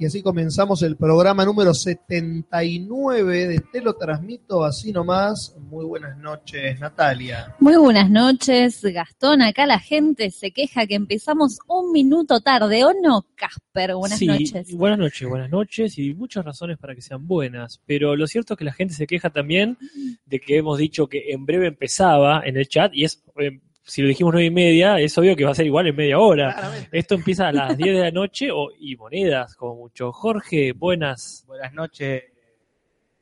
Y así comenzamos el programa número 79 de Te lo transmito así nomás. Muy buenas noches, Natalia. Muy buenas noches, Gastón. Acá la gente se queja que empezamos un minuto tarde, ¿o no, Casper? Buenas sí, noches. Buenas noches, buenas noches y muchas razones para que sean buenas. Pero lo cierto es que la gente se queja también de que hemos dicho que en breve empezaba en el chat y es, eh, si lo dijimos nueve y media, es obvio que va a ser igual en media hora. Claramente. Esto empieza a las 10 de la noche o, y monedas como mucho. Jorge, buenas. Buenas noches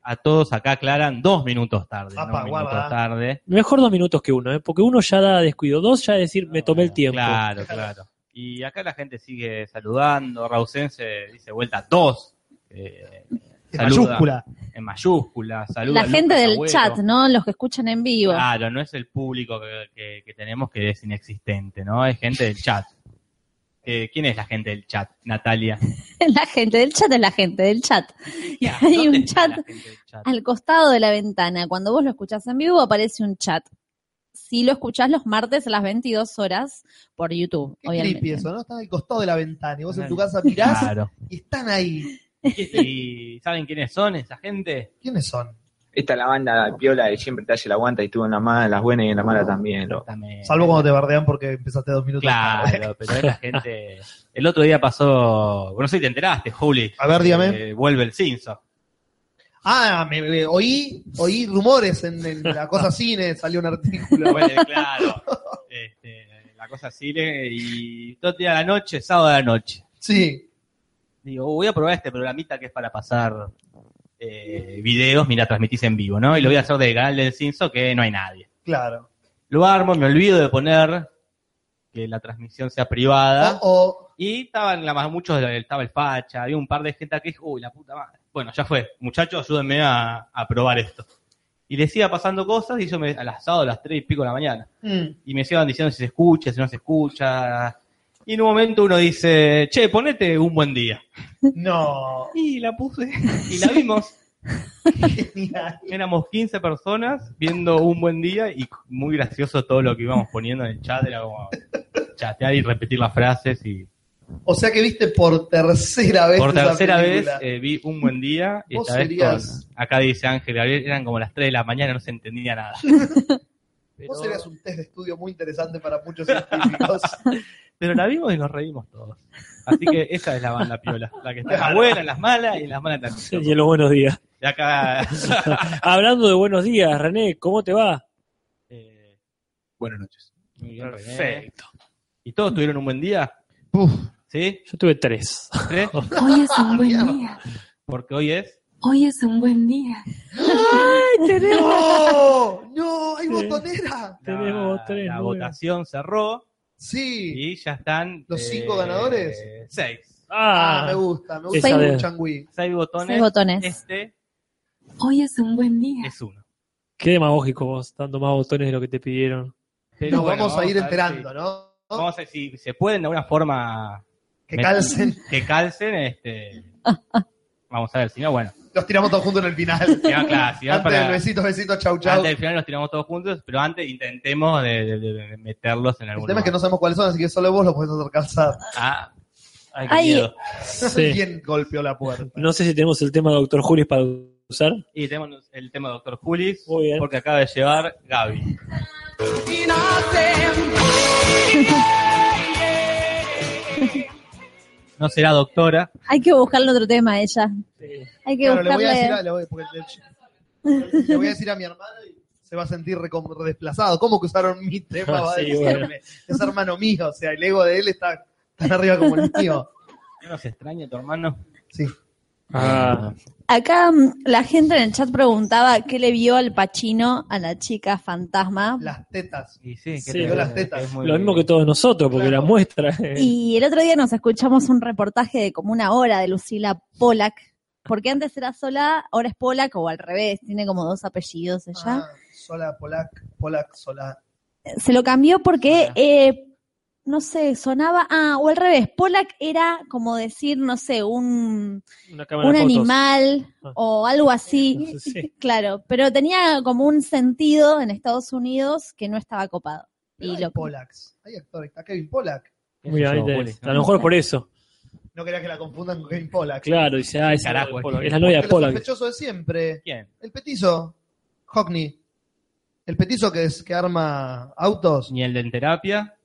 a todos. Acá aclaran dos minutos tarde. Apa, no minutos guarda. tarde. Mejor dos minutos que uno, ¿eh? porque uno ya da descuido. Dos ya es decir, me tomé el tiempo. Claro, claro. Y acá la gente sigue saludando. Rausense dice vuelta dos. Eh, En saluda mayúscula. En mayúscula. Saluda La a gente Lucas del Agüero. chat, ¿no? Los que escuchan en vivo. Claro, no es el público que, que- que tenemos que es inexistente, ¿no? Es gente del chat. Eh, ¿Quién es la gente del chat, Natalia? La gente del chat es la gente del chat. Hay ¿dónde un chat? Al costado de la ventana, cuando vos lo escuchás en vivo, aparece un chat. Si lo escuchás los martes a las 22 horas por YouTube, Qué obviamente. creepy eso, ¿no? Están al costado de la ventana y vos en tu casa mirás Claro. y están ahí. ¿Y saben quiénes son esa gente? ¿Quiénes son? Esta es la banda piola que siempre te hace la aguanta y tú en la mala, en las buenas y en la mala también. También. Salvo cuando te bardean porque empezaste dos minutos tarde. Claro, pero es la gente. El otro día pasó. Bueno, no sé si te enteraste, Juli. A ver, dígame. Eh, vuelve el Simpson. Ah, me, me- oí, oí rumores en, en la cosa cine, salió un artículo. Vuelve, claro. Este, la cosa sigue y todo el día de la noche, sábado de la noche. Sí, Digo, voy a probar este programita que es para pasar eh, videos, mira, transmitís en vivo, ¿no? Y lo voy a hacer del canal del Simpson que no hay nadie. claro. Lo armo, me olvido de poner que la transmisión sea privada. Y estaban la, más- muchos, estaba el facha, había un par de gente aquí, uy, la puta madre. Bueno, ya fue, muchachos, ayúdenme a, a probar esto. Y les iba pasando cosas y yo me, a las sábados, a las tres y pico de la mañana. mm, Y me iban diciendo si se escucha, si no se escucha. Y en un momento uno dice, che, ponete un buen día. no. Y la puse y la vimos. Genial. Éramos 15 personas viendo un buen día y muy gracioso todo lo que íbamos poniendo en el chat. Era como chatear y repetir las frases y O sea que viste por tercera vez. Por tercera vez eh, vi un buen día y esta vez serías- con, acá dice Ángel Gabriel, eran como las 3 de la mañana, no se entendía nada. Pero, Vos serías un test de estudio muy interesante para muchos científicos. pero la vimos y nos reímos todos. Así que esa es la banda piola, la que está en las buenas, en las malas y en las malas también. Y en los buenos días. Y acá Hablando de buenos días, René, ¿cómo te va? eh, Buenas noches. muy bien, René. Perfecto. ¿Y todos tuvieron un buen día? Uf, ¿Sí? Yo tuve tres. ¿Tres? Hoy es un buen día. Porque hoy es Hoy es un buen día. ¡No! ¡No! ¡Hay botonera! Tenemos la, tres, la votación cerró Sí. y ya están ¿Los eh, cinco ganadores? Seis. Ah, Ah, me gusta, me gusta. Seis botones. Seis botones. Este Hoy es un buen día. es uno. qué demagógico vos, dando más botones de lo que te pidieron. Pero Nos bueno, vamos a ir ver enterando, si- ¿no? Vamos a ver si se pueden de alguna forma Que calcen. que calcen, este vamos a ver, si no, bueno, Los tiramos todos juntos en el final. no, claro, Antes para- del besito, besito, chau, chau. antes del final nos tiramos todos juntos, pero antes intentemos de, de- de- de meterlos en El algún tema es que no sabemos cuáles son, así que solo vos los podés hacer calzar. Ah, ay, qué Ay, miedo. Sí. ¿Quién golpeó la puerta? No sé si tenemos el tema de Doctor Julis para usar. Y tenemos el tema de Doctor Julis, Muy bien. porque acaba de llevar Gaby. No será doctora, Hay que buscarle otro tema a ella. Hay que Claro, le voy a decir a, le voy, porque le- le voy a decir a mi hermano y se va a sentir recom- desplazado. ¿Cómo que usaron mi tema? Va a Sí, decirme. bueno. Es hermano mío, o sea, el ego de él está tan arriba como el mío. ¿no nos extraña tu hermano? Sí. Ah, Acá mm, la gente en el chat preguntaba qué le vio al Pachino a la chica fantasma. Las tetas. Y sí, que Sí, te- vio las tetas. lo mismo que todos nosotros, porque Claro. la muestra. eh, Y el otro día nos escuchamos un reportaje de como una hora de Lucila Polak, porque antes era sola, ahora es Polak o al revés, tiene como dos apellidos ella. Ah, sola, Polak, Polak, sola. Se lo cambió porque, eh, no sé, sonaba, ah, o al revés, Polak era como decir, no sé, un, un animal Ah. o algo así. Sí. Claro, pero tenía como un sentido en Estados Unidos que no estaba copado. Pero Y hay lo, Polaks. Hay actores. Está Kevin Polak. ¿no? A lo mejor por eso. No quería que la confundan con Kane Pollack. Claro, dice, ah, esa Carajo, es, es es la novia de lo Pollock. sospechoso de siempre. ¿Quién? El petizo. Hockney. El petizo que, es, que arma autos. Ni el de En terapia,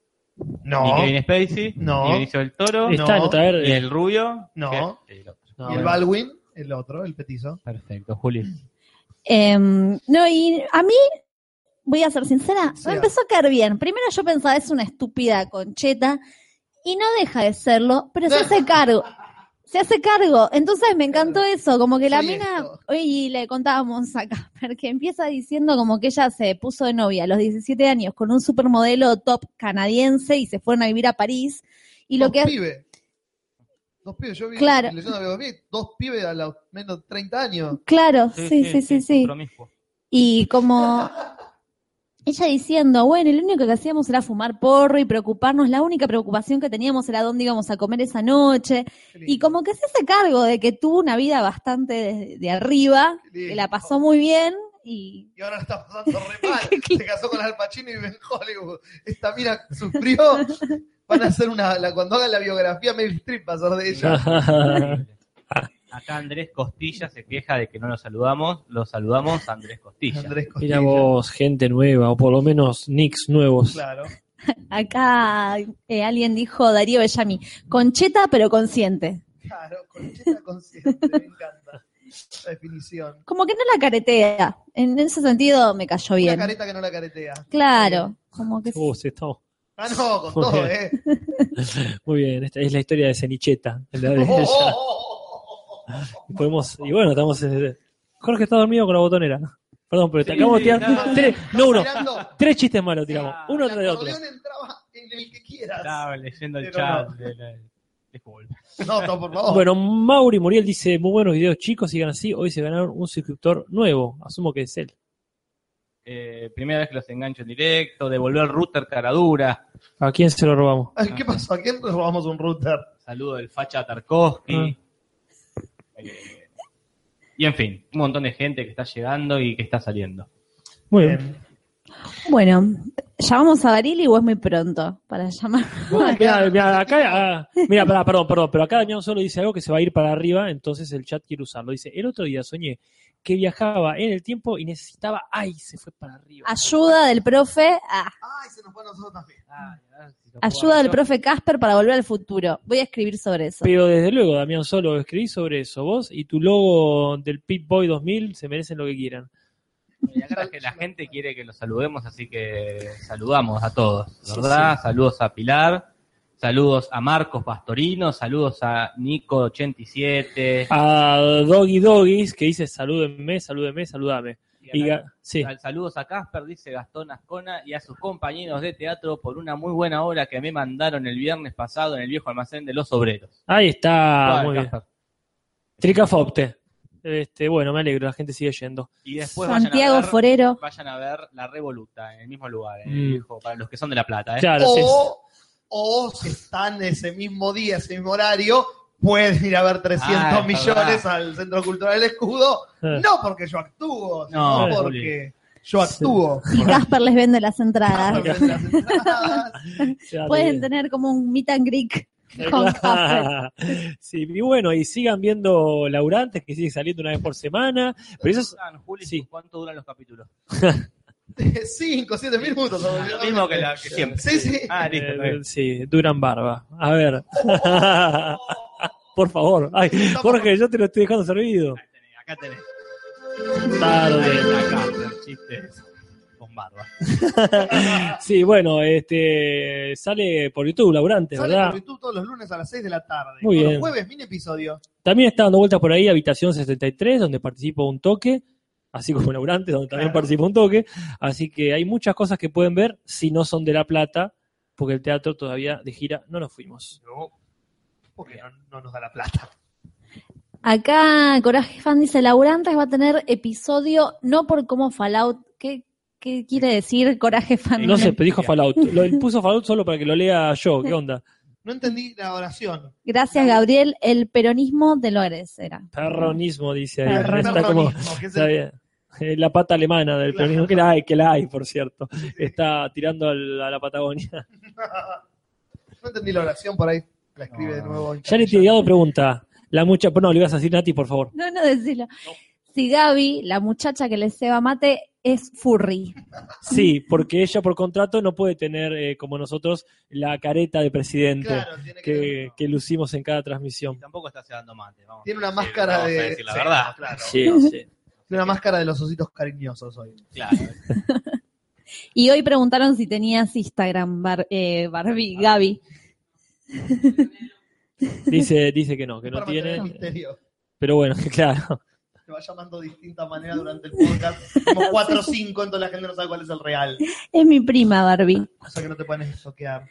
No. ni Kevin Spacey, No. ni Benicio del Toro, Está No. otra ni el rubio. No. ¿Qué? El otro. No, y el. Baldwin, el otro, el petizo. Perfecto, Juli. Em, no, y a mí, voy a ser sincera, me empezó a caer bien. Primero yo pensaba, es una estúpida concheta, y no deja de serlo, pero se hace cargo. Se hace cargo. Entonces me encantó eso, como que la Soy mina, esto. hoy le contábamos acá, porque empieza diciendo como que ella se puso de novia a los 17 años con un supermodelo top canadiense y se fueron a vivir a París. Y lo dos que pibes. Dos pibes. Yo vi Claro. dos pibes a los menos de 30 años. Claro, sí, sí, sí, sí. Y como ella diciendo, bueno, lo único que hacíamos era fumar porro y preocuparnos, la única preocupación que teníamos era dónde íbamos a comer esa noche. Y como que se hace cargo de que tuvo una vida bastante de, de arriba, que la pasó muy bien y Y ahora la está pasando re mal. Se casó con Al Pacino y vive en Hollywood. Esta mina sufrió. Van a hacer una. La, cuando hagan la biografía, Meryl Streep va a ser de ella. Acá Andrés Costilla se queja de que no lo saludamos. Lo saludamos a Andrés Costilla. Andrés Costilla. Mira vos, gente nueva, o por lo menos nicks nuevos. Claro. acá eh, alguien dijo, Darío Bellamy, concheta pero consciente. Claro, concheta consciente. Me encanta. La definición. Como que no la caretea. En ese sentido me cayó Una bien. careta que no la caretea. Claro, como que Uh, sí, estamos- Ah, no, con Muy todo, bien. ¿eh? Muy bien, esta es la historia de Cenicheta. la de Oh, oh, oh, oh. Podemos, y bueno, estamos. eh, Jorge está dormido con la botonera. Perdón, pero te Sí, acabo de tirar no, tres, no uno, Mirando, tres chistes malos tiramos, Ah, uno el tras de otro. entraba en el que quieras. Estaba leyendo el chat no. de. No, no, por favor. Bueno, Mauri Muriel dice, muy buenos videos chicos, sigan así, hoy se ganaron un suscriptor nuevo, asumo que es él. Eh, primera vez que los engancho en directo, devolvió el router caradura. ¿A quién se lo robamos? Ay, ¿Qué pasó? ¿A quién robamos un router? Saludo del facha Tarkovsky. Eh, y en fin, un montón de gente que está llegando y que está saliendo. Muy bien. Bueno, ¿llamamos a Barili o es muy pronto para llamar? Mira, mira, acá, ah, mira, perdón, perdón, pero acá Damián solo dice algo que se va a ir para arriba, entonces el chat quiere usarlo. Dice, el otro día soñé que viajaba en el tiempo y necesitaba, ay, se fue para arriba. Ayuda del profe, ah, Ay, se nos fue a nosotros también. Ay, si ayuda del profe Casper para volver al futuro. Voy a escribir sobre eso. Pero desde luego, Damián, solo escribí sobre eso. Vos y tu logo del Pit Boy 2000 se merecen lo que quieran. Y acá la, la gente quiere que los saludemos, así que saludamos a todos, ¿verdad? Saludos a Pilar, saludos a Marcos Pastorino, saludos a Nico87, A Doggy Doggies, que dice salúdenme, salúdenme, saludame. y ga- sí, Sal- saludos a Casper, dice Gastón Ascona, y a sus compañeros de teatro por una muy buena obra que me mandaron el viernes pasado en el viejo almacén de los obreros. ahí está, muy bien. Tricafopte. Este, bueno, me alegro, la gente sigue yendo. Y después vayan Santiago a, ver, Forero. vayan a ver La Revoluta en el mismo lugar, en Mm. viejo, para los que son de La Plata. ¿eh? Claro, sí. O, o si están ese mismo día, ese mismo horario, pueden ir a ver 300 Ah, es millones verdad. al Centro Cultural del Escudo. No porque yo actúo, No, sino porque yo actúo. Y Casper les vende las entradas. Las entradas. Ya Pueden te- tener como un meet and greet con Casper. sí, y bueno, y sigan viendo Laurantes, que sigue saliendo una vez por semana. Pero eso es, sí. ¿Cuánto duran los capítulos? 5, 7 minutos. Lo mismo que, la, que siempre. Sí, sí. Ah, listo. eh, sí, duran barba. A ver. por favor. Ay, Jorge, yo te lo estoy dejando servido. Acá tenés. Tarde. Acá, el chiste es con barba. Sí, bueno, este sale por YouTube, Laurantes, Sale ¿verdad? por YouTube todos los lunes a las 6 de la tarde. Muy Todos bien. Los jueves, mini episodio. También está dando vueltas por ahí Habitación 73, donde participa un toque, así como Laurantes, donde también Claro. participa un toque. Así que hay muchas cosas que pueden ver si no son de La Plata, porque el teatro todavía de gira no nos fuimos. No, porque no, no nos da la plata. Acá Coraje Fan dice, Laurantes va a tener episodio no por cómo Fallout. ¿Qué, qué quiere decir Coraje Fan? No sé, pero dijo Fallout. Lo puso Fallout solo para que lo lea yo. ¿Qué onda? No entendí la oración. Gracias, Gabriel. El peronismo te lo agradecerá. Perronismo, dice ahí. Perronismo. Está como, que es está el- bien. Eh, La pata alemana del Claro. peronismo, que la hay, que la hay, por cierto. Está tirando al- a la Patagonia. No entendí la oración por ahí. La escribe de nuevo. en Janet. Delgado pregunta, la mucha, no, le ibas a decir Nati, por favor. No, no, decilo. Si Gaby, la muchacha que le ceba mate, es furry. Sí, porque ella por contrato no puede tener, eh, como nosotros, la careta de presidente Claro, que, que, que lucimos en cada Y transmisión. tampoco está cebando mate. Vamos Tiene una máscara vamos a de. decir la sí, verdad. Claro. Sí, sí. Tiene una máscara de los ositos cariñosos hoy. Claro. Y hoy preguntaron si tenías Instagram, Bar- eh, Barbie, Gaby. Dice, dice que no, que no tiene. misterio. Pero bueno, claro. Se va llamando de distintas maneras durante el podcast. Como 4 o 5, entonces la gente no sabe cuál es el real. Es mi prima, Barbie. O sea que no te pueden estoquear.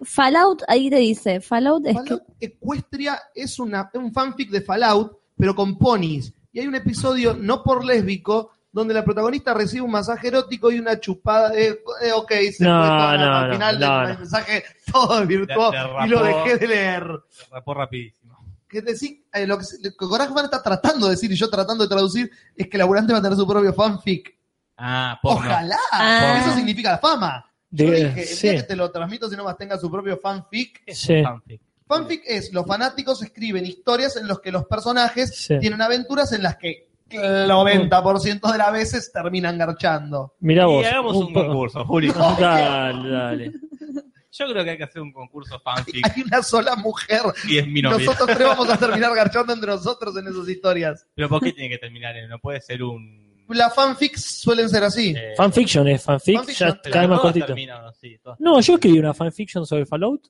Fallout, ahí te dice, Fallout es que... Fallout Equestria es una, un fanfic de Fallout, pero con ponis. Y hay un episodio, no por lésbico, donde la protagonista recibe un masaje erótico y una chupada de. eh, ok, se No, fue no, al final no, del no. mensaje todo te y lo dejé de leer. Se rapó rapidísimo. Que decir, eh, lo que, que está tratando de decir y yo tratando de traducir es que Laburante va a tener su propio fanfic. Ah, porno. Ojalá. Ah. Eso significa la fama. Yo De- dije, el sí, día que te lo transmito, si no más tenga su propio fanfic. sí, Fanfic. Fanfic es, los fanáticos escriben historias en las que los personajes sí. tienen aventuras en las que el 90% de las veces terminan garchando. Mirá vos. Y hagamos un concurso, Juli. Dale, dale. Yo creo que hay que hacer un concurso fanfic Hay una sola mujer. y es mi novia. Nosotros tres vamos a terminar garchando entre nosotros en esas historias. Pero ¿por qué tiene que terminar? No puede ser un... Las fanfics suelen ser así. eh, Fanfiction es fanfic, Fanfiction, ya cada vez más cortito. terminan. No, yo escribí una fanfiction sobre Fallout.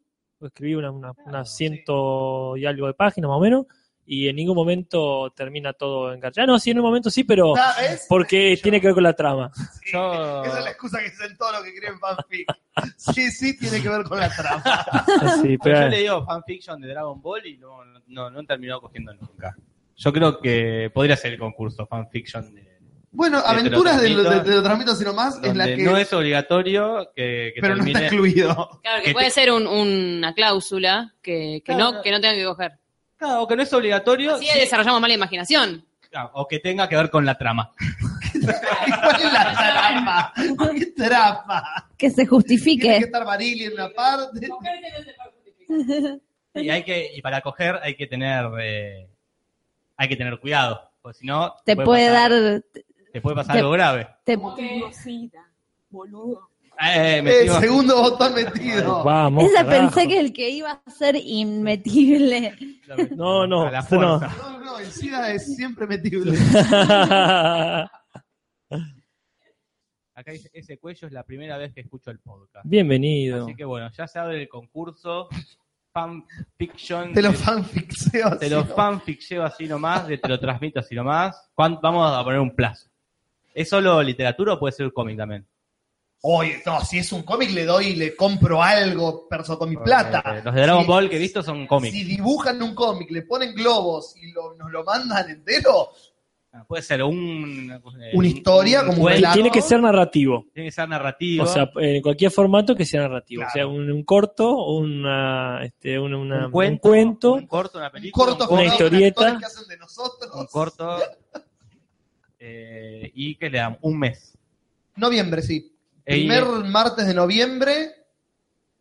Escribí una, una, una Ah, ciento y algo de páginas más o menos. Y en ningún momento termina todo enganchado. No, sí, en un momento sí, pero Ah, porque tiene que ver con la trama. Sí, Yo- Esa es la excusa que dicen todo lo que creen fanfic. Sí, sí, tiene que ver con la trama. Pero, yo le digo fanfiction de Dragon Ball y no, no, no han terminado cogiendo nunca. Yo creo que podría ser el concurso fanfiction de, Bueno, te lo aventuras de, lo- de- transmito. te lo transmito sino más, en la que. no es obligatorio que, que pero no está termine. excluido. Claro, Que que te- puede ser un- una cláusula que, que, Claro. no, que no tengan que coger. Claro, o que no es obligatorio Así sí, desarrollamos más la imaginación. claro, o que tenga que ver con la trama. ¿Cuál es la trama? ¿Qué trama? Que se Tiene que justifique. estar Marily en una parte. Y hay que y para coger hay que tener eh, hay que tener cuidado, porque si no Te puede dar... te puede pasar te- algo grave. te- boludo. Eh, Eh, metimos- segundo botón metido. vamos. Esa carajo. pensé que el que iba a ser inmetible. No, no, a la no. fuerza. No, no, el SIDA es siempre metible. Acá dice, ese cuello es la primera vez que escucho el podcast. Bienvenido. Así que bueno, ya se abre el concurso fanfiction. Te lo fanficseo. te lo ¿no? fanficeo así nomás, de te lo transmito así nomás. ¿Cuán- Vamos a poner un plazo. ¿Es solo literatura o puede ser cómic también? Oye, no, si es un cómic le doy y le compro algo perso con mi plata. Eh, los de Dragon Si- Ball que he visto son cómics. Si dibujan un cómic, le ponen globos y lo- nos lo mandan entero, Ah, Puede ser un, eh, Una historia, como un. Tiene que ser narrativo. Tiene que ser narrativo. O sea, en cualquier formato que sea narrativo. Claro. O sea, un, un corto, una, este, una- una- un cuento, un cuento, un corto, una un película, corto un Una historieta. actores que hacen de nosotros. un corto eh, y que le dan un mes. Noviembre, sí. Y, Primer martes de noviembre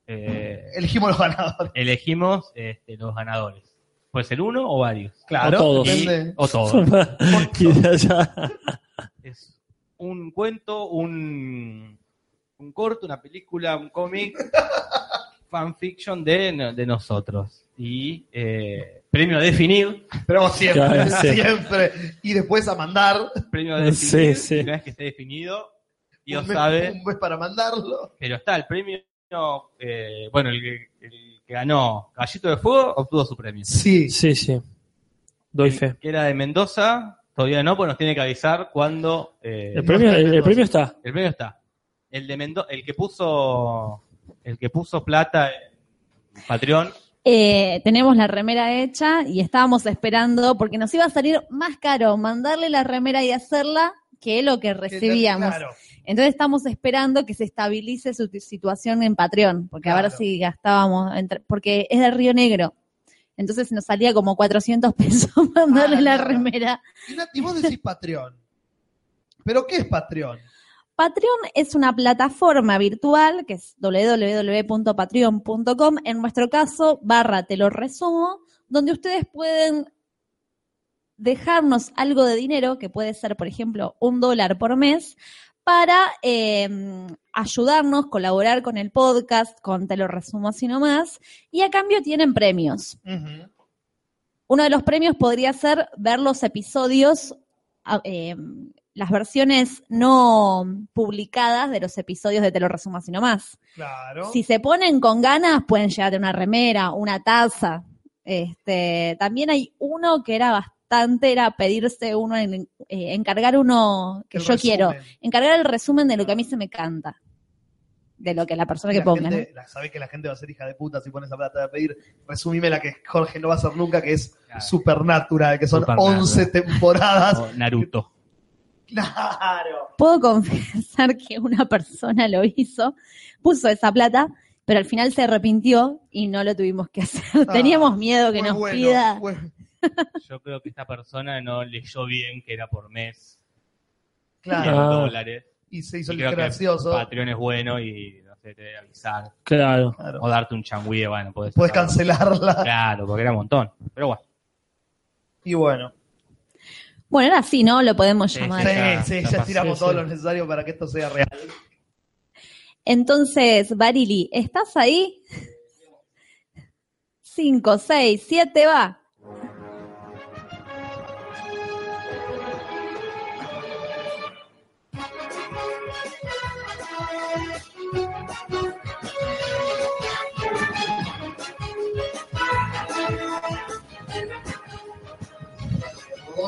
eh, elegimos los ganadores. elegimos este, los ganadores. ¿Puede ser uno o varios? Claro, O todos. Y- o todos. Quizás ya- es un cuento, un, un corto, una película, un cómic, fanfiction de, de nosotros. Y eh, premio a definir, Pero siempre, Claro, sí. siempre. Y después a mandar. premio a definir, Sí, sí. una vez que esté definido, Dios un mes, sabe, Un mes para mandarlo. pero está el premio, eh, bueno, el que, el que ganó Gallito de Fuego obtuvo su premio. Sí. Sí, sí. Doy fe. Que era de Mendoza, todavía no, pues nos tiene que avisar cuando... eh, El premio, el, el premio está. El premio está. El de Mendo el que puso el que puso plata en Patreon, Eh, tenemos la remera hecha y estábamos esperando porque nos iba a salir más caro mandarle la remera y hacerla que lo que recibíamos. Claro. Entonces estamos esperando que se estabilice su situación en Patreon, porque a ver Claro. si gastábamos, entre- porque es de Río Negro. Entonces nos salía como 400 pesos mandarle Ah, la claro. remera. Y vos decís Patreon. ¿Pero qué es Patreon? Patreon es una plataforma virtual que es www.patreon.com, en nuestro caso, barra te lo resumo, donde ustedes pueden dejarnos algo de dinero, que puede ser, por ejemplo, un dólar por mes, para eh, ayudarnos, colaborar con el podcast, con Te lo resumo así nomás, y a cambio tienen premios. Uno de los premios podría ser ver los episodios, a- eh, las versiones no publicadas de los episodios de Te lo resumo así nomás. Claro. Si se ponen con ganas, pueden llevarte una remera, una taza. Este, también hay uno que era bastante, era pedirse uno, en- eh, encargar uno que El yo quiero, encargar el resumen de lo que a mí se me canta, de lo que la persona que La ponga. ¿no? gente- la- sabés que la gente va a ser hija de puta si pones a plata a pedir. Resumime la que Jorge no va a hacer nunca, que es Claro. Supernatural, que son Supernatural. 11 temporadas. O Naruto. Claro. Puedo confesar que una persona lo hizo, puso esa plata, pero al final se arrepintió y no lo tuvimos que hacer. Ah, Teníamos miedo que nos bueno, pida. Yo creo que esta persona no leyó bien que era por mes, claro. 100 Ah. dólares. Y se hizo Y el creo que gracioso. Patreon es bueno y no sé, te debe avisar. Claro. Claro. O darte un changüí, bueno, puedes Puedes cancelarla. Claro, porque era un montón. Pero bueno. Y bueno. Bueno, ahora sí, ¿no? Lo podemos llamar. Sí, sí, ya tiramos Sí, todo sí. lo necesario para que esto sea real. Entonces, Barili, ¿estás ahí? Cinco, seis, siete, va.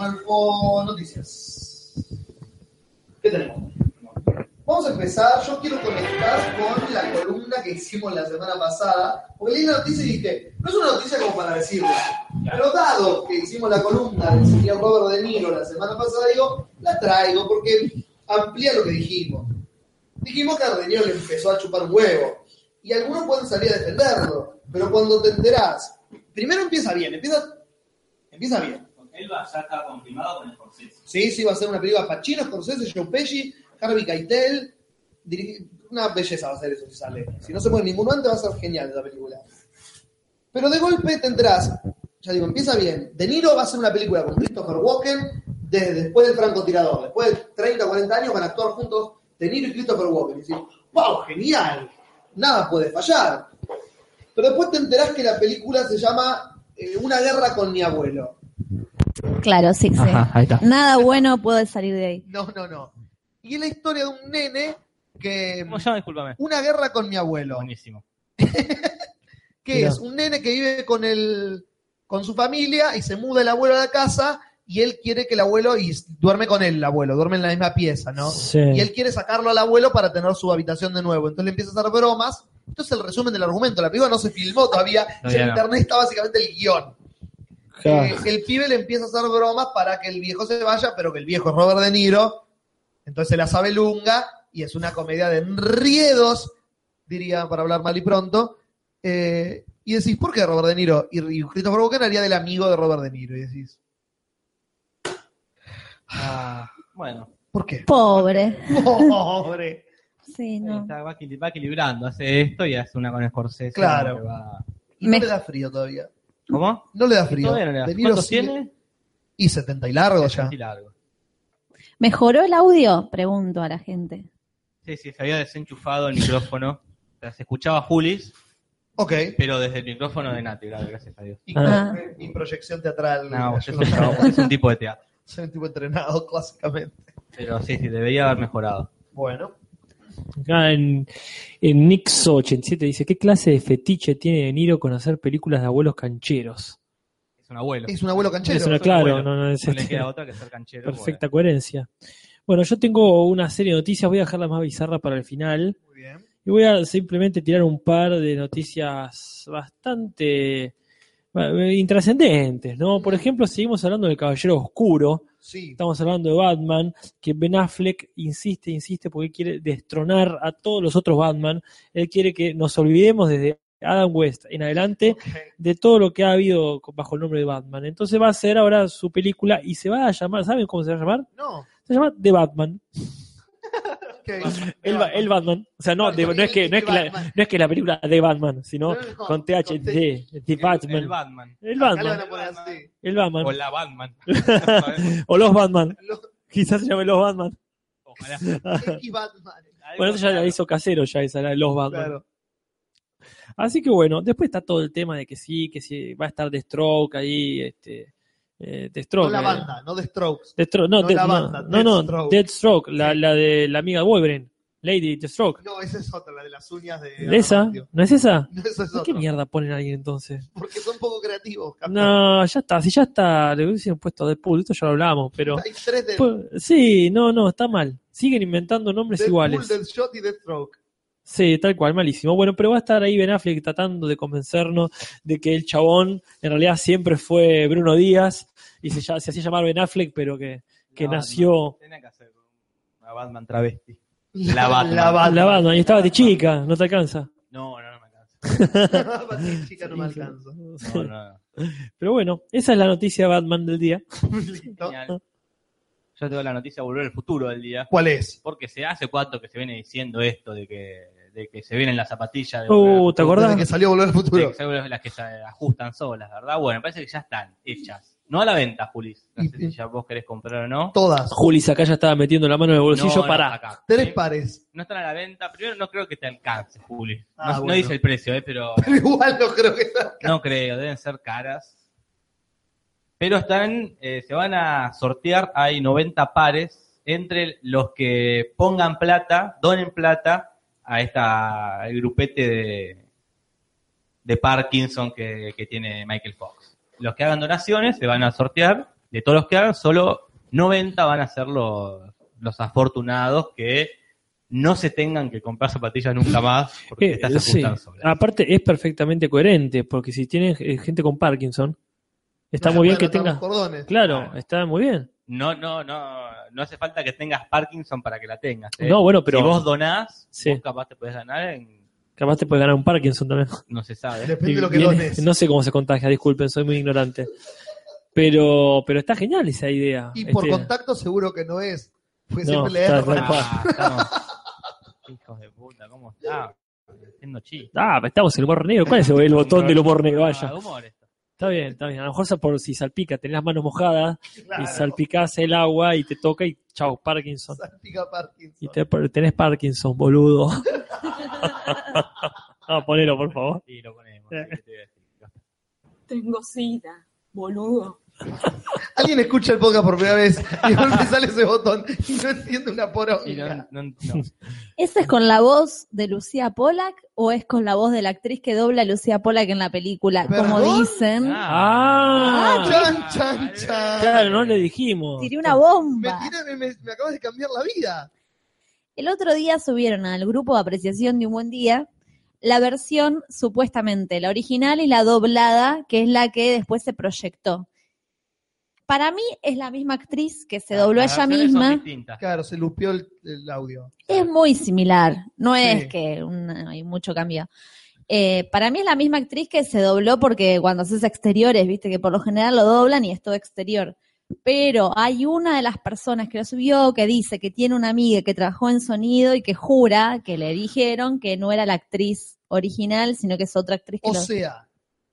Rodolfo, noticias. ¿Qué tenemos? Vamos a empezar. Yo quiero conectar con la columna que hicimos la semana pasada. Porque leí la noticia y dije, no es una noticia como para decirla. Pero dado que hicimos la columna del señor Robert De Niro la semana pasada, digo, la traigo porque amplía lo que dijimos. Dijimos que a De Niro le empezó a chupar huevo. Y algunos pueden salir a defenderlo. Pero cuando te enterás, primero empieza bien, empieza, empieza bien. Él va, ya está confirmado con proceso. Sí, sí, va a ser una película Pacino, Scorsese, Joe Pesci, Harvey Keitel. Una belleza va a ser eso si sale. Si no se mueve ninguno antes va a ser genial esa película. Pero de golpe te enterás, ya digo, empieza bien. De Niro va a hacer una película con Christopher Walken desde después del francotirador. Después de 30, 40 años van a actuar juntos De Niro y Christopher Walken. Y decís, wow, genial. Nada puede fallar. Pero después te enterás que la película se llama eh, Una guerra con mi abuelo. Claro, sí, sí. Ajá, ahí está. Nada bueno puede salir de ahí. No, no, no. Y es la historia de un nene que... ¿Cómo se llama? Discúlpame. Una guerra con mi abuelo. Buenísimo. que Mirá. es un nene que vive con el con su familia y se muda el abuelo a la casa y él quiere que el abuelo y duerme con él el abuelo, duerme en la misma pieza, ¿no? Sí. Y él quiere sacarlo al abuelo para tener su habitación de nuevo. Entonces le empieza a hacer bromas. Esto es el resumen del argumento. La película no se filmó todavía. En no. internet está básicamente el guion. Claro. Eh, el pibe le empieza a hacer bromas para que el viejo se vaya, pero que el viejo es Robert De Niro. Entonces se la sabe lunga y es una comedia de enriedos, diría para hablar mal y pronto. Eh, y decís, ¿por qué Robert De Niro? Y, y Christopher Walken haría del amigo de Robert De Niro. Y decís, Ah, bueno. ¿por qué? Pobre. Pobre. Sí, no. Está- va, equil- va equilibrando. Hace esto y hace una con Scorsese. Claro. que va- Y no Me- le da frío todavía. ¿Cómo? No le da frío. Todavía no le da- De Niro ¿Cuántos sigue- tiene? Y 70 y largo ya. Sí, largo. ¿Mejoró el audio? Pregunto a la gente. Sí, sí, se había desenchufado el micrófono. O sea, se escuchaba Julis, Ok. pero desde el micrófono de Nati, gracias a Dios. Y, Ah. y proyección teatral. No, Yo es un, no- es un tipo de teatro. Soy un tipo entrenado clásicamente. Pero sí, sí, debería haber mejorado. Bueno. Acá en, en Nixo87 dice, ¿qué clase de fetiche tiene De Niro con hacer películas de abuelos cancheros? Es un abuelo. Es un abuelo canchero. Es una- claro, abuelo. no, no, es No le este- queda otra que ser canchero. perfecta coherencia. Bueno, yo tengo una serie de noticias, voy a dejarla más bizarra para el final. Muy bien. Y voy a simplemente tirar un par de noticias bastante bueno, intrascendentes, ¿no? Por ejemplo, seguimos hablando del Caballero Oscuro, Sí. estamos hablando de Batman, que Ben Affleck insiste, insiste, porque quiere destronar a todos los otros Batman. Él quiere que nos olvidemos desde Adam West en adelante de todo lo que ha habido bajo el nombre de Batman. Entonces va a hacer ahora su película y se va a llamar, ¿saben cómo se va a llamar? No. Se llama The Batman. El, Ba- el Batman. O sea, no, de- no, es que, no, es que la, no es que la película de Batman, sino No, no, con THD, The El Batman. Batman. El Batman. El Batman. O la Batman. O los Batman. Los Quizás se llame los Batman. Ojalá. Batman. Bueno, eso ya la hizo casero, ya esa, la de los Batman. Claro. Así que bueno, después está todo el tema de que sí, que sí, va a estar The Stroke ahí, este, eh, The No Stroke. la eh, banda, no de Strokes. Deathstroke, no, No Death- la no, banda, no, no, Deathstroke. Deathstroke, la, la de la amiga de Wolverine, Lady Deathstroke. No, esa es otra, la de las uñas de. ¿Esa? Adamantio. ¿No es esa? No, esa es ¿Por qué otra. mierda ponen a alguien entonces? Porque son poco creativos. capaz. No, ya está, si ya está, le hubiesen puesto Deadpool, esto ya lo hablamos, pero... Hay tres de sí, no, no, está mal. Siguen inventando nombres Deadpool, iguales. Deadshot y Deathstroke. Sí, tal cual, malísimo. Bueno, pero va a estar ahí Ben Affleck tratando de convencernos de que el chabón en realidad siempre fue Bruno Díaz y se, ya- se hacía llamar Ben Affleck, pero que, que nació. Tenía que hacer una Batman travesti. La Batman. La Batman. la Batman y estaba de chica, no te alcanza. No, no, no me alcanza. Batman, chica, no me alcanzo. No, no. Pero bueno, esa es la noticia Batman del día. Listo. Genial. Yo tengo la noticia Volver al Futuro del día. ¿Cuál es? Porque se hace cuánto que se viene diciendo esto de que, de que se vienen las zapatillas. De Uh, ¿te acordás? Desde que salió Volver al de Futuro. que son las que se ajustan solas, ¿verdad? Bueno, parece que ya están hechas. No a la venta, Julis. No sé si ya vos querés comprar o no. Todas. Julis acá ya estaba metiendo la mano en el bolsillo No, no, para. acá. Tres ¿Sí? pares. No están a la venta. Primero no creo que te alcance, Juli. No, Ah, no bueno. dice el precio, ¿eh? pero Pero igual no creo que está. no creo. Deben ser caras. Pero están, eh, se van a sortear, hay 90 pares entre los que pongan plata, donen plata a esta el grupete de, de Parkinson que, que tiene Michael Fox. Los que hagan donaciones se van a sortear, de todos los que hagan, solo 90 van a ser los, los afortunados que no se tengan que comprar zapatillas nunca más porque Eh, estas sí. Aparte es perfectamente coherente, porque si tienen eh, gente con Parkinson, está muy bien que Pueden atar tenga. los cordones. Claro, está muy bien. No, no, no, no hace falta que tengas Parkinson para que la tengas. ¿eh? No, bueno, pero- si vos donás, Sí. vos capaz te podés ganar en, Capaz te puede ganar un Parkinson también. no se sabe. Depende de lo que dones. No sé cómo se contagia, disculpen, soy muy ignorante. Pero, pero está genial esa idea. Y por Este, contacto seguro que no es. Porque No, siempre le cual. Ah, estamos- Hijos de puta, ¿cómo está? Haciendo chistes. Ah, estamos en el humor negro. ¿Cuál es el botón del humor negro? Vaya. Está bien, está bien. A lo mejor por si salpica, tenés las manos mojadas Claro. y salpicás el agua y te toca y chao, Parkinson. Salpica Parkinson. Y te, tenés Parkinson, boludo. no, ponelo, por favor. Sí, lo ponemos. sí, ¿qué te voy a decir? Tengo sida, boludo. Alguien escucha el podcast por primera vez y de golpe sale ese botón y no entiende una Y no, poronga. no, no. ¿Esa es con la voz de Lucía Pollack o es con la voz de la actriz que dobla a Lucía Pollack en la película? Como dicen, Ah, Chan, chan, chan. claro, no le dijimos. tiré una Me, bomba. tiré- me, me- me acabas de cambiar la vida. El otro día subieron al grupo de apreciación de un buen día la versión supuestamente la original y la doblada, que es la que después se proyectó. Para mí es la misma actriz que se dobló ella misma. Claro, se lupió el, el audio. Es muy similar, no Sí. es que una- hay mucho cambio. Eh, para mí es la misma actriz que se dobló porque cuando haces exteriores, viste que por lo general lo doblan y es todo exterior. Pero hay una de las personas que lo subió que dice que tiene una amiga que trabajó en sonido y que jura que le dijeron que no era la actriz original, sino que es otra actriz que O lo... sea,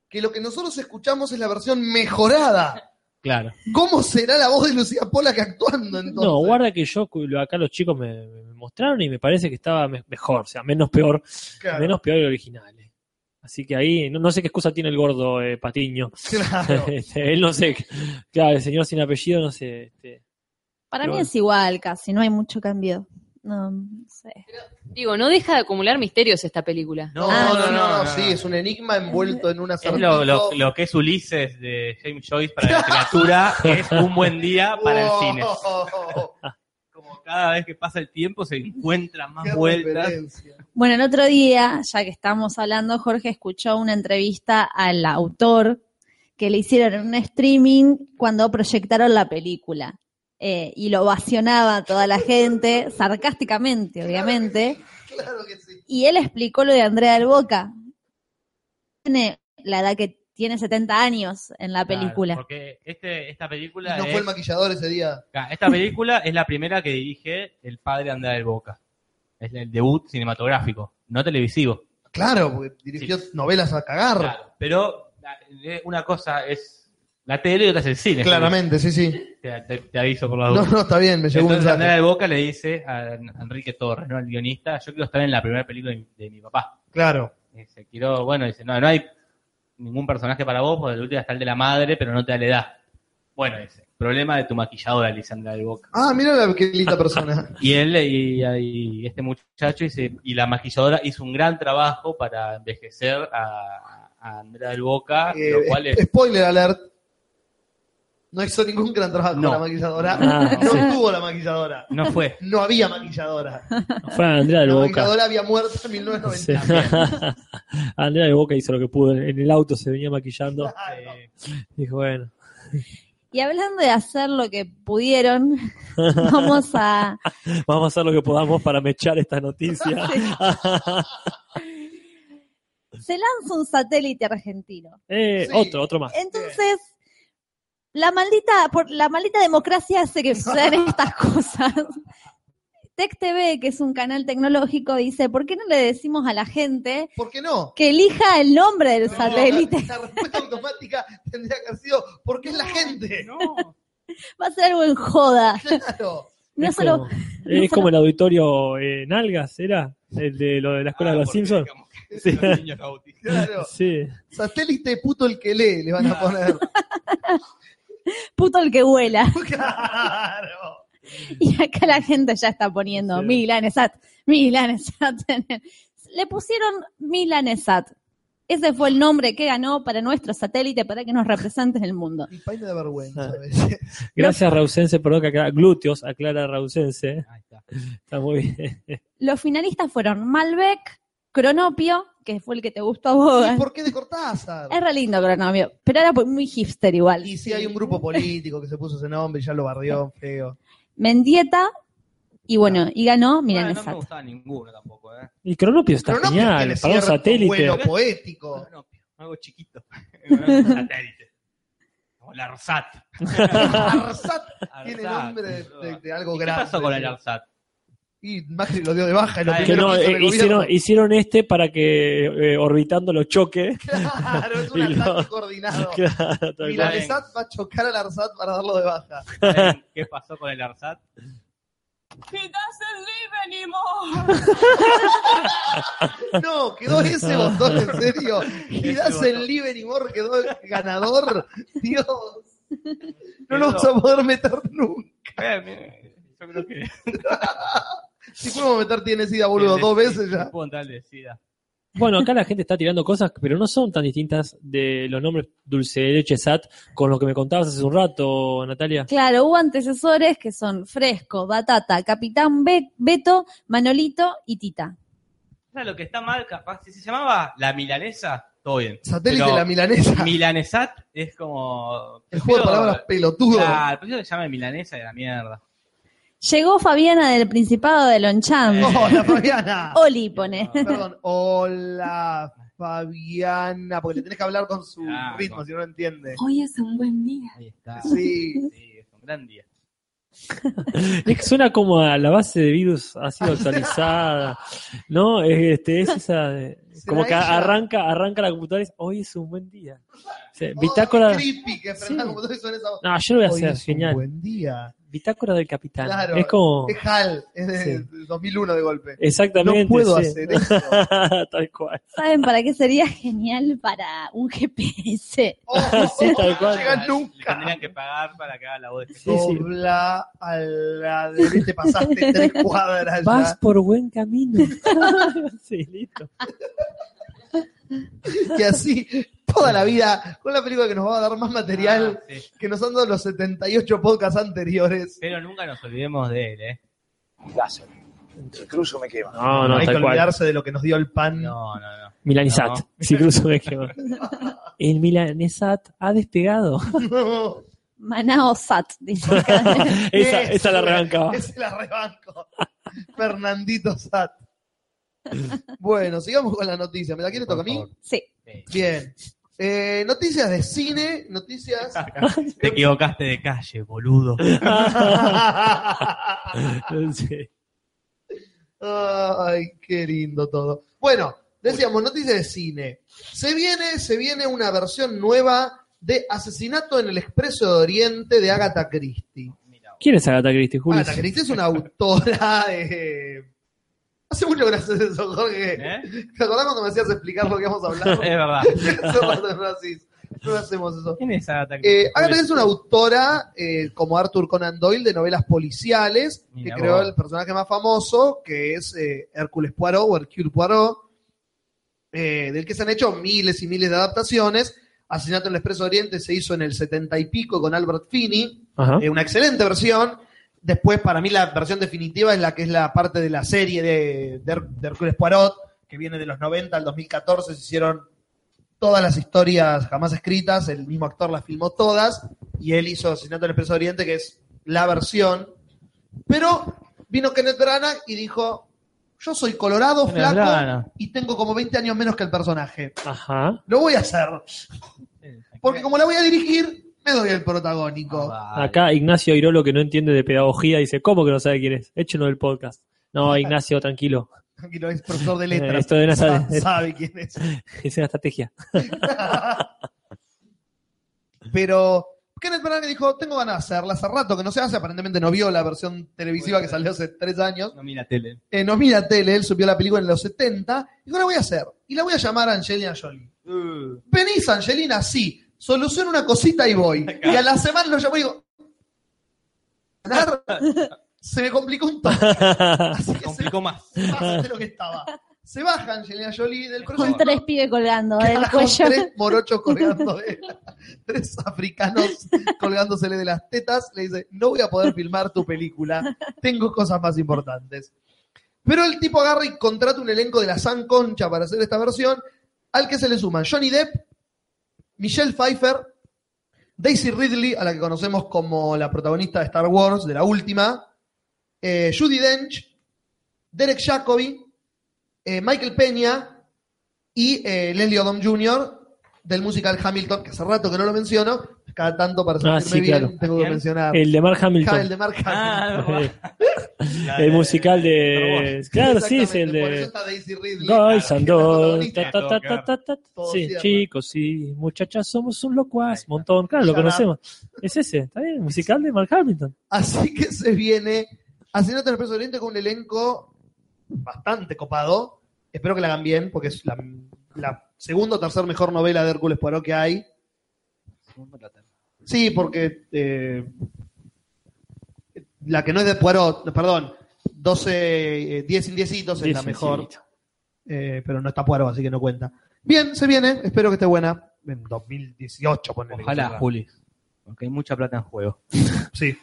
que lo que nosotros escuchamos es la versión mejorada. Claro. ¿Cómo será la voz de Lucía Pola que actuando entonces? No, guarda que yo, acá los chicos me, me mostraron y me parece que estaba me- mejor, o sea, menos peor, Claro, menos peor el original. eh. Así que ahí, no, no sé qué excusa tiene el gordo eh, Patiño. claro. Este, Él no sé, claro, el señor sin apellido, no sé. Este, Para Pero mí bueno. es igual casi, no hay mucho cambio. No, no sé. Digo, no deja de acumular misterios esta película. No, Ah, no, no, no, no, no. sí, es un enigma envuelto en una Es lo, lo, lo que es Ulises de James Joyce para la literatura, es un buen día para el cine. Como cada vez que pasa el tiempo se encuentran más vueltas. Bueno, el otro día, ya que estamos hablando, Jorge escuchó una entrevista al autor que le hicieron en un streaming cuando proyectaron la película. Eh, y lo ovacionaba a toda la gente, sarcásticamente, obviamente. Claro que sí. Y él explicó lo de Andrea del Boca. Tiene la edad que tiene 70 años en la Claro, película. porque este, esta Y película no es, fue el maquillador ese día. esta película es la primera que dirige el padre Andrea del Boca. Es el debut cinematográfico, no televisivo. Claro, porque dirigió novelas a cagar. Claro, pero eh, una cosa es la tele y otra es el cine. Claramente, sí, sí. Te, te- te aviso por la No, duda. no, está bien, me llegó un Entonces Andrea mensaje. del Boca le dice a Enrique Torres, ¿no? El guionista, yo quiero estar en la primera película de, de mi papá. Claro. Dice, quiero, bueno, dice, no, no hay ningún personaje para vos, porque el último está el de la madre, pero no te da la edad. Bueno, dice, problema de tu maquilladora, Lisandra del Boca. Ah, mira la qué linda persona. Y él y, y este muchacho dice, y la maquilladora hizo un gran trabajo para envejecer a, a Andrea del Boca, Eh, lo cual es Spoiler alert. No hizo ningún gran trabajo No. la maquilladora. Ah, no sí. estuvo la maquilladora. no fue. No había maquilladora. Fue Andrea del La Boca. maquilladora había muerto en Sí. 1990. Andrea del Boca hizo lo que pudo. En el auto se venía maquillando. Claro. Eh, Dijo, bueno. Y hablando de hacer lo que pudieron, vamos a... Vamos a hacer lo que podamos para mechar esta noticia. Se lanza un satélite argentino. Eh, Sí. Otro, otro más. Entonces, la maldita, por la maldita democracia hace que sucedan estas cosas. Tech TV, que es un canal tecnológico, dice, ¿por qué no le decimos a la gente ¿Por qué no? que elija el nombre del satélite? La, la respuesta automática tendría que haber sido porque es la gente. Va a ser algo en joda. Claro. No es solo, como, es como el auditorio eh, Nalgas, ¿era? El de lo de la escuela de los Simpsons. Sí. Claro. Sí. Satélite puto el que lee, le van a poner. puto el que vuela. Claro. Y acá la gente ya está poniendo Sí. Milanesat, Milanesat. Le pusieron Milanesat. Ese fue el nombre que ganó para nuestro satélite para que nos represente en el mundo. Mi país da vergüenza Ah. Gracias, Rausense, perdón que aclara. Glúteos, aclara Rausense. ahí está. Está muy bien. Los finalistas fueron Malbec, Cronopio, que fue el que te gustó a vos. ¿Y por qué de Cortázar? Es re lindo Cronopio, pero era muy hipster igual. Y si hay un grupo político que se puso ese nombre y ya lo barrió feo. Mendieta, y bueno, y ganó Bueno, no me Milanesat. gustaba ninguno tampoco, ¿eh? Y Cronopio está no genial. Para un satélite. vuelo poético. No, algo chiquito. Satélite. Como el ARSAT. Arsat tiene nombre de, boludo. de- de algo ¿Y ¿Qué grande. pasó con el ARSAT? Y Macri lo dio de baja. en lo Que no, eh, el hicieron, este para que eh, orbitando lo choque. Claro, es un y lo- ataque coordinado. Claro, tal cual. Milanesat va a chocar al Arsat para darlo de baja. ¿Saben ¿Qué pasó con el ARSAT? He doesn't live anymore. No, quedó ese botón, en serio. Y das el. Live Anymore, quedó el ganador. Dios. No lo vamos a poder meter nunca. Eh, Yo creo que. Si podemos meter tiene sida, boludo, dos veces ya. Bueno, acá la gente está tirando cosas, pero no son tan distintas de los nombres dulce de leche SAT con lo que me contabas hace un rato, Natalia. Claro, hubo antecesores que son Fresco, Batata, Capitán Be- Beto, Manolito y Tita. O sea, lo que está mal, capaz, si se llamaba la milanesa, todo bien. Satélite Pero la milanesa. Milanesat es como. El juego de palabras pelotudo. Claro, prefiero que se llame milanesa de la mierda. Llegó Fabiana del Principado de Lonchan. Hola, Fabiana. Oli pone. Perdón. Hola, Fabiana. Porque le tenés que hablar con su ritmo, si no lo entiende. Hoy es un buen día. Ahí está. Sí. Sí, es un gran día. Es que suena como a la base de virus ha sido actualizada, ¿no? Es- Este, es esa de- como que ella? arranca, arranca la computadora y dice, hoy es un buen día. Sí, Oh, bitácora. qué creepy que Sí. como todo eso en esa voz. No, yo lo voy a Hoy hacer, es un genial. buen día. Bitácora del capitán. Claro. Es como. Es HAL, es de Sí. de 2001 de golpe. Exactamente. No puedo sí. hacer eso. tal cual. ¿Saben para qué sería genial para un GPS? Oh, Sí, tal cual. No llega Le nunca. tendrían que pagar para que haga la voz de Sí, sí. Dobla a la derecha, te pasaste tres cuadras Vas ya. por buen camino. sí, listo. Que así, toda la vida, con la película que nos va a dar más material Ah, sí. que nos han dado los 78 podcasts anteriores. Pero nunca nos olvidemos de él, ¿eh? Láser. El cruzo me quema. No, no, Hay que cual. olvidarse de lo que nos dio el pan. No, no, no. Milanesat. No. Si cruzo me quedo. El Milanesat ha despegado. No. Manao Sat, dice esa, esa la rebancaba. Ese la rebanco. Fernandito Sat. Bueno, sigamos con la noticia. ¿Me la quiere tocar a mí? Sí. Bien. Eh, noticias de cine, noticias. Te equivocaste de calle, boludo. Sí. Ay, qué lindo todo. Bueno, decíamos, noticias de cine. Se viene, se viene una versión nueva de Asesinato en el Expreso de Oriente de Agatha Christie. ¿Quién es Agatha Christie, Julio? Agatha Christie es una autora de... Hace mucho que no haces eso, Jorge. ¿Eh? ¿Te acordás cuando me hacías explicar lo que íbamos a hablar? Es verdad. No, hacemos eso. ¿Quién es Agatha Eh? Agatha Christie es una autora, eh, como Arthur Conan Doyle, de novelas policiales, Mira que creó vos. el personaje más famoso, que es eh, Hércules Poirot o Hercule Poirot, eh, del que se han hecho miles y miles de adaptaciones. Asesinato en el Expreso Oriente se hizo en el setenta y pico con Albert Finney, Ajá. eh, una excelente versión. Después, para mí, la versión definitiva es la que es la parte de la serie de, de, Her- de Hércules Poirot, que viene de los 90 al 2014. Se hicieron todas las historias jamás escritas, el mismo actor las filmó todas, y él hizo Asesinato en el Expreso Oriente, que es la versión. Pero vino Kenneth Branagh y dijo: Yo soy colorado, Kenneth flaco, Branagh. y tengo como 20 años menos que el personaje. Ajá. Lo voy a hacer. Porque como la voy a dirigir, me doy el protagónico. Vale. Acá Ignacio Irolo, que no entiende de pedagogía, dice, ¿cómo que no sabe quién es? Échenlo del podcast. No, Ignacio, tranquilo. Tranquilo, es profesor de letras. Esto de Sa- sabe- sabe quién es. Es una estrategia. Pero Kenneth Branagh dijo, tengo ganas de hacerla hace rato que no se hace, aparentemente no vio la versión televisiva que salió hace tres años. No mira tele. Eh, no mira tele, él subió la película en los 70. Dijo, la voy a hacer. Y la voy a llamar Angelina Jolie. Venís, Angelina, sí. Soluciona una cosita y voy. Y a la semana lo llamo y digo, "Ganar". se me complicó un toque. Así Se que se complicó más. baja de lo que estaba. Se baja Angelina Jolie del Con proyecto. tres pibes colgando del Con cuello. tres morochos colgando de tres africanos colgándosele de las tetas, le dice, no voy a poder filmar tu película, tengo cosas más importantes. Pero el tipo agarra y contrata un elenco de la San Concha para hacer esta versión, al que se le suman Johnny Depp, Michelle Pfeiffer, Daisy Ridley, a la que conocemos como la protagonista de Star Wars, de la última, eh, Judy Dench, Derek Jacobi, eh, Michael Peña y eh, Leslie Odom Jr. del musical Hamilton, que hace rato que no lo menciono, cada tanto para Ah, sentirme sí, bien claro. tengo que mencionar El de Mark Hamilton. el de Mark Ah, Hamill. verdad. el musical de... Claro, sí, es el Exactamente, por eso de... está Daisy Ridley, Guys claro, and la dolls, Sí, chicos, sí, muchachas, somos un locuaz, montón. Claro, lo conocemos. Es ese, está bien, musical de Mark Hamilton. Así que se viene Asesinato en el Expreso Oriente con un elenco bastante copado. Espero que la hagan bien, porque es la, la segunda o tercera mejor novela de Hércules Poirot que hay. Sí, porque eh, la que no es de Poirot, perdón, 12, eh, 10 indiecitos es la mejor, eh, pero no está Poirot, así que no cuenta. Bien, se viene, espero que esté buena. En 2018, ponele. Ojalá, Juli. Porque hay mucha plata en juego. Sí.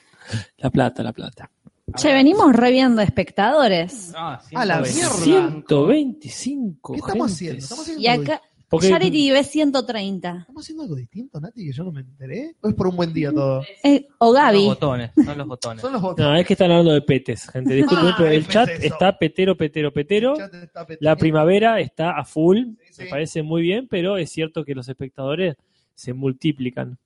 La plata, la plata. Che, venimos reviendo espectadores. Ah, A la 125. mierda. 125. ¿Qué estamos gente. haciendo? ¿Estamos haciendo Y acá, Porque- Charity ve 130. ¿Estamos haciendo algo distinto, Nati, que yo no me enteré? ¿O es por un buen día todo? Eh, o Son los Gaby. botones. Son los botones. Son los botones. No, es que están hablando de petes, gente. Disculpen, Ah, pero el chat eso. está petero, petero, petero. El chat está La primavera está a full. Sí, sí. Me parece muy bien, pero es cierto que los espectadores se multiplican.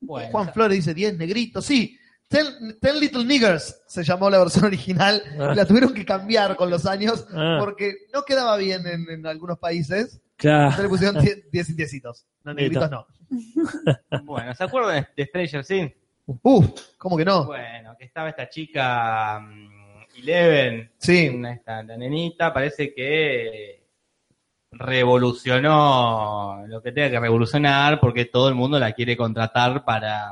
Bueno, Juan Flores dice 10 negritos. Sí, Ten, Ten Little Niggers se llamó la versión original. Ah. La tuvieron que cambiar con los años Ah. porque no quedaba bien en, en algunos países. Claro. Entonces le pusieron 10 10 indiecitos. No, negritos no. bueno, ¿se acuerdan de Stranger Things? Uf, ¿cómo que no? Bueno, que estaba esta chica mm, Eleven, Sí. una- esta, la nenita, parece que revolucionó lo que tenga que revolucionar porque todo el mundo la quiere contratar para,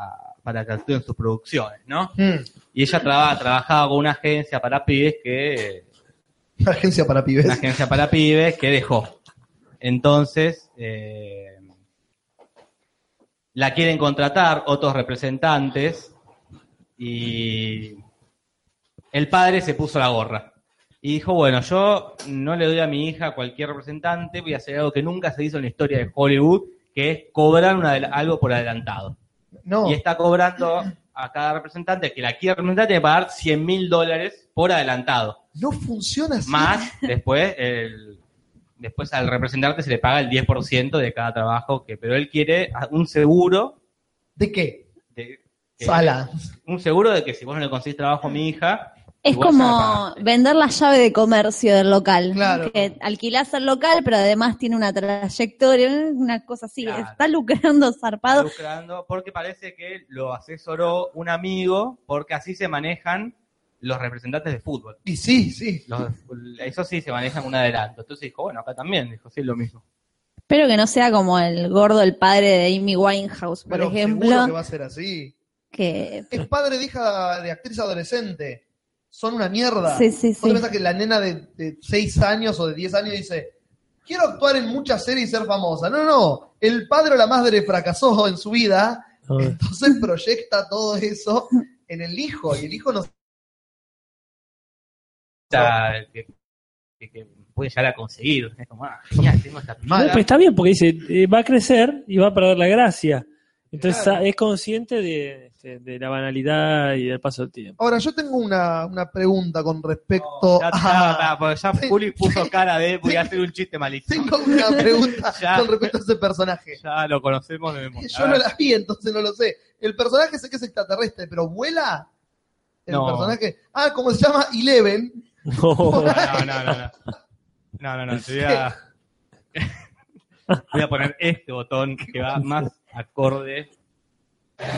para que actúe en sus producciones, ¿no? Mm. Y ella traba- trabajaba con una agencia para pibes que Agencia para pibes. una agencia para pibes que dejó. Entonces, eh, la quieren contratar otros representantes y el padre se puso la gorra. Y dijo, bueno, yo no le doy a mi hija a cualquier representante, voy a hacer algo que nunca se hizo en la historia de Hollywood, que es cobrar una algo por adelantado. No. Y está cobrando a cada representante que la quiere representar, tiene que pagar 100 mil dólares por adelantado. No funciona así. Más después el, después al representante se le paga el 10% de cada trabajo que pero él quiere un seguro ¿De qué? de que- Sala. un seguro de que si vos no le conseguís trabajo a mi hija Es como vender la llave de comercio del local. Claro. Que alquilás el local, pero además tiene una trayectoria, una cosa así. Claro. Está lucrando zarpado. lucrando porque parece que lo asesoró un amigo porque así se manejan los representantes de fútbol. Y sí, sí. Los- eso sí se manejan un adelanto. Entonces dijo, bueno, acá también, dijo, sí, lo mismo. Espero que no sea como el gordo, el padre de Amy Winehouse, por Pero ejemplo. seguro que va a ser así. que Es padre de hija de actriz adolescente. Son una mierda. Sí, sí, ¿Vos te sí. pensás que la nena de, 6 años o de 10 años dice, quiero actuar en muchas series y ser famosa? No, no, el padre o la madre fracasó en su vida, entonces proyecta todo eso en el hijo, y el hijo no... Que, que- que puede llegar a conseguir. Es como, ah, genial, tengo esta No, pues está bien, porque dice, eh, va a crecer y va a perder la gracia. Entonces Claro. es consciente de, este, de la banalidad y del paso del tiempo. Ahora, yo tengo una, una pregunta con respecto Oh, ya, a... ya, porque ya. Juli puso cara de voy a hacer un chiste malísimo. Tengo una pregunta Ya. con respecto a ese personaje. Ya lo conocemos de memoria. Yo no la vi, entonces no lo sé. El personaje sé que es extraterrestre, pero ¿vuela? El No. personaje... Ah, ¿cómo se llama? Eleven. No. No, no, no, no. No, no, no. A... voy a poner este botón que va más acorde.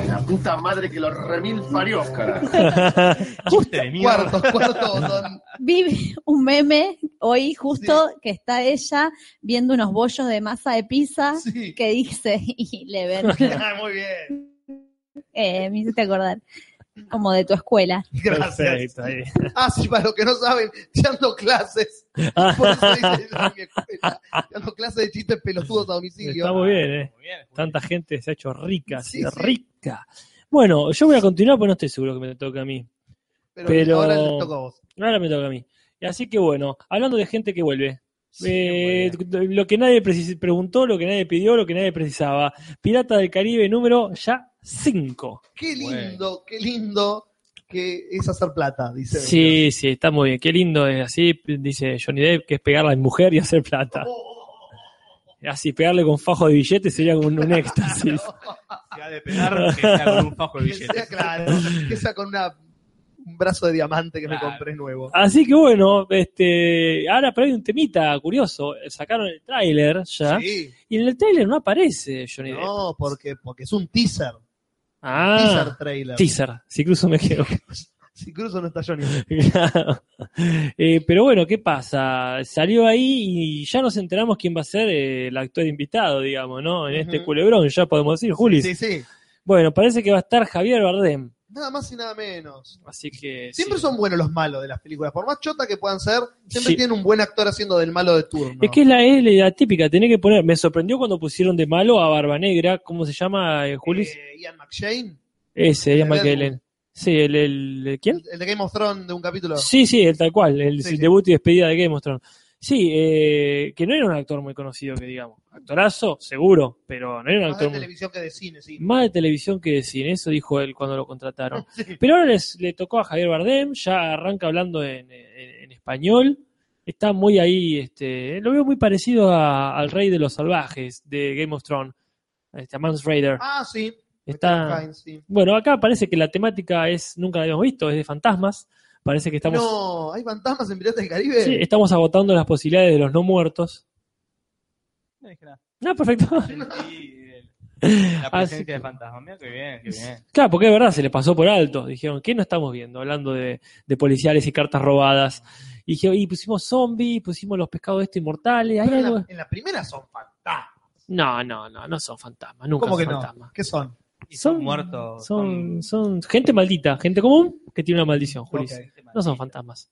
La puta madre que los remil parió, carajo. Chiste de mierda. Cuarto, cuarto botón. Vi un meme hoy justo que está ella viendo unos bollos de masa de pizza Sí. que dice y le ven. Ah, muy bien. Eh, me hiciste acordar. Como de tu escuela. Gracias. Perfecto, ahí. Ah, sí, para los que no saben, dando clases. Por eso dice yo en mi escuela. Dando clases de chistes pelotudos a domicilio. Está muy bien, ¿eh? Muy bien, Juli. Tanta gente se ha hecho rica, Sí, rica. Bueno, yo voy a continuar, porque no estoy seguro que me toque a mí. Pero, pero- ahora les toca a vos. Ahora me toca a mí. Así que bueno, hablando de gente que vuelve. Sí, Eh, lo que nadie preguntó, lo que nadie pidió, lo que nadie precisaba. Pirata del Caribe número ya 5. Qué lindo, qué lindo que es hacer plata, dice. Sí, sí, está muy bien. Qué lindo es así, dice Johnny Depp, que es pegarla a la mujer y hacer plata. Así, pegarle con fajo de billetes sería como un, un éxtasis. Si ha de pegar, que sea con un fajo de Que sea billetes. claro, que sea con una, un brazo de diamante que me compré nuevo. Así que bueno, este, ahora pero hay un temita curioso. Sacaron el tráiler ya. Sí. Y en el tráiler no aparece Johnny Depp. No, porque, porque es un teaser. Ah, Teaser trailer. teaser. Si cruzo me quedo. Si cruzo no está Johnny. Claro. Eh, pero bueno, ¿qué pasa? Salió ahí y ya nos enteramos quién va a ser eh, el actor invitado, digamos, ¿no? En este culebrón, ya podemos decir, Juli. Sí, sí. Bueno, parece que va a estar Javier Bardem. Nada más y nada menos. Así que. Siempre sí. son buenos los malos de las películas. Por más chota que puedan ser, siempre Sí. tienen un buen actor haciendo del malo de turno. Es que es la, es la típica, tenés que poner. Me sorprendió cuando pusieron de malo a Barba Negra. ¿Cómo se llama, eh, Juli? Eh, Ian McShane, Ese, Ian McKellen. Sí, el, el, el- ¿Quién? el de Game of Thrones de un capítulo. Sí, sí, el tal cual, el Sí, sí. debut y despedida de Game of Thrones. Sí, eh, que no era un actor muy conocido, que digamos. Actorazo, seguro, pero no era un Más de actor muy... televisión que de cine, sí. Más de televisión que de cine, eso dijo él cuando lo contrataron. Sí. Pero ahora les, le tocó a Javier Bardem, ya arranca hablando en, en- en español. Está muy ahí, este, lo veo muy parecido a- al Rey de los Salvajes de Game of Thrones, este, a Mans Raider. Ah, sí. Está, sí. bueno, acá parece que la temática es, nunca la habíamos visto, es de fantasmas. Parece que estamos, No, ¿hay fantasmas en Piratas del Caribe? sí, estamos agotando las posibilidades de los no muertos. No dije nada. No, perfecto. Sí, la presencia que- de fantasmas. Mira qué bien, qué bien. Claro, porque es verdad, se le pasó por alto. Dijeron, ¿qué no estamos viendo? Hablando de, de policiales y cartas robadas. Y dije, y pusimos zombies, pusimos los pescados estos inmortales. ¿hay Pero en, la, en la primera son fantasmas. No, no, no, no son fantasmas, nunca ¿Cómo son que no? fantasmas. ¿Qué son? Y son, muertos. Son, son gente maldita, gente común que tiene una maldición, Juli. No son fantasmas.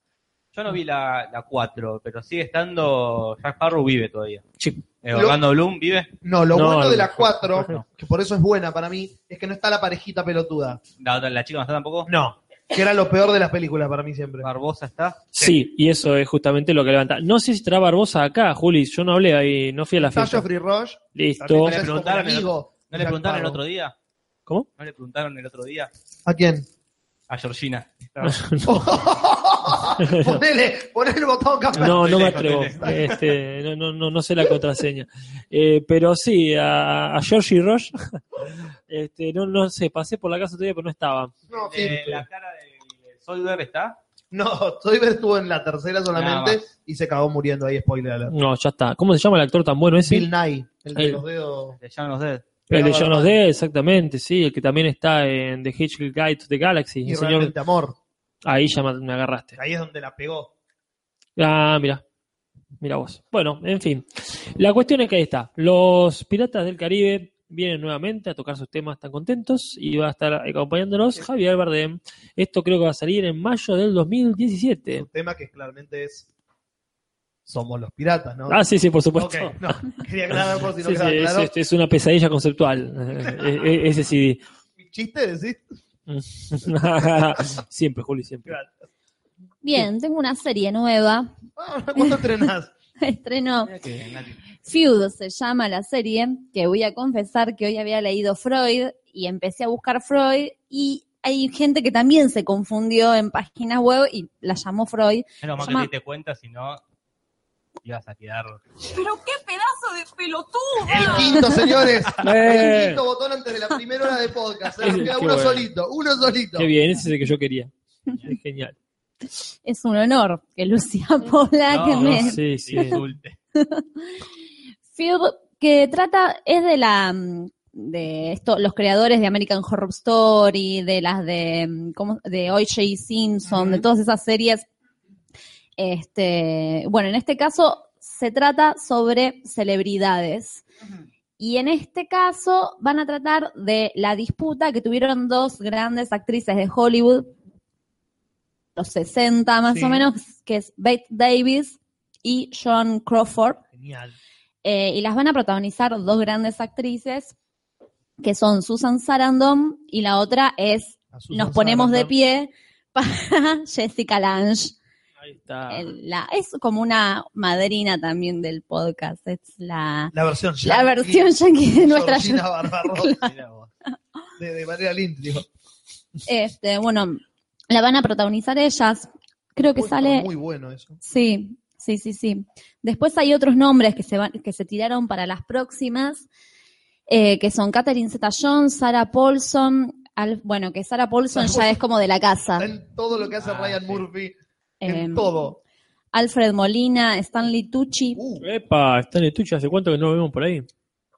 Yo no vi la, la 4, pero sigue estando. Jack Sparrow vive todavía. Sí. Eh, Orlando Bloom vive. No, lo No, bueno no, de la no, 4, no. que por eso es buena para mí, es que no está la parejita pelotuda. La, otra, la chica no está tampoco. No. Que era lo peor de las películas para mí siempre. Barbosa está. Sí, y eso es justamente lo que levanta. No sé si estará Barbosa acá, Juli. Yo no hablé ahí, no fui a la fiesta. Geoffrey Rush. Listo. le preguntaron un amigo ¿No le preguntaron el otro día? ¿Cómo? ¿No le preguntaron el otro día? ¿A quién? A Georgina. ponele, ponele el botón capaz. No, no me atrevo. Este, no, no, no, no sé la contraseña. Eh, pero sí, a, a Georgie Roche, este, no, no sé, pasé por la casa todavía, pero no estaba. No, sí. Eh, la cara de Solver está. No, Soyber estuvo en la tercera solamente y se acabó muriendo ahí, spoiler alert. No, ya está. ¿Cómo se llama el actor tan bueno ese? Bill Nye, el de El- los dedos. De Shaun of Dead. El de John. Dead, exactamente, sí, el que también está en The Hitchhiker's Guide to the Galaxy. Y el señor, amor. ahí ya me me agarraste. Ahí es donde la pegó. Ah, mira. Mira vos. Bueno, en fin. La cuestión es que ahí está. Los Piratas del Caribe vienen nuevamente a tocar sus temas tan contentos y va a estar acompañándonos Javier Bardem. Esto creo que va a salir en mayo del 2017. Un tema que claramente es Somos los piratas, ¿no? Ah, sí, sí, por supuesto. No, quería aclarar por si no Sí, sí, quedaba es, claro. es- es una pesadilla conceptual, eh, eh, ese CD. ¿Chiste decís? siempre, Juli, siempre. Bien, tengo una serie nueva. Ah, ¿Cuándo estrenás? Que Nati- Feud se llama la serie, que voy a confesar que hoy había leído Freud y empecé a buscar Freud y hay gente que también se confundió en páginas web y la llamó Freud. Menos mal que Llama- te diste cuenta, si no ibas a quedar. Pero qué pedazo de pelotudo. El quinto, señores. Eh. El quinto botón antes de la primera hora de podcast. ¿eh? Queda uno bueno. solito, uno solito. Qué bien, ese es el que yo quería. Es genial. Es un honor que Lucía Pola No, que no, me... Sí, sí. Insulte. Que trata, es de la mm, de esto, los creadores de American Horror Story, de las de mm, ¿cómo? de O.J. Simpson, de todas esas series. Este, bueno, en este caso se trata sobre celebridades. Y en este caso van a tratar de la disputa que tuvieron dos grandes actrices de Hollywood, los 60 más Sí. o menos, que es Bette Davis y Joan Crawford. Genial. Eh, y las van a protagonizar dos grandes actrices, que son Susan Sarandon y la otra es Nos ponemos de pie para Jessica Lange. Ahí está. El- la- es como una madrina también del podcast. Es la, La versión la yankee, versión yankee de nuestra vos. de, de María Lind, digo. este, bueno, la van a protagonizar ellas. Creo que sale. Muy bueno eso. Sí, sí, sí, sí. Después hay otros nombres que se van, que se tiraron para las próximas, eh, que son Catherine Zeta-Jones, Sarah Paulson, Al- bueno, que Sarah Paulson ya es como de la casa. Está en todo lo que hace Ah, Ryan sí. Murphy. En Em, todo. Alfred Molina, Stanley Tucci, Uh, Epa, en estuche. ¿Hace cuánto que no lo vemos por ahí?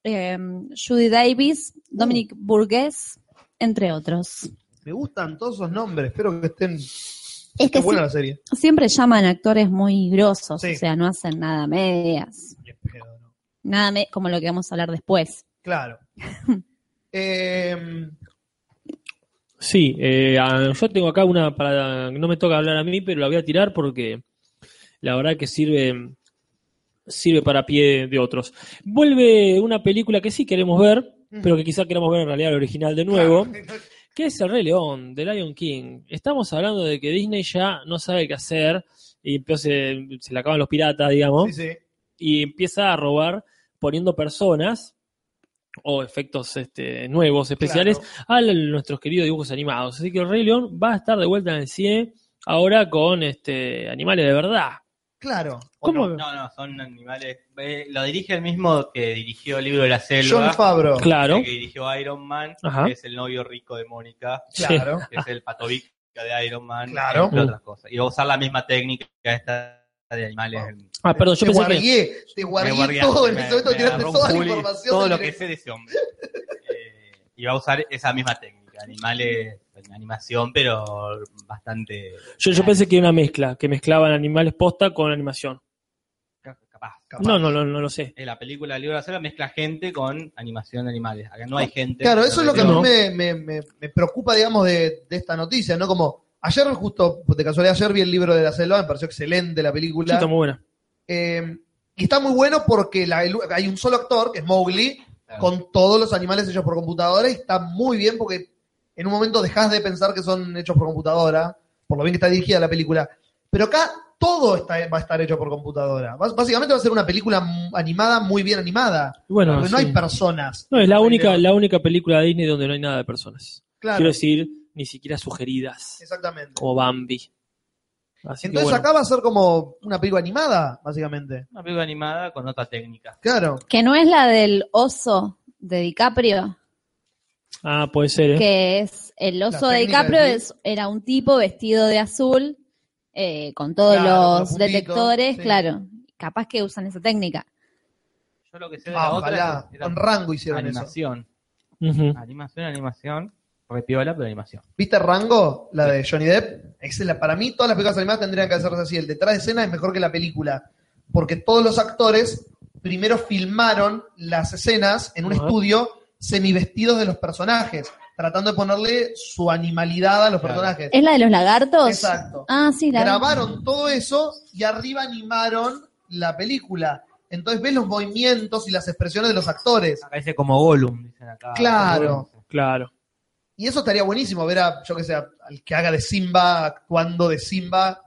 eh, Judy Davis, Dominic Uh. Burgess, entre otros. me gustan todos esos nombres. Espero que estén. Es que buena la serie. siempre llaman actores muy grosos, Sí. o sea, no hacen nada medias, pedo, ¿no? nada me- como lo que vamos a hablar después. Claro. Em, Sí, eh, yo tengo acá una para. No me toca hablar a mí, pero la voy a tirar porque la verdad que sirve sirve para pie de otros. Vuelve una película que sí queremos ver, pero que quizá queramos ver en realidad el original de nuevo, que es El Rey León, de Lion King. Estamos hablando de que Disney ya no sabe qué hacer y entonces se le acaban los piratas, digamos, Sí, sí. y empieza a robar poniendo personas o efectos este, nuevos, especiales, Claro. a nuestros queridos dibujos animados. Así que el Rey León va a estar de vuelta en el cine ahora con este animales de verdad. Claro. ¿o ¿Cómo? no? No, no, son animales. eh, lo dirige el mismo que dirigió el libro de la John selva. Favreau. Claro. el que dirigió Iron Man, Ajá. que es el novio rico de Mónica, Claro. que es el patobica de Iron Man, Claro. entre otras cosas. Y va a usar la misma técnica esta de animales. Ah, perdón, yo te pensé que. guardié, te guardié, todo en ese momento, tiraste toda la información. Todo lo que sé de ese hombre. Eh, y va a usar esa misma técnica, animales animación, pero bastante Yo, yo pensé que era una mezcla, que mezclaban animales posta con animación. capaz. Capaz. No, no, no, no lo sé. En la película El libro de la selva mezcla gente con animación de animales. Acá no hay gente. Claro, eso es lo que a mí me, me- me- me preocupa, digamos, de, de esta noticia, ¿no? Como ayer, justo de casualidad, ayer vi el libro de la selva, me pareció excelente la Sí, película. está muy buena. Eh, y está muy bueno porque la- el- hay un solo actor, que es Mowgli, Claro. con todos los animales hechos por computadora, y está muy bien porque en un momento dejas de pensar que son hechos por computadora, por lo bien que está dirigida la película. Pero acá todo está, va a estar hecho por computadora. Bás- Básicamente va a ser una película animada, muy bien animada. Y Bueno, porque no sí. hay personas. No, es la única, la única película de Disney donde no hay nada de personas. Claro, Quiero decir, ni siquiera sugeridas, exactamente. como Bambi. Así Entonces bueno. acá va a ser como una película animada, básicamente. Una película animada con otra técnica. Claro. Que no es la del oso de DiCaprio, Ah, puede ser, ¿eh? que es el oso de DiCaprio es, era un tipo vestido de azul eh, con todos Claro, los detectores, sí. claro. Capaz que usan esa técnica. Yo lo que sé de Ah, la otra ojalá. era Con Rango hicieron eso. animación. Ujú. Animación, animación. Repiola, pero animación. ¿Viste Rango? La de Johnny Depp. La- para mí, todas las películas animadas tendrían que hacerse así. El detrás de escena es mejor que la película. Porque todos los actores primero filmaron las escenas en un estudio semivestidos de los personajes, tratando de ponerle su animalidad a los Claro. personajes. ¿Es la de los lagartos? Exacto. Ah, sí, la Grabaron todo eso y arriba animaron la película. Entonces ves los movimientos y las expresiones de los actores. Acá dice como Gollum, dicen acá. Claro. Claro. Y eso estaría buenísimo, ver a, yo que sé, al que haga de Simba actuando de Simba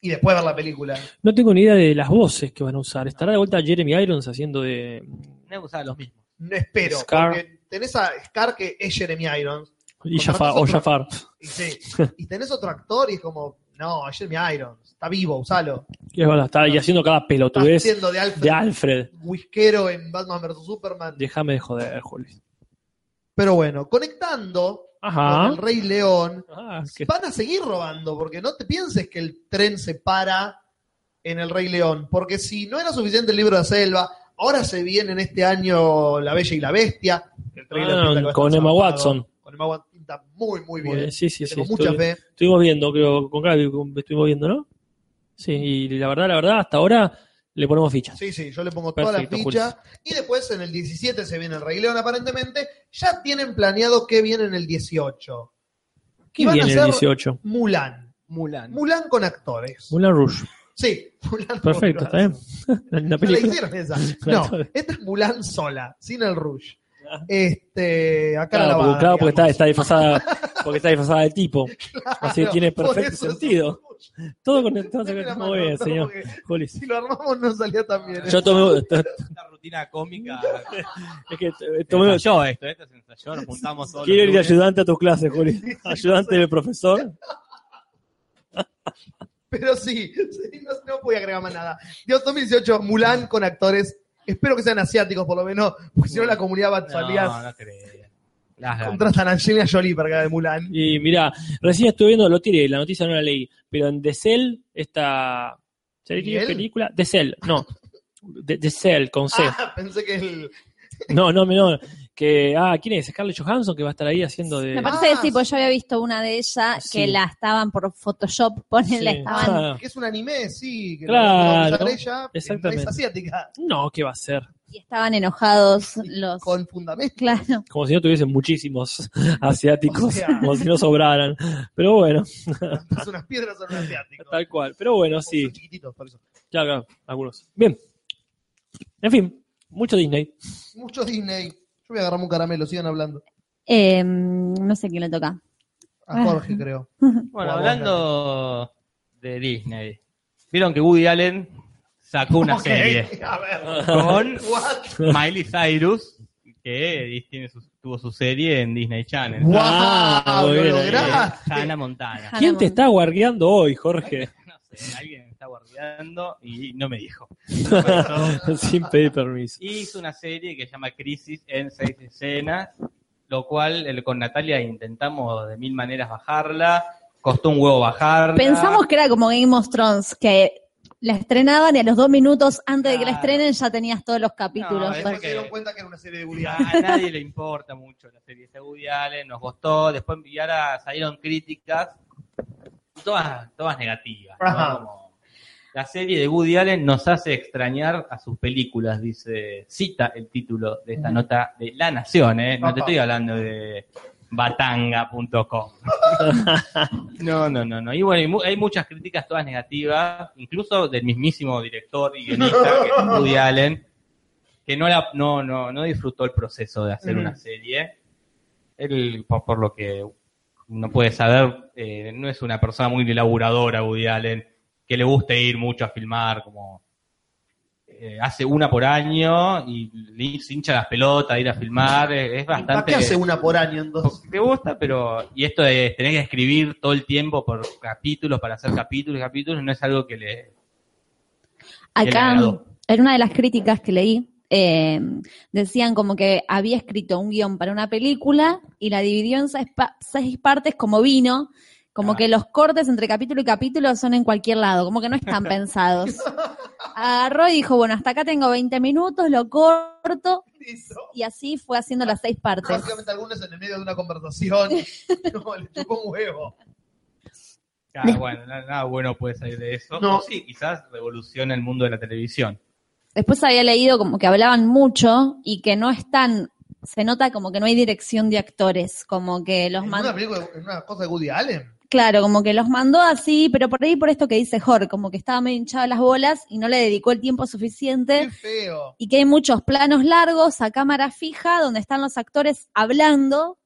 y después ver la película. No tengo ni idea de las voces que van a usar. ¿Estará de vuelta Jeremy Irons haciendo de No usaba los mismos. No espero, Scar. porque tenés a Scar que es Jeremy Irons. y Jafar, o Jafar? Y, sí, y tenés otro actor y es como, no, es Jeremy Irons, está vivo, usalo. Es verdad, está ahí haciendo cada Está pelotudez haciendo de Alfred, de Alfred. whiskero en Batman vs. Superman. Déjame de joder, Juli. Pero bueno, conectando con el Rey León, Ah, que- van a seguir robando, porque no te pienses que el tren se para en el Rey León, porque si no era suficiente el libro de la selva, ahora se viene en este año La Bella y la Bestia, el Ah, con Emma. Watson. Con Emma Watson pinta muy, muy bien. Sí, sí, sí. Tengo mucha estuvi- fe. Estuvimos viendo, creo, con Gaby estuvimos viendo, ¿no? Sí, y la verdad, la verdad, hasta ahora le ponemos fichas. Sí, sí, yo le pongo toda Perfecto, la ficha. Y después en el 17 se viene el Rey León, aparentemente. Ya tienen planeado qué viene en el 18. ¿Qué van a viene el hacer 18? Mulan. Mulan. Mulan con actores. Moulin Rouge. Sí, Mulan. Perfecto, está bien. La película. hicieron esa. No, esta es Mulan sola, sin el Rouge. Este, acá Claro, la porque, claro, porque está, disfrazada, porque está disfrazada de tipo. Así que Claro, tiene por perfecto sentido. Todo con todo Dame la Muy mano, bien, señor. porque Juli. Si lo armamos no salía tan bien. Yo tomé, Esta rutina cómica. es que Se tomé, ensayó esto, esto se ensayó, nos juntamos todos. quiero ir ayudante a tus clases, Juli. Ayudante del profesor. Pero sí, sí, no, no voy a agregar más nada. Dios 2018, Mulan con actores. Espero que sean asiáticos, por lo menos, porque si no la comunidad va a salir No, no creo. Las ganas. contra Angelina Jolie para que haga de Mulan. Y mira, recién estuve viendo, lo tiré, la noticia no la leí, pero en The Cell, esta serie ¿Miguel? película, The Cell, no, The, The Cell con C. Ah, pensé que el. No, no, no, que, ah, ¿quién es? Scarlett Johansson que va a estar ahí haciendo de... Me parece Ah, que sí, pues yo había visto una de ellas Sí. que la estaban por Photoshop, ponele, Sí. estaban. Ah, que es un anime, sí. Que Claro, ella, exactamente. Es asiática. no, ¿qué va a ser? Y estaban enojados los. Con fundamento. Claro. Como si no tuviesen muchísimos asiáticos, O sea. como si no sobraran. Pero bueno, Es unas piedras son un asiático. tal cual. Pero bueno, O sí, Son chiquititos, por eso. claro, claro, algunos. Bien. En fin, mucho Disney. Mucho Disney. Yo voy a agarrarme un caramelo, sigan hablando. Eh, no sé quién le toca. A Jorge, creo. Bueno, hablando de Disney. Vieron que Woody Allen sacó una serie A ver. con What? Miley Cyrus, que tiene su- tuvo su serie en Disney Channel. Wow, Ah, lo lograste. Hannah Montana. ¿Quién te está guardiando hoy, Jorge? No sé, alguien me está guardiando y no me dijo. Sin pedir permiso. Y hizo una serie que se llama Crisis en seis escenas, lo cual el- con Natalia intentamos de mil maneras bajarla, costó un huevo bajarla. Pensamos que era como Game of Thrones, que la estrenaban y a los dos minutos antes de que la estrenen ya tenías todos los capítulos. No, Después se dieron cuenta que era una serie de Woody a, Allen. a nadie le importa mucho la serie de Woody Allen, nos gustó, después y ahora salieron críticas, todas, todas negativas. ¿no? Ajá. Como, la serie de Woody Allen nos hace extrañar a sus películas, dice, cita el título de esta nota de La Nación, ¿eh? no te estoy hablando de batanga.com. no, no, no, no. Y bueno, hay mu- hay muchas críticas, todas negativas, incluso del mismísimo director y guionista, que es Woody Allen, que no, la, no, no, no disfrutó el proceso de hacer una serie. Él, por, por lo que uno puede saber, eh, no es una persona muy elaboradora, Woody Allen, que le guste ir mucho a filmar, como eh, hace una por año y se hincha las pelotas ir a filmar, es, es ¿Para bastante... qué hace una por año entonces? Te gusta, pero. Y esto de tener que escribir todo el tiempo por capítulos para hacer capítulos y capítulos no es algo que le. que le Acá, en una de las críticas que leí, eh, decían como que había escrito un guion para una película y la dividió en seis, pa- seis partes como vino, Como Ah. que los cortes entre capítulo y capítulo son en cualquier lado, como que no están pensados. Agarró y dijo, bueno, hasta acá tengo 20 minutos, lo corto, Listo. y así fue haciendo las seis partes. Básicamente algunos en el medio de una conversación. No, le chupó un huevo. Ah, bueno, nada, nada bueno puede salir de eso. No. O sí, quizás revoluciona el mundo de la televisión. Después había leído como que hablaban mucho y que no están, se nota como que no hay dirección de actores, como que los mandó, una película, en una cosa de Woody Allen. Claro, como que los mandó así, pero por ahí por esto que dice Jorge, como que estaba medio hinchado las bolas y no le dedicó el tiempo suficiente Qué feo. y que hay muchos planos largos a cámara fija donde están los actores hablando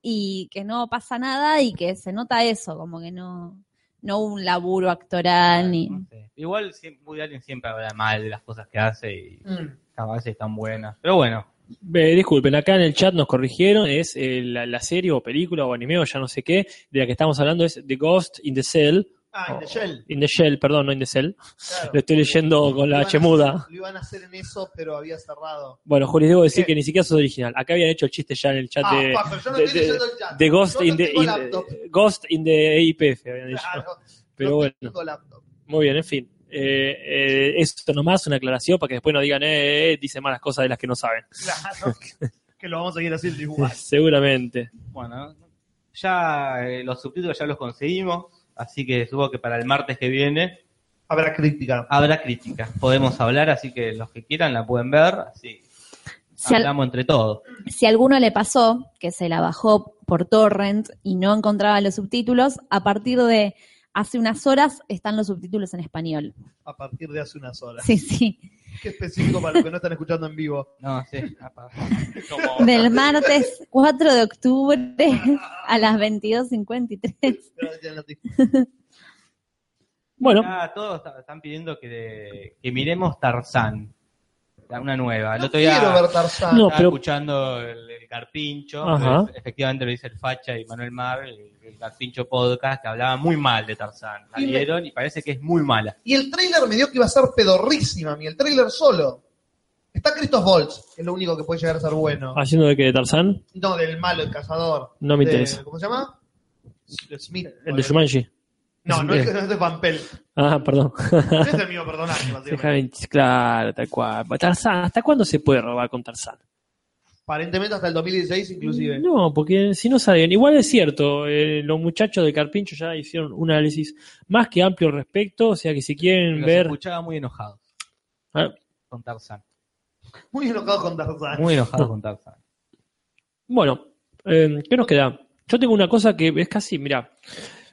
y que no pasa nada y que se nota eso, como que no, no hubo un laburo actoral ni... No sé. Igual Woody Allen siempre habla mal de las cosas que hace y Mm. a veces están buenas. Pero bueno, Eh, disculpen, acá en el chat nos corrigieron, es eh, la, la serie o película o anime o ya no sé qué, de la que estamos hablando es The Ghost in the Cell. Ah, in the shell. In the Shell, perdón, no in the Cell. Claro. Lo estoy leyendo con la iban a H hacer- muda. Lo iban a hacer en eso, pero había cerrado. Bueno, Juli, debo decir ¿Qué? que ni siquiera sos original. Acá habían hecho el chiste ya en el chat Ah, de, pa, pero yo no de- estoy de- leyendo el chat. de Ghost, Yo no in the, in-. Ghost in the IPF, habían dicho. Claro. Pero no bueno. Muy bien, en fin. Eh, eh, esto nomás, una aclaración para que después no digan, eh, eh, dice malas cosas de las que no saben. Claro. que lo vamos a seguir haciendo igual. Seguramente. bueno, ya eh, los subtítulos ya los conseguimos. Así que supongo que para el martes que viene Habrá crítica. habrá críticas. Podemos hablar, así que los que quieran la pueden ver. Así Si, al- hablamos entre todos. si a alguno le pasó que se la bajó por torrent y no encontraba los subtítulos, a partir de hace unas horas están los subtítulos en español. A partir de hace unas horas. Sí, sí. Qué específico para los que no están escuchando en vivo. No, sí. como- Del martes 4 de octubre a las 22.53. Gracias, Nati. Bueno, todos está- están pidiendo que, que miremos Tarzán. Una nueva. El No otro día quiero ver Tarzán. No, estaba pero- escuchando el, el Carpincho. Ajá. pues, efectivamente lo dice el Facha y Manuel Mar, el, el Carpincho Podcast, que hablaba muy mal de Tarzán. La Y me- vieron y parece que es muy mala. Y el trailer me dio que iba a ser pedorrísima, mi el trailer solo. Está Christoph Waltz, que es lo único que puede llegar a ser bueno. haciendo de que de Tarzán, No, del malo, el cazador. No me De- interesa. ¿Cómo se llama? Smith. el de Shumanji. No, no es, no es de Van Pelt. Ah, perdón. No es el mismo personaje, básicamente. Claro, tal cual. Tarzán, ¿hasta cuándo se puede robar con Tarzán? Aparentemente hasta el 2016 inclusive. No, porque si no sabían, igual es cierto, eh, los muchachos de Carpincho ya hicieron un análisis más que amplio al respecto, o sea que si quieren ver... escuchaba muy enojados Ah, con Tarzán. Muy enojado con Tarzán. Muy enojados con Tarzán. Bueno, eh, ¿qué nos queda? Yo tengo una cosa que es casi, mira,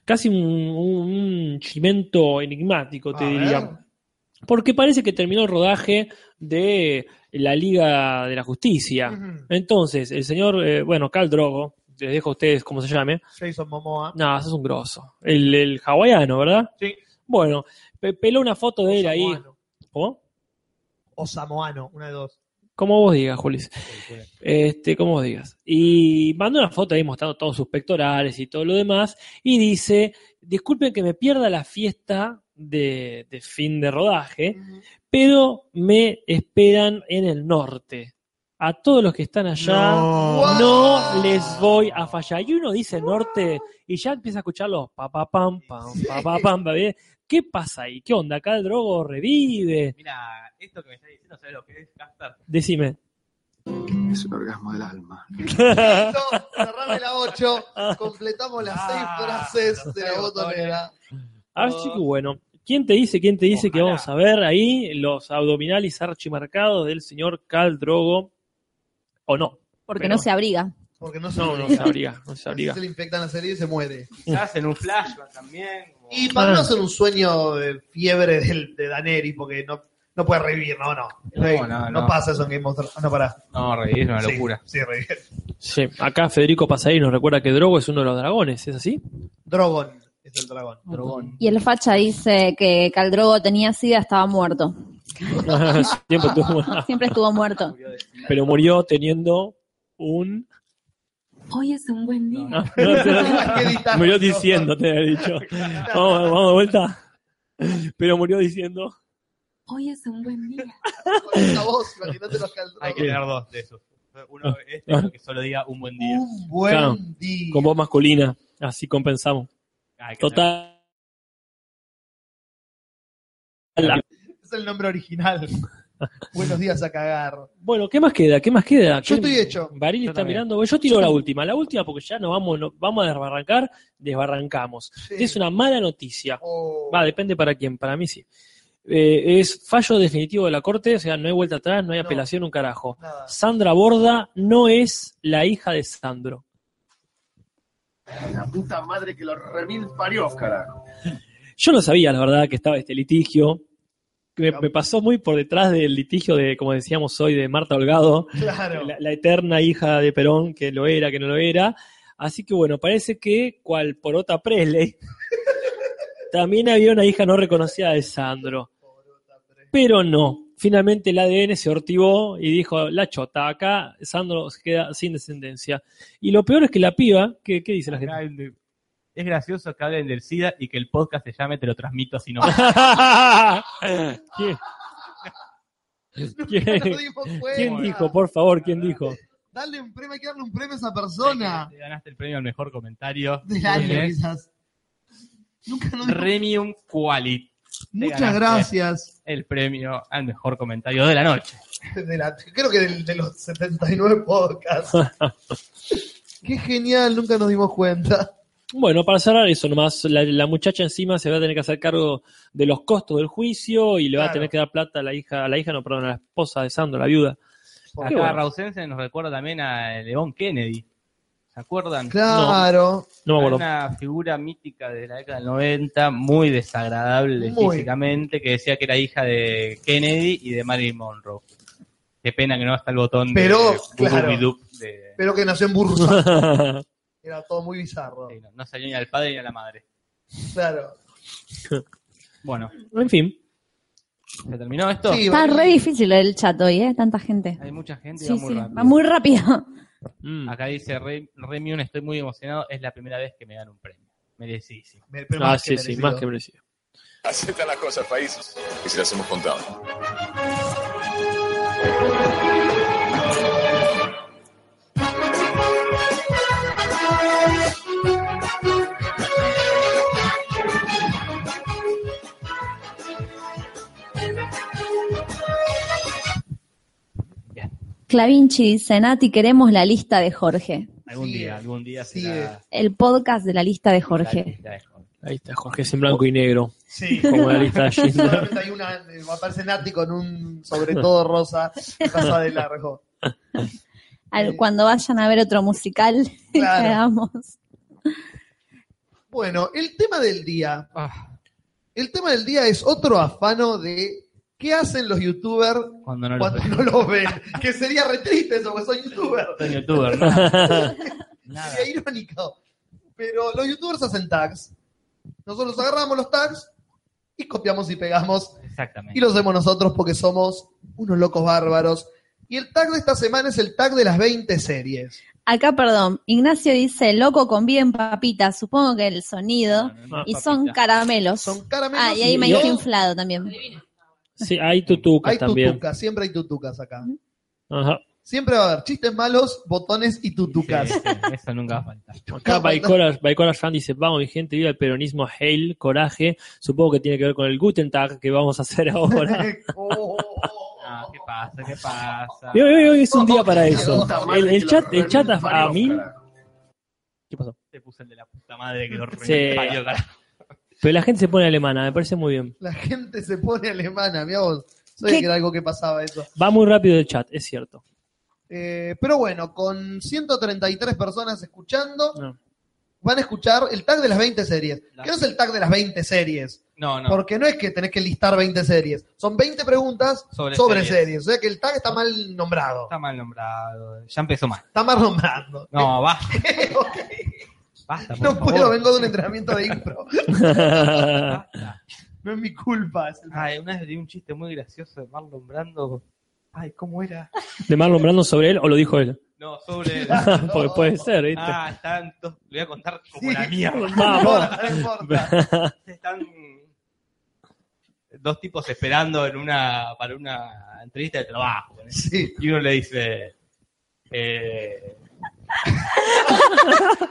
casi un, un, un chimento enigmático, te A diría. ver. Porque parece que terminó el rodaje de la Liga de la Justicia. Entonces, el señor, eh, bueno, Cal Drogo, les dejo a ustedes cómo se llame. Jason Momoa. No, eso es un grosso. El, el hawaiano, ¿verdad? Sí. Bueno, pe- peló una foto de él o ahí. Samoano. ¿Cómo? O Samoano, una de dos. Como vos digas, Julis. Este, como vos digas. Y mandó una foto ahí mostrando todos sus pectorales y todo lo demás. Y dice, disculpen que me pierda la fiesta de, de fin de rodaje, pero me esperan en el norte. A todos los que están allá, No. no, les voy a fallar. Y uno dice norte y ya empieza a escuchar los pa pa pam pam, pa pa pam, pa, ¿bien? ¿Qué pasa ahí? ¿Qué onda? Acá el drogo revive. Mira, esto que me está diciendo, ¿sabes lo que es, Casper? Decime. Es un orgasmo del alma. Listo, cerrame la 8. Completamos las seis Ah, frases de la botonera. Así que bueno, ¿quién te dice, quién te dice que vamos a ver ahí los abdominales archimarcados del señor Cal Drogo? ¿O no? Porque Pero- no se abriga. Porque no se No, no se abriga, no se abriga. Se le infecta la serie y se muere. Quizás en un flashback también. como- Y para Ah. no hacer un sueño de fiebre del, de Daneri, porque no, no puede revivir, no, no. No, no, no. pasa eso en Game of Thrones. Ah, No, pará. No, reír, es una Sí, locura. Sí, revivir. Sí, acá Federico Pasaí nos recuerda que Drogo es uno de los dragones, ¿es así? Drogon es el dragón. Drogón. Y el facha dice que Caldrogo tenía sida, estaba muerto. Siempre tuvo- Siempre estuvo muerto. pero murió teniendo un... Hoy es un buen día. No, no, murió diciendo, te había dicho. Vamos, vamos de vuelta. Pero murió diciendo... Hoy es un buen día. Con esa voz, imagínate los caldrones. Hay que tener dos de esos. Uno este otro que solo diga un buen día. Un buen Claro. día. con voz masculina, así compensamos. Ah, Total. Es el nombre original. Buenos días a cagar. Bueno, ¿qué más queda? ¿Qué más queda? Yo ¿Qué- estoy hecho. Baril está también. mirando. Yo tiro la última. La última porque ya nos vamos, no- vamos a desbarrancar, desbarrancamos. Sí. Es una mala noticia. Oh. Va, depende para quién. Para mí sí. Eh, es fallo definitivo de la corte, o sea, no hay vuelta atrás, no hay No. apelación, un carajo. Nada. Sandra Borda no es la hija de Sandro. La puta madre que los remil parió, carajo. Yo no sabía, la verdad, que estaba este litigio. Que me, me pasó muy por detrás del litigio de, como decíamos hoy, de Marta Holgado, Claro. la, la eterna hija de Perón, que lo era, que no lo era. Así que bueno, parece que, cual Porota Presley, también había una hija no reconocida de Sandro. Pero no. Finalmente el ADN se ortivó y dijo, la chota, acá Sandro se queda sin descendencia. Y lo peor es que la piba, ¿qué, qué dice la Acá gente? Es gracioso que hablen del SIDA y que el podcast se llame Te lo transmito así no. ¿Quién? ¿Quién? ¿Quién dijo, por favor, quién dijo? Dale un premio, hay que darle un premio a esa persona. Te ganaste el premio al mejor comentario. Del año, quizás. Nunca nos dimos Premium Quality. Muchas ganaste. gracias. El premio al mejor comentario de la noche. De la- creo que del- de, los 79 podcasts. Qué genial, nunca nos dimos cuenta. Bueno, para cerrar eso nomás, la, la muchacha encima se va a tener que hacer cargo de los costos del juicio y le va a Claro. tener que dar plata a la hija, a la hija, no, perdón, a la esposa de Sandro, la viuda. Acá Qué bueno. Rausense nos recuerda también a León Kennedy. ¿Se acuerdan? Claro. No me acuerdo. Una figura mítica de la década del 90, muy desagradable Muy. físicamente, que decía que era hija de Kennedy y de Marilyn Monroe. Qué pena que no está el botón Pero, de claro. De... Pero que nació en Bursa. Era todo muy bizarro. Sí, no, no salió ni al padre ni a la madre. Claro. Bueno, en fin, ¿se terminó esto? Sí, Está Baril. re difícil el chat hoy, ¿eh? Tanta gente. Hay mucha gente y Sí, va muy sí, rápido. va muy rápido. Mm. Acá dice Re- estoy muy emocionado, es la primera vez que me dan un premio. Merecidísimo. Pero Ah, sí, sí, más que merecido. Así están las cosas, países. Y si las hemos contado. Clavinchi dice, Nati, queremos la lista de Jorge. Algún día, algún día sigue. será El podcast de la lista de la Jorge. lista de Jorge. Ahí está, Jorge, es en blanco y negro, Sí. como la lista de Schindler. Hay una, eh, aparece Nati con un sobre todo rosa pasa de largo. Al- cuando vayan a ver otro musical Claro. Bueno, el tema del día. Ah, El tema del día es otro afano de qué hacen los youtubers cuando no lo cuando no los ven. Que sería re triste eso, porque son youtubers. soy youtuber, nada. Sería irónico. Pero los youtubers hacen tags. Nosotros agarramos los tags y copiamos y pegamos. Exactamente. Y lo hacemos nosotros porque somos unos locos bárbaros. Y el tag de esta semana es el tag de las 20 series. Acá, perdón, Ignacio dice, loco, conviven papitas, supongo que el sonido, No, no, no, y papita. son caramelos. Son caramelos. Ah, y y maíz dos- inflado también. Sí, hay tutucas Hay también. tutucas, siempre hay tutucas acá. Ajá. Siempre va a haber chistes malos, botones y tutucas. Sí, sí, eso nunca va a faltar. Acá Baikora, Baikora Fan dice, vamos mi gente, viva el peronismo, hail, coraje. Supongo que tiene que ver con el Guten Tag que vamos a hacer ahora. Oh. Ah, ¿Qué pasa? ¿Qué pasa? Hoy, hoy- hoy es un día para eso. El, el chat, el chat a, a mí... ¿Qué pasó? Te puse el de la puta madre que lo Sí. Pero la gente se pone alemana, me parece muy bien. La gente se pone alemana, mira vos. Sabía que era algo que pasaba eso. Va muy rápido el chat, es cierto. Eh, pero bueno, con 133 personas escuchando, No. van a escuchar el tag de las 20 series. La- ¿Qué no es el tag de las 20 series? No, no. Porque no es que tenés que listar 20 series. Son 20 preguntas sobre, Sobre series. series. O sea que el tag está mal nombrado. Está mal nombrado. Ya empezó mal. Está mal nombrado. No, basta, Ok. Basta. por No favor. puedo, vengo de un entrenamiento de impro. Basta. No es mi culpa. es el- Ay, una vez di un chiste muy gracioso de Marlon Brando. Ay, ¿cómo era? ¿De Marlon Brando sobre él o lo dijo él? No, sobre. Porque puede ser, ¿viste? Ah, están dos. Le voy a contar como Sí. la mierda. No Vamos. importa, no importa. Están dos tipos esperando en una para una entrevista de trabajo. ¿eh? Sí. Y uno le dice. Eh,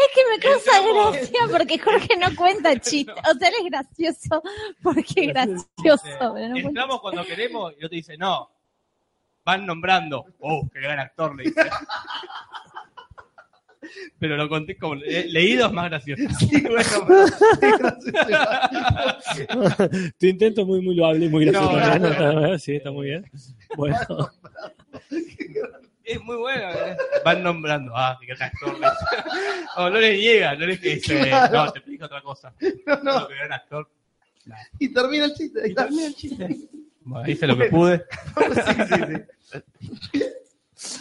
Es que me causa decía porque Jorge no cuenta chistes. O sea, él es gracioso porque es gracioso. Entramos cuando queremos y otro dice, no. Van nombrando. Oh, qué gran actor, le dice. Pero lo conté como le- leído es más gracioso. tu intento es muy, muy loable y muy gracioso. No, ¿no? Sí, está muy bien. Bueno, Es muy bueno. ¿eh? Van nombrando. Ah, qué gran actor. le dice. O no le niega, no le dice, Claro. no, te explico otra cosa. No, no. No, actor. Y termina el chiste. Ahí está. el chiste. Bueno, hice lo que pude.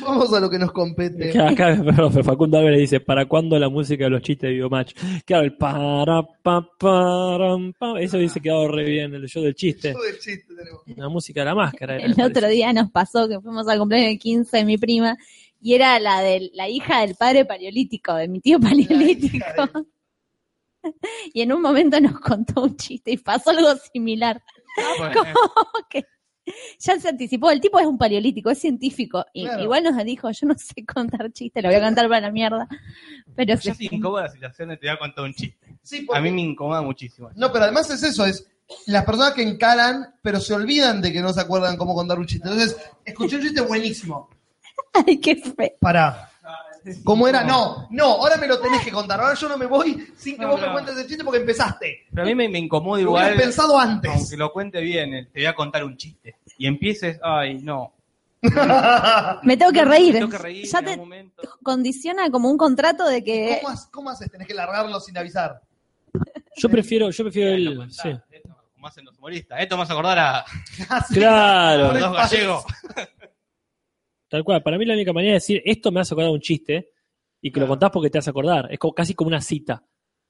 Vamos a lo que nos compete. que acá profe, Facundo Álvarez dice, ¿para cuándo la música de los chistes de Biomatch? Claro, el para, pa, param, pa, eso hubiese quedado re bien, el show del chiste. El chiste tenemos. La música de la máscara. era, El otro parece. día nos pasó que fuimos al cumpleaños de 15 de mi prima y era la de la hija del padre paleolítico, de mi tío paleolítico. Y en un momento nos contó un chiste y pasó algo similar. Bueno, Como que ya se anticipó, el tipo es un paleolítico, es científico. Y Claro. igual nos dijo, yo no sé contar chistes, lo voy a contar para la mierda. Pero Ya sí. se incómoda la situación de te voy a contar un chiste. Sí, porque- A mí me incomoda muchísimo. No, pero además es eso, es las personas que encaran, pero se olvidan de que no se acuerdan cómo contar un chiste. Entonces, escuché un chiste buenísimo. Ay, qué fe. Pará. ¿Cómo era? No, no, ahora me lo tenés que contar. Ahora yo no me voy sin que No, vos me no. cuentes el chiste porque empezaste. Pero a mí me, me incomoda Lo igual. pensado antes. Aunque lo cuente bien, eh, te voy a contar un chiste. Y empieces, ay, no. Me tengo que reír. Me tengo que reír ya en te momento. condiciona como un contrato de que ¿Cómo, ¿Cómo haces? Tenés que largarlo sin avisar. Yo prefiero, yo prefiero Lo el... Sí. esto, como hacen los humoristas. Esto me hace acordar a Claro. los dos gallegos. Tal cual, para mí la única manera de decir esto me hace acordar un chiste y que lo contás porque te hace acordar. Es como, casi como una cita.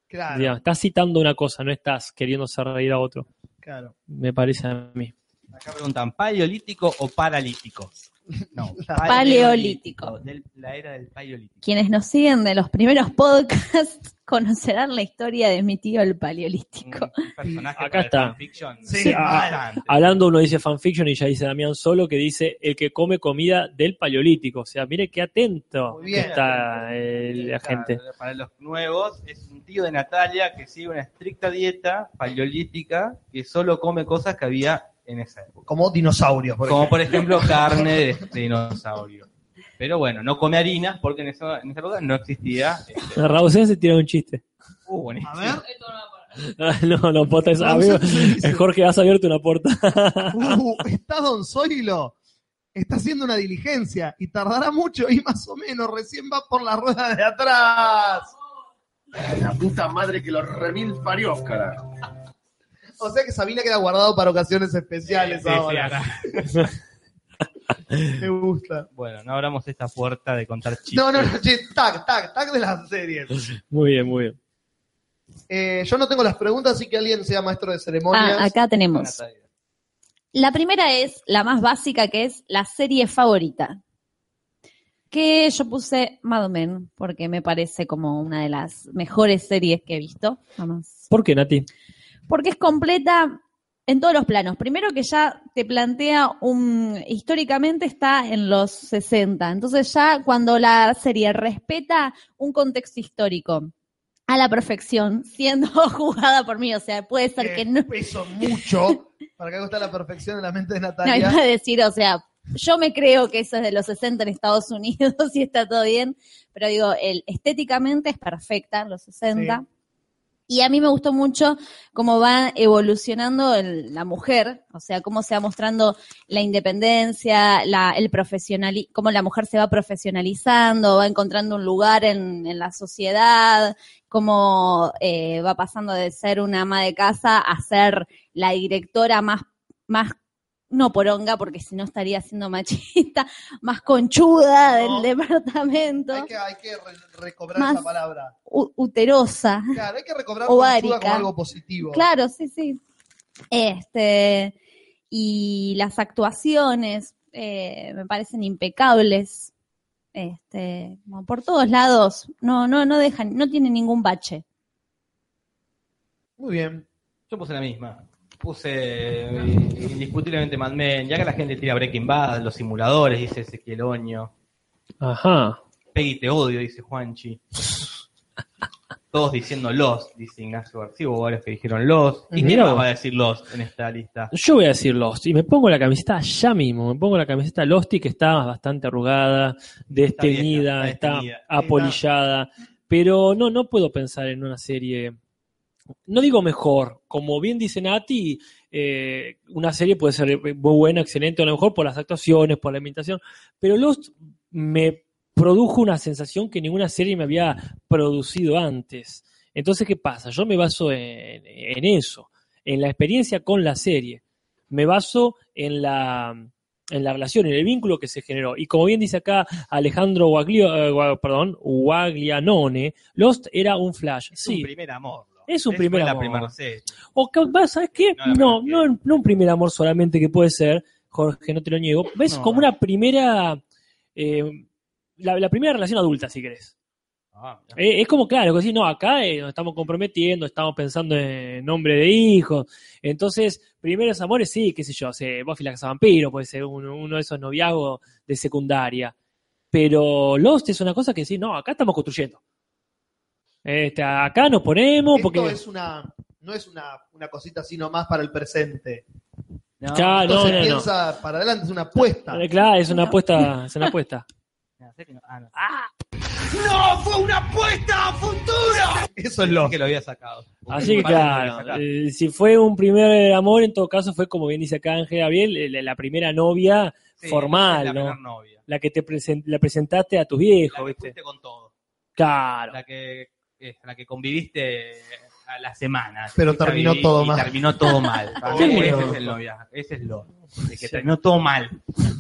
Claro, digamos. Estás citando una cosa, no estás queriendo hacer reír a otro. claro. Me parece a mí. Acá preguntan, ¿paleolítico o paralítico? No, Paleolítico. La era del paleolítico. quienes nos siguen de los primeros podcasts conocerán la historia de mi tío el paleolítico. Un personaje Acá el está. fanfiction. Sí, Sí, ah. Hablando uno dice fanfiction y ya dice Damián Solo que dice el que come comida del paleolítico. O sea, mire qué atento Muy bien. está eh, la gente. Para los nuevos, es un tío de Natalia que sigue una estricta dieta paleolítica que solo come cosas que había en esa época. Como dinosaurios, por Como ejemplo. por ejemplo carne de, dinosaurio. Pero bueno, no come harinas porque en esa, en esa época no existía. este, Raúl se tira un chiste. uh, buenísimo. A ver. Ah, no, no, pota eso. Raúl Amigo, Jorge, has abierto una puerta. Uh, está Don Zoilo. Está haciendo una diligencia y tardará mucho y más o menos recién va por la rueda de atrás. La puta madre que los remil parió, cara. O sea que Sabina queda guardado para ocasiones especiales Sí, ahora. Me gusta. Bueno, no abramos esta puerta de contar chistes. No, no, no, che, tag, tag, tag de las series. Muy bien, muy bien. Eh, yo no tengo las preguntas, así que alguien sea maestro de ceremonias. Ah, acá tenemos. La primera es la más básica, que es la serie favorita. Que yo puse Mad Men, porque me parece como una de las mejores series que he visto. Vamos. ¿Por qué, Nati? Porque es completa en todos los planos. Primero que ya te plantea un... Históricamente está en los 60. Entonces ya cuando la serie respeta un contexto histórico a la perfección, siendo jugada por mí, o sea, puede ser que no... Eso mucho. Para que haga está la perfección en la mente de No, Natalia. iba a decir, o sea, yo me creo que eso es de los 60 en Estados Unidos y está todo bien, pero digo, el, estéticamente es perfecta, los 60. Y a mí me gustó mucho cómo va evolucionando el- la mujer, o sea, cómo se va mostrando la independencia, la, el profesional, cómo la mujer se va profesionalizando, va encontrando un lugar en, la sociedad, cómo eh, va pasando de ser una ama de casa a ser la directora más, más no poronga, porque si no estaría siendo machista, más conchuda del No. departamento, Hay que, hay que re- recobrar Más- esa palabra. uterosa. Claro, hay que recobrar Ovárica. conchuda como algo positivo. Claro, sí, sí. Este, y las actuaciones eh, me parecen impecables. Este, por todos lados, no, no, no dejan, no tienen ningún bache. Muy bien. Yo puse la misma. Puse eh, indiscutiblemente Mad Men. Ya que la gente tira Breaking Bad, los simuladores, dice Ezequiel Oño. Ajá. Peggy te odio, dice Juanchi. todos diciendo Lost, dice Ignacio García, hubo varios que dijeron Lost. ¿Y quién va a decir Lost en esta lista? Yo voy a decir Lost y me pongo la camiseta ya mismo, me pongo la camiseta Losty que está bastante arrugada, desteñida, está está, apolillada, pero no, no puedo pensar en una serie, no digo mejor, como bien dice Nati, eh, una serie puede ser muy buena, excelente, a lo mejor por las actuaciones, por la imitación, pero Lost me produjo una sensación que ninguna serie me había producido antes. Entonces, ¿qué pasa? Yo me baso en, en eso, en la experiencia con la serie. Me baso en la, en la relación, en el vínculo que se generó. Y como bien dice acá Alejandro Guaglio, eh, perdón, Guaglianone, Lost era un flash. Es sí, un primer amor. Es un primer amor. primera serie. o que- ¿vas- ¿sabes qué? No, No, no, no un primer amor solamente que puede ser, Jorge, no te lo niego. ¿Ves? No. Como una primera, eh, la, la primera relación adulta, si querés. Ah. Eh, es como, claro, que sí, no, acá eh, nos estamos comprometiendo, estamos pensando en nombre de hijos. Entonces, primeros amores, sí, qué sé yo, se, Buffy la casa vampiro, puede ser uno, uno de esos noviazgos de secundaria. Pero Lost es una cosa que sí, no, acá estamos construyendo. Este, acá nos ponemos Esto porque... es una, no es una, una cosita así nomás para el presente. No, Claro, no, se no, no. piensa para adelante, es una apuesta. Eh, Claro, es una apuesta, es una apuesta. Ah, no. ¡Fue una apuesta a futuro! Eso es lo que lo había sacado. Así que claro, eh, si fue un primer amor, en todo caso fue como bien dice acá Ángel Gabriel, eh, la primera novia Sí, formal, la ¿no? novia. La que te presen- la presentaste a tus viejos, La que ¿viste? con todo. Claro. La que, eh, la que conviviste a la semana. Pero terminó todo y mal. Terminó todo mal. Para Sí. mí ese es el noviazgo. Ese es lo. de que terminó todo mal.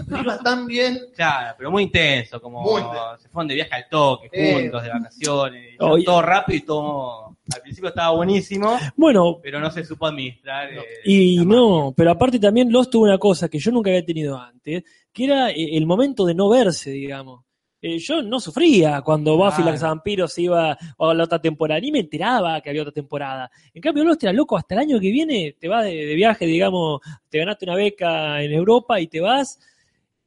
iba tan bien. Claro, pero muy intenso. Como Muy intenso. se fueron de viaje al toque, Eh. juntos, de vacaciones. Oh, y- todo rápido y todo. Al principio estaba buenísimo, Bueno, pero no se supo administrar. eh, y la no, pero aparte también Lost tuvo una cosa que yo nunca había tenido antes, que era eh, el momento de no verse, digamos. Eh, yo no sufría cuando Buffy Claro. la Vampiro se iba a la otra temporada, ni me enteraba que había otra temporada. En cambio, Lost era loco, hasta el año que viene te vas de, de viaje, digamos, te ganaste una beca en Europa y te vas,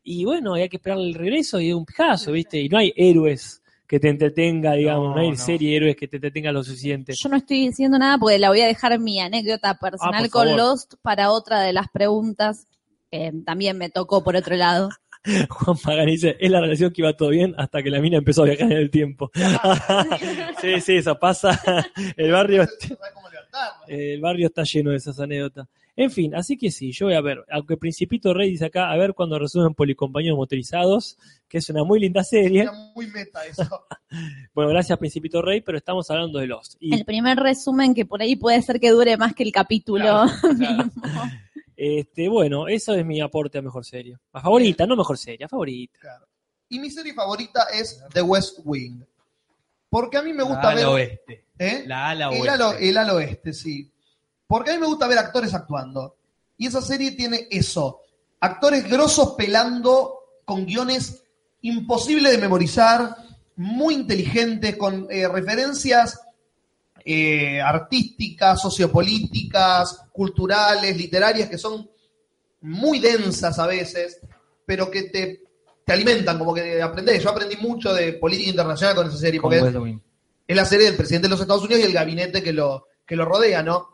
y bueno, hay que esperar el regreso y es un pijazo, ¿viste? Y no hay héroes que te entretenga, digamos, no, No, hay no. serie de héroes que te entretenga lo suficiente. Yo no estoy diciendo nada porque la voy a dejar mi anécdota personal Ah, con favor. Lost para otra de las preguntas que también me tocó por otro lado. Juan Pagani dice, es la relación que iba todo bien hasta que la mina empezó a viajar en el tiempo. sí, sí, eso pasa. El barrio, el barrio está lleno de esas anécdotas. En fin, así que sí, yo voy a ver, aunque Principito Rey dice acá, a ver cuando resuelven Policompañeros Motorizados, que es una muy linda serie. Era muy meta eso. Bueno, gracias Principito Rey, pero estamos hablando de Lost. Y El primer resumen que por ahí puede ser que dure más que el capítulo. Claro. mismo. Este, bueno, eso es mi aporte a mejor serie. A favorita, no mejor serie, a favorita. Claro. Y mi serie favorita es The West Wing. Porque a mí me gusta ala ver. oeste. ¿eh? La ala El oeste. ala, el ala oeste, sí. Porque a mí me gusta ver actores actuando. Y esa serie tiene eso. Actores grosos pelando con guiones imposibles de memorizar, muy inteligentes, con eh, referencias eh, artísticas, sociopolíticas, culturales, literarias, que son muy densas a veces, pero que te, te alimentan, como que aprendés. Yo aprendí mucho de política internacional con esa serie, porque Wing. es la serie del presidente de los Estados Unidos y el gabinete que lo, que lo rodea, ¿no?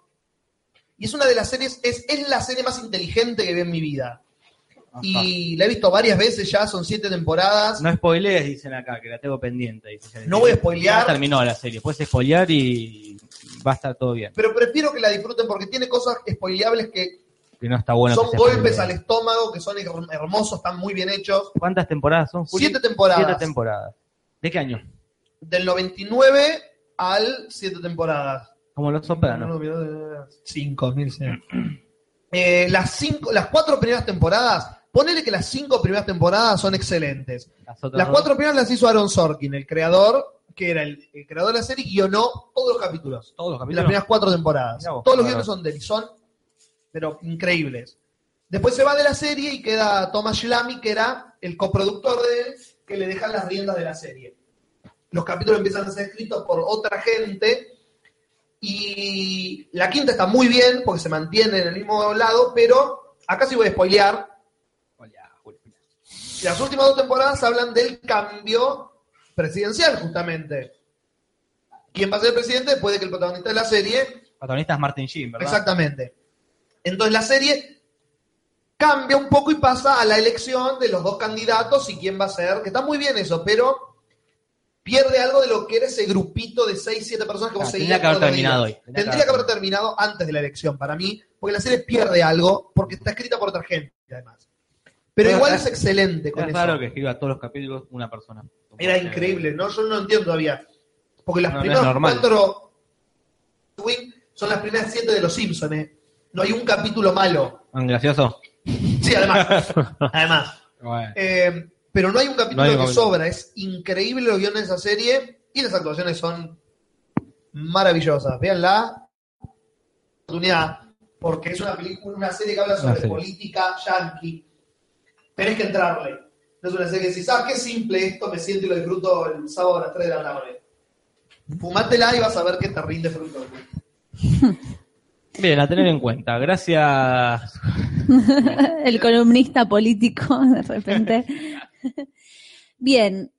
Y es una de las series, es, es la serie más inteligente que vi en mi vida. Ajá. Y la he visto varias veces ya, son siete temporadas. No spoilees, dicen acá, que la tengo pendiente. dice. No voy a spoilear. Ya terminó la serie. Puedes spoilear y va a estar todo bien. Pero prefiero que la disfruten porque tiene cosas spoileables que Que no está bueno. son golpes al estómago, que son her- hermosos, están muy bien hechos. ¿Cuántas temporadas son, Juli? Siete temporadas. Siete temporadas. ¿De qué año? Del 99 al siete temporadas. Como Los Sopranos. Cinco, mil. Eh, las, cinco, las cuatro primeras temporadas, ponele que las cinco primeras temporadas son excelentes. Las, cuatro primeras las hizo Aaron Sorkin, el creador, que era el, el creador de la serie, guionó todos los capítulos. Todos los de las capítulos. primeras cuatro temporadas. Vos, Todos los guiones son de él y son, pero increíbles. Después se va de la serie y queda Thomas Shlamy, que era el coproductor de él, que le deja las riendas de la serie. Los capítulos empiezan a ser escritos por otra gente y la quinta está muy bien porque se mantiene en el mismo lado, pero acá sí voy a spoilear. Las últimas dos temporadas hablan del cambio presidencial, justamente. quién va a ser el presidente después de que el protagonista de la serie El protagonista es Martin Sheen, ¿verdad? Exactamente. Entonces la serie cambia un poco y pasa a la elección de los dos candidatos y quién va a ser, que está muy bien eso, pero pierde algo de lo que era ese grupito de 6, 7 personas que vos Ah, seguías. tendría que haber terminado hoy. Tendría, que haber terminado antes de la elección, para mí, porque la serie pierde algo, porque está escrita por otra gente, además. Pero igual es- excelente con Es eso. raro que escriba todos los capítulos una persona. Era increíble, ¿no? Yo no lo entiendo todavía. Porque las No, no es primeras normal. cuatro Wing son las primeras siete de los Simpsons, ¿eh? No hay un capítulo malo. Ah, Gracioso. Sí, además. además. Bueno. Eh, pero no hay un capítulo No hay un que capítulo. sobra. Es increíble los guiones de esa serie y las actuaciones son maravillosas. Véanla. Oportunidad. Porque es una película, una serie que habla sobre serie. política yankee. Tenés que entrarle. No es una serie que decís, ah, qué simple esto, me siento y lo disfruto el sábado a las 3 de la tarde. Fumátela y vas a ver que te rinde fruto. Bien, a tener en cuenta. Gracias. el columnista político, de repente. Bien,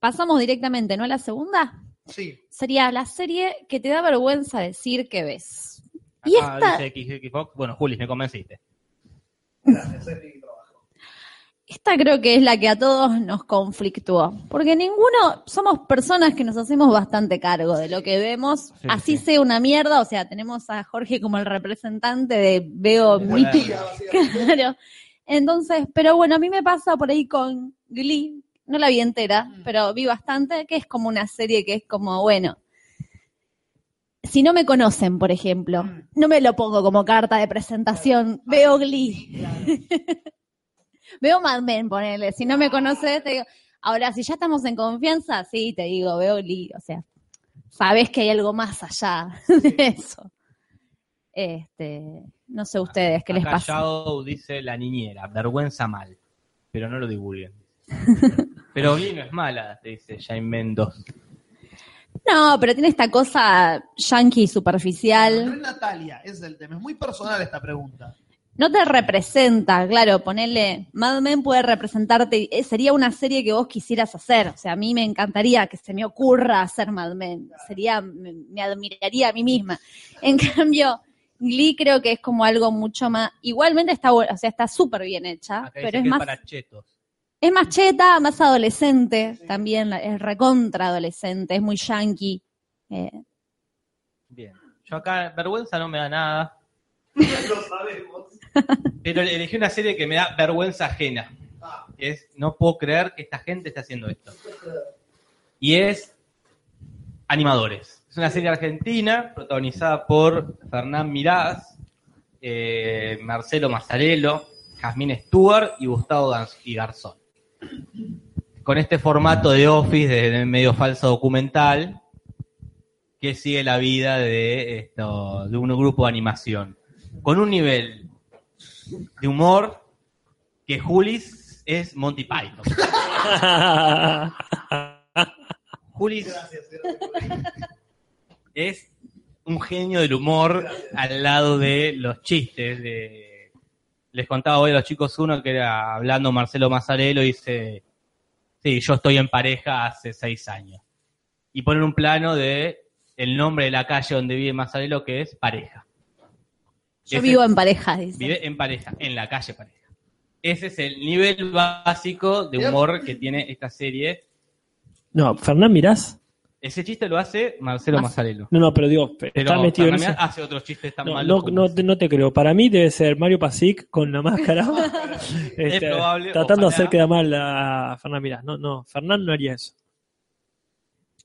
pasamos directamente, ¿no? A la segunda. Sí. Sería la serie que te da vergüenza decir que ves. Y Acá esta, dice XXFox. Bueno, Juli, me convenciste. Gracias, trabajo. Esta creo que es la que a todos nos conflictuó. Porque ninguno, somos personas que nos hacemos bastante cargo de lo que vemos. Sí, así sí. sea una mierda, o sea, tenemos a Jorge como el representante de Veo mi. Claro. Entonces, pero bueno, a mí me pasa por ahí con Glee, no la vi entera, pero vi bastante, que es como una serie que es como, bueno, si no me conocen, por ejemplo, no me lo pongo como carta de presentación, veo Glee. veo Mad Men, ponele, si no me conoces, te digo, ahora si ya estamos en confianza, sí, te digo, veo Glee, o sea, sabes que hay algo más allá de eso. Este, no sé ustedes qué les Acá pasa. Dice la niñera, vergüenza mal. Pero no lo divulguen. pero Glee no es mala, te dice Jaime Mendoz. No, pero tiene esta cosa yankee No es superficial. Natalia, ese es el tema. Es muy personal esta pregunta. No te representa, claro, ponerle Mad Men puede representarte, eh, sería una serie que vos quisieras hacer. O sea, a mí me encantaría que se me ocurra hacer Mad Men. Sería, me, me admiraría a mí misma. En cambio, Glee creo que es como algo mucho más, igualmente está, o sea, está súper bien hecha, Acá pero dice es que más, es para chetos. es más cheta, más adolescente, también es recontra adolescente, es muy yankee. Eh, Bien. Yo acá, vergüenza no me da nada. Lo sabemos. Pero elegí una serie que me da vergüenza ajena. Es, no puedo creer que esta gente esté haciendo esto. Y es Animadores. Es una serie argentina protagonizada por Fernán Mirás, eh, Marcelo Mazzarello, Jazmín Stewart y Gustavo y Garzón. Con este formato de Office, de, de medio falso documental, que sigue la vida de, esto, de un grupo de animación. Con un nivel de humor que Julis es Monty Python. Julis Gracias, gracias. es un genio del humor al lado de los chistes. De... Les contaba hoy a los chicos uno que era hablando Marcelo Mazzarello y dice, sí, yo estoy en pareja hace seis años. Y ponen un plano de el nombre de la calle donde vive Mazzarello que es pareja. Yo vivo en pareja, dice. Vive en pareja, en la calle pareja. Ese es el nivel básico de humor que tiene esta serie. No, Fernán Mirás. Ese chiste lo hace Marcelo Mas- Mazzarello. No, no, pero digo, Pero está metido en Fernán ese- hace otros chistes tan No, malos. no, te- no te creo. Para mí debe ser Mario Pasic con la máscara. este, probable, tratando de hacer quedar mal a Fernán Mirás. No, no, Fernán no haría eso.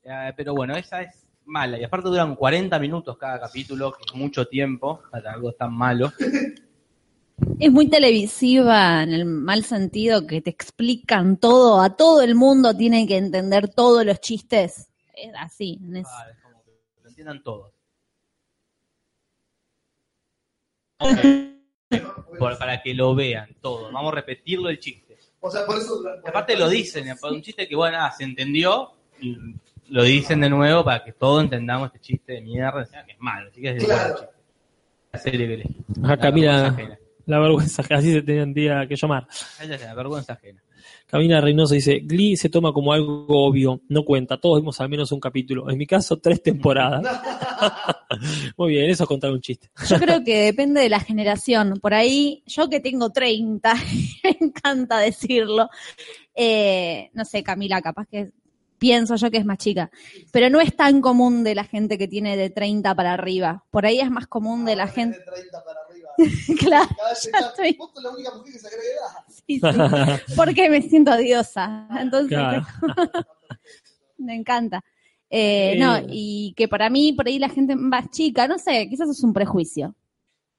Eh, pero bueno, esa es mala. Y aparte duran 40 minutos cada capítulo, que es mucho tiempo para algo tan malo. Es muy televisiva en el mal sentido que te explican todo, a todo el mundo tienen que entender todos los chistes. Es así. es- Ah, es como que lo entiendan todos. Por- para que lo vean todos. Vamos a repetirlo el chiste. O sea, por eso. Aparte lo dicen, es un chiste que, bueno, ah, se entendió, y lo dicen de nuevo para que todos entendamos este chiste de mierda, que es malo, así que es de Claro. chiste. La serie que elegí. Acá, La vergüenza ajena. la vergüenza, que así se tendría que llamar. Esa es la vergüenza ajena. Camila Reynoso dice, Glee se toma como algo obvio, no cuenta, todos vimos al menos un capítulo. En mi caso, tres temporadas. Muy bien, eso es contar un chiste. Yo creo que depende de la generación. Por ahí, yo que tengo 30, me encanta decirlo. eh, no sé, Camila, capaz que pienso yo que es más chica. Pero no es tan común de la gente que tiene de 30 para arriba. Por ahí es más común de la gente. De 30 para arriba. claro, estoy. Vos sos la única mujer que se agrega edad. Sí, sí. Porque me siento diosa. Entonces, Claro. me encanta. Eh, Eh. No, y que para mí, por ahí la gente más chica, no sé, quizás es un prejuicio.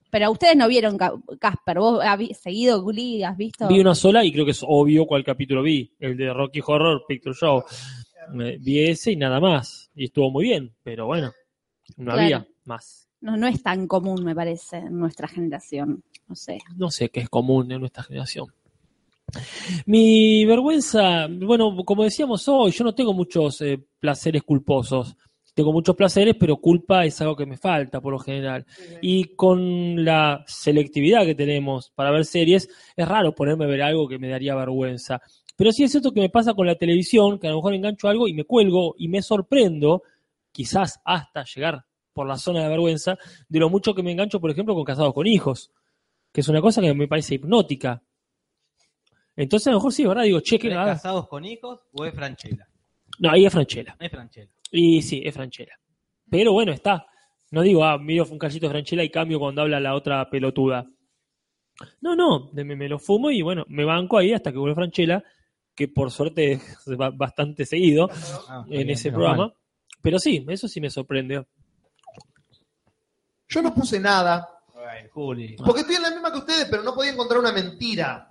Pero ustedes no vieron Ca- Casper, vos has seguido Glee, has visto. Vi una sola y creo que es obvio cuál capítulo vi, el de Rocky Horror Picture Show. Me- vi ese y nada más. Y estuvo muy bien, pero bueno, no Claro. había más. No, no es tan común, me parece, en nuestra generación. No sé. No sé qué es común en nuestra generación. Mi vergüenza, bueno, como decíamos hoy, yo no tengo muchos eh, placeres culposos. Tengo muchos placeres, pero culpa es algo que me falta por lo general. Y con la selectividad que tenemos para ver series, es raro ponerme a ver algo que me daría vergüenza. Pero sí es cierto que me pasa con la televisión, que a lo mejor engancho algo y me cuelgo y me sorprendo, quizás hasta llegar por la zona de vergüenza, de lo mucho que me engancho, por ejemplo, con Casados con Hijos, que es una cosa que me parece hipnótica. Entonces a lo mejor sí, ¿verdad? Digo, che, que ¿Es casados con hijos o es Franchella? No, ahí es Franchella. Es Franchella. Y sí, es Franchella. Pero bueno, está. No digo, ah, miro un cachito de Franchella y cambio cuando habla la otra pelotuda. No, no, me, me lo fumo y bueno, me banco ahí hasta que vuelve Franchella, que por suerte es ba- bastante seguido Ah, en bien, ese programa. mal. Pero sí, eso sí me sorprende. Yo no puse nada, Ay, Juli. porque estoy en la misma que ustedes, pero no podía encontrar una mentira.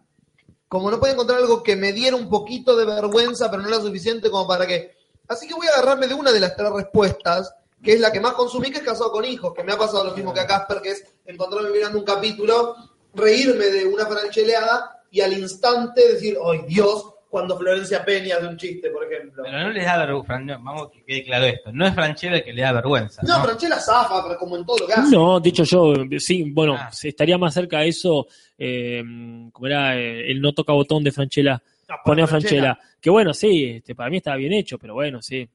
Como no podía encontrar algo que me diera un poquito de vergüenza, pero no era suficiente como para que... Así que voy a agarrarme de una de las tres respuestas, que es la que más consumí, que es Casado con Hijos, que me ha pasado lo mismo que a Casper, que es encontrarme mirando un capítulo, reírme de una francheleada y al instante decir, ¡ay Dios! Cuando Florencia Peña hace un chiste, por ejemplo. Pero no les da vergüenza. Vamos que quede claro esto. No es Franchella el que le da vergüenza. No, ¿no? Franchella zafa, pero como en todo lo que hace. No, dicho yo, sí, bueno, Ah. se estaría más cerca a eso, eh, como era eh, el no toca botón de Franchella, pone a Franchella. Que bueno, sí, este, para mí estaba bien hecho, pero bueno, sí,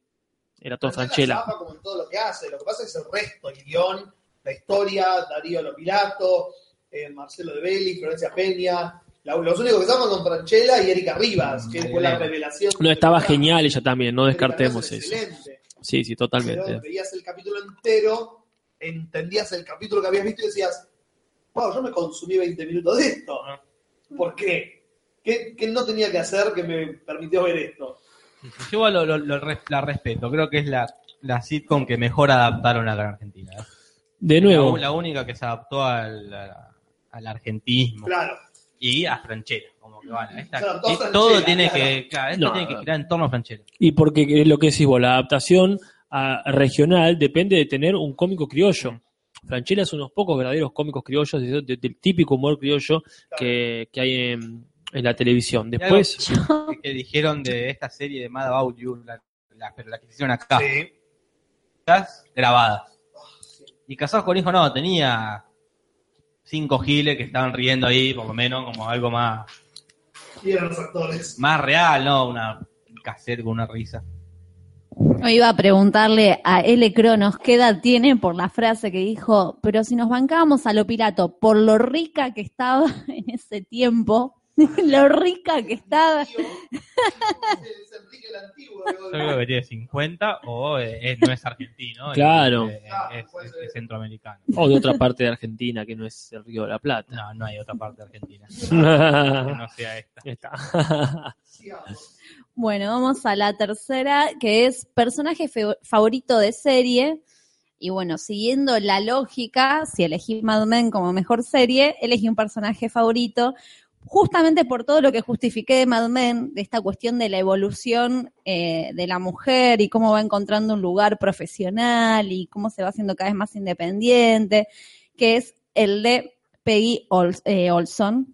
era todo Franchella. zafa como en todo lo que hace. Lo que pasa es el resto, el guion, la historia, Darío Lopilato, eh, Marcelo de Belli, Florencia Peña. Los únicos que zafan son Franchella y Erika Rivas, que fue la revelación. No, estaba genial ella también, no descartemos eso. excelente. Sí, sí, Pero totalmente. veías el capítulo entero, entendías el capítulo que habías visto y decías, wow, yo me consumí 20 minutos de esto. ¿Por qué? ¿Qué, qué no tenía que hacer que me permitió ver esto? Yo igual lo, lo- lo res- la respeto. Creo que es la, la sitcom que mejor adaptaron a la Argentina. ¿eh? De nuevo, La, la única que se adaptó al, al argentismo. Claro. Y a Franchella. Como que bueno, esta- Claro, todo tiene claro. que. Claro, esto No. tiene que girar en torno a Franchella. y porque es lo que decís vos, la adaptación a regional depende de tener un cómico criollo. Franchella es unos pocos verdaderos cómicos criollos, de- de- del típico humor criollo que, que hay en, en la televisión. Después, algo que, que dijeron de esta serie de Mad About You, la, la- pero la que hicieron acá, Sí. estas grabadas. Y Casados con Hijos no, tenía cinco giles que estaban riendo ahí, por lo menos, como algo más, Y eran los actores. más real, ¿no? Una un cassette con una risa. Hoy iba a preguntarle a L. Cronos qué edad tiene por la frase que dijo, pero si nos bancábamos a lo pirato por lo rica que estaba en ese tiempo, lo rica que estaba. Enrique el Antiguo. Yo creo que tiene 50 o eh, es- no es argentino. Claro. Es, es- es- es centroamericano. o de otra parte de Argentina que no es el Río de la Plata. No, no hay otra parte de Argentina. Que no sea esta. Sigamos. Bueno, vamos a la tercera, que es personaje fe- favorito de serie. Y bueno, siguiendo la lógica, si elegí Mad Men como mejor serie, elegí un personaje favorito, justamente por todo lo que justifiqué de Mad Men, de esta cuestión de la evolución eh, de la mujer y cómo va encontrando un lugar profesional y cómo se va haciendo cada vez más independiente, que es el de Peggy Ol- eh, Olson.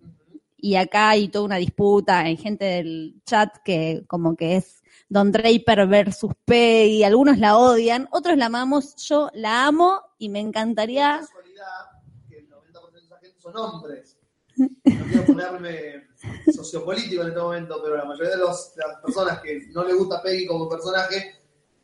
Y acá hay toda una disputa, hay gente del chat que como que es Don Draper versus Peggy, algunos la odian, otros la amamos, yo la amo y me encantaría que el 90% de esa gente son hombres. No quiero ponerme sociopolítico en este momento, pero la mayoría de, los- de las personas que no le gusta Peggy como personaje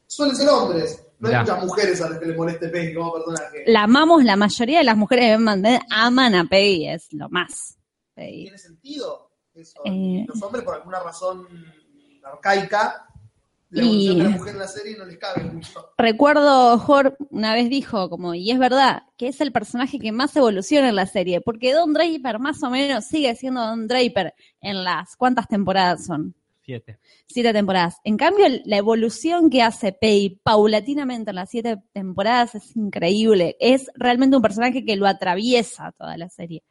suelen ser hombres. No hay Ya. muchas mujeres a las que le moleste Peggy como personaje. La amamos, la mayoría de las mujeres de Batman aman a Peggy, es lo más. Peggy. ¿Tiene sentido? Eso. Eh. Los hombres, por alguna razón arcaica, la Y- evolución de la mujer en la serie no les cabe mucho. Recuerdo, Jor una vez dijo, como, y es verdad, que es el personaje que más evoluciona en la serie, porque Don Draper más o menos sigue siendo Don Draper en las, ¿cuántas temporadas son? Siete. Siete temporadas. En cambio, la evolución que hace Pei paulatinamente en las siete temporadas es increíble. Es realmente un personaje que lo atraviesa toda la serie.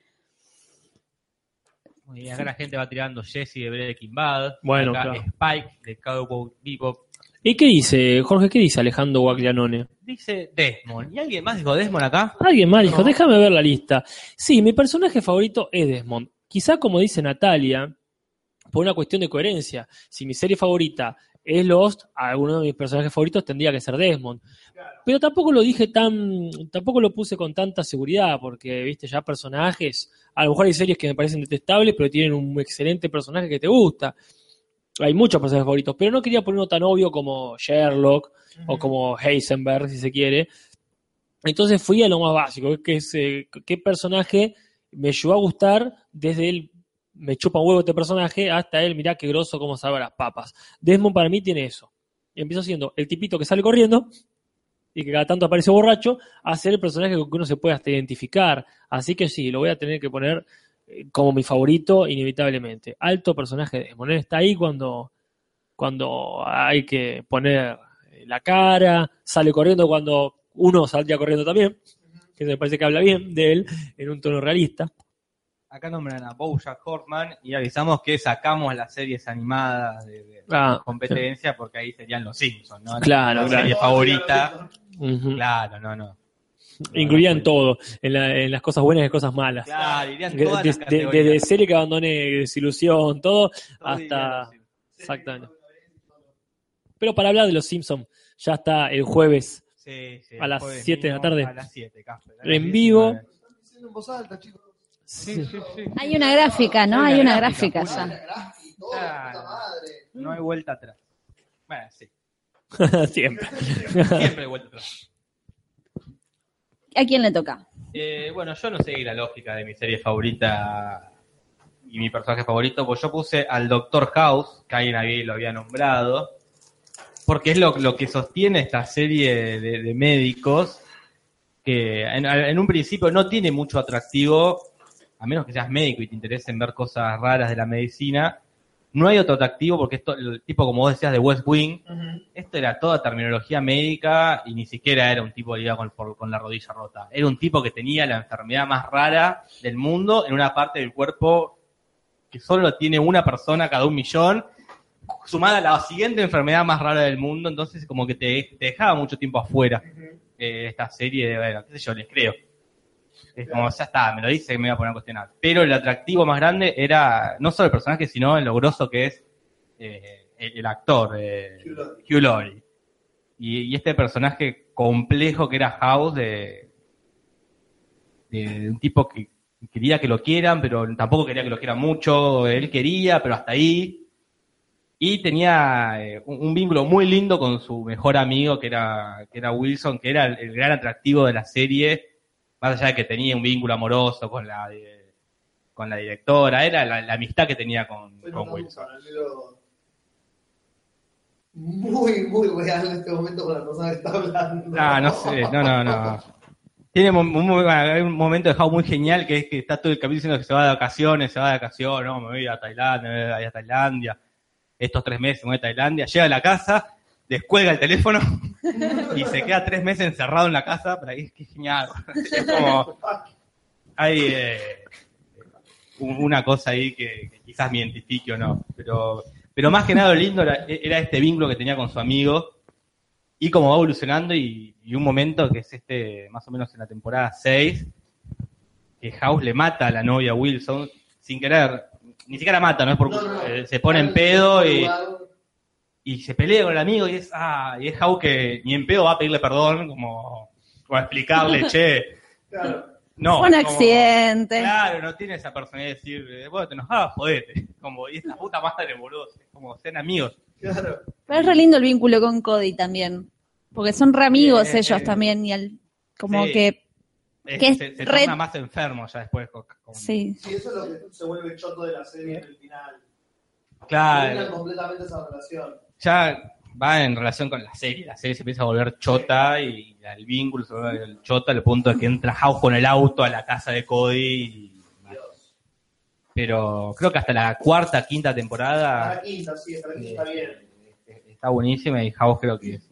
Y acá la gente va tirando Jesse de Breaking Bad. Bueno, acá claro. Spike de Cowboy Bebop. ¿Y qué dice, Jorge? ¿Qué dice Alejandro Guaglianone? Dice Desmond. ¿Y alguien más dijo Desmond acá? Alguien más dijo, No. déjame ver la lista. Sí, mi personaje favorito es Desmond. Quizá como dice Natalia, por una cuestión de coherencia. Si mi serie favorita es Lost, alguno de mis personajes favoritos tendría que ser Desmond. Pero tampoco lo dije tan, tampoco lo puse con tanta seguridad, porque, viste, ya personajes, a lo mejor hay series que me parecen detestables, pero tienen un excelente personaje que te gusta. Hay muchos personajes favoritos, pero no quería ponerlo tan obvio como Sherlock o como Heisenberg, si se quiere. Entonces fui a lo más básico, que es eh, qué personaje me llevó a gustar desde el me chupa un huevo este personaje hasta él, mirá qué grosso cómo sabe las papas. Desmond para mí tiene eso. Y empiezo siendo el tipito que sale corriendo y que cada tanto aparece borracho, a ser el personaje con que uno se puede hasta identificar. Así que sí, lo voy a tener que poner eh, como mi favorito inevitablemente. Alto personaje de Desmond. Él está ahí cuando, cuando hay que poner eh, la cara, sale corriendo cuando uno saldría corriendo también, que me parece que habla bien de él en un tono realista. Acá nombran a Bojack Horseman y avisamos que sacamos las series animadas de, de Ah, competencia porque ahí serían los Simpsons, ¿no? Claro, la claro. serie favorita. Claro, no, no. Incluían todo, en, la- en las cosas buenas y cosas malas. Claro, irían todas de- las de-. Desde serie que abandone desilusión, todo, Todo hasta... Exactamente. Pero para hablar de los Simpsons, ya está el jueves Sí, sí, A las jueves 7 de la tarde. A las 7, Casper. A las En 19. vivo. Están diciendo en voz alta, chicos. Sí, sí, sí. Hay una gráfica, ¿no? Hay Hay una gráfica, ya. todo, puta madre. No hay vuelta atrás. Bueno, sí. siempre. Siempre hay vuelta atrás. ¿A quién le toca? Eh, bueno, yo no seguí la lógica de mi serie favorita y mi personaje favorito, pues yo puse al Doctor House, que alguien ahí lo había nombrado, porque es lo, lo que sostiene esta serie de, de médicos, que en, en un principio no tiene mucho atractivo, a menos que seas médico y te interesen ver cosas raras de la medicina. No hay otro atractivo porque esto, el tipo, como vos decías, de West Wing, esto era toda terminología médica y ni siquiera era un tipo que iba con, por- con la rodilla rota. Era un tipo que tenía la enfermedad más rara del mundo en una parte del cuerpo que solo tiene una persona cada un millón, sumada a la siguiente enfermedad más rara del mundo, entonces como que te, te dejaba mucho tiempo afuera eh, esta serie, de, bueno, qué sé yo, les creo. Es como, ya está, me lo dice que me iba a poner a cuestionar. Pero el atractivo más grande era no solo el personaje, sino lo grosso que es eh, el, el actor, eh, Hugh Laurie. Hugh Laurie. Y, y este personaje complejo que era House, de, de un tipo que quería que lo quieran, pero tampoco quería que lo quieran mucho. Él quería, pero hasta ahí. Y tenía eh, un, un vínculo muy lindo con su mejor amigo, que era, que era Wilson, que era el, el gran atractivo de la serie, más allá de que tenía un vínculo amoroso con la, de- con la directora, era la, la amistad que tenía con, Wilson. Muy, muy real en este momento con la persona que está hablando. Ah, no sé, no, no, no. Tiene un, un- un momento de House muy genial que es que está todo el capítulo diciendo que se va de vacaciones, se va de vacaciones, no, me voy a Tailandia, me voy a Tailandia, estos tres meses me voy a Tailandia, llega a la casa, descuelga el teléfono y se queda tres meses encerrado en la casa, pero ahí es que es genial. Es como, hay eh, un- una cosa ahí que, que quizás me identifique o no, pero, pero más que nada lo lindo era, era este vínculo que tenía con su amigo y cómo va evolucionando y, y un momento que es este, más o menos en la temporada 6, que House le mata a la novia Wilson sin querer, ni siquiera mata, no es por No, no, no. eh, se pone en pedo y, Lugar. Y se pelea con el amigo y es, ah, y es House que ni en pedo va a pedirle perdón, como, o a explicarle, che, Claro. No, Fue un es como- accidente. Claro, no tiene esa personalidad de decir, eh, bueno, te enojabas, jodete. Como, y esta puta madre, boludo. Es como, sean amigos. Claro. Pero es re lindo el vínculo con Cody también. Porque son re amigos Sí, ellos sí. también. Y al- como Sí. que. Es- Que es se, se re- torna más enfermo ya después. con- con- Sí. Sí, eso es lo que se vuelve choto de la serie en el final. Claro. Terminan completamente esa relación. Ya va en relación con la serie. La serie se empieza a volver chota y el vínculo se vuelve chota al punto de que entra House con el auto a la casa de Cody. y- Pero creo que hasta la cuarta, quinta temporada la quinta, sí, hasta la quinta está bien. está buenísima y House creo que es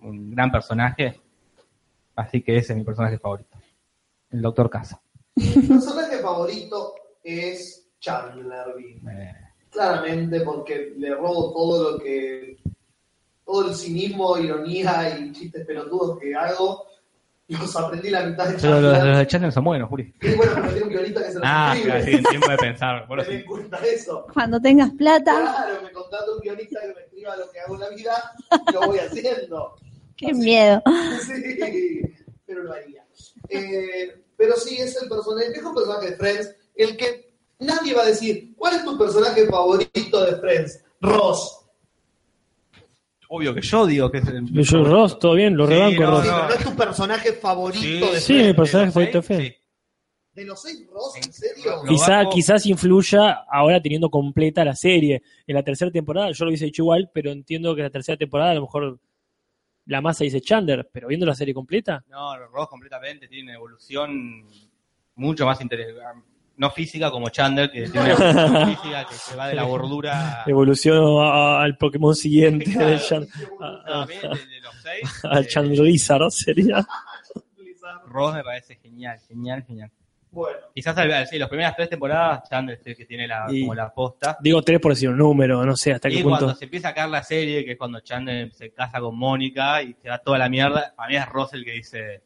un gran personaje. Así que ese es mi personaje favorito. El Doctor Casa. Mi personaje favorito es Chandler Bing. Eh, Claramente porque le robo todo lo que. todo el cinismo, ironía y chistes pelotudos que hago. Los aprendí la mitad de pero los, los de Chandler son buenos, Juli. Y bueno, pero tiene un guionista que se los Ah, escribe. claro, sí, tiempo de pensar. Bueno, Ten sí. en cuenta eso. Cuando tengas plata, Claro, me contrato un guionista que me escriba lo que hago en la vida y lo voy haciendo. qué miedo. Sí, pero lo haría. Eh, pero sí, es el personaje, el mejor personaje de Friends, el que nadie va a decir, ¿cuál es tu personaje favorito de Friends? Ross. Obvio que yo digo que es el. Yo, Ross, todo bien, lo Sí, rebanco, no, Ross. Sí, no. pero no es tu personaje favorito de Sí, Friends. mi personaje ¿De favorito de? Friends. ¿De los seis Ross? ¿En serio? Lo Quizá, banco. quizás influya ahora teniendo completa la serie. En la tercera temporada, yo lo hubiese dicho igual, pero entiendo que en la tercera temporada a lo mejor la masa dice Chandler, pero viendo la serie completa, No, Ross completamente tiene una evolución mucho más interesante. No física como Chandler, que tiene una física que se va de la gordura evolucionó a- al Pokémon siguiente Claro, de Chan- sí, a- también de, de los seis. a, a eh, Chandlizard sería. Ross me parece genial, genial, genial. Bueno, Quizás al, al- sí, las primeras tres temporadas Chandler es el que tiene la, Y- como la posta. Digo tres por decir un número, no sé hasta Y qué cuando punto. se empieza a caer la serie, que es cuando Chandler se casa con Mónica y se va toda la mierda, para mí es Ross el que dice,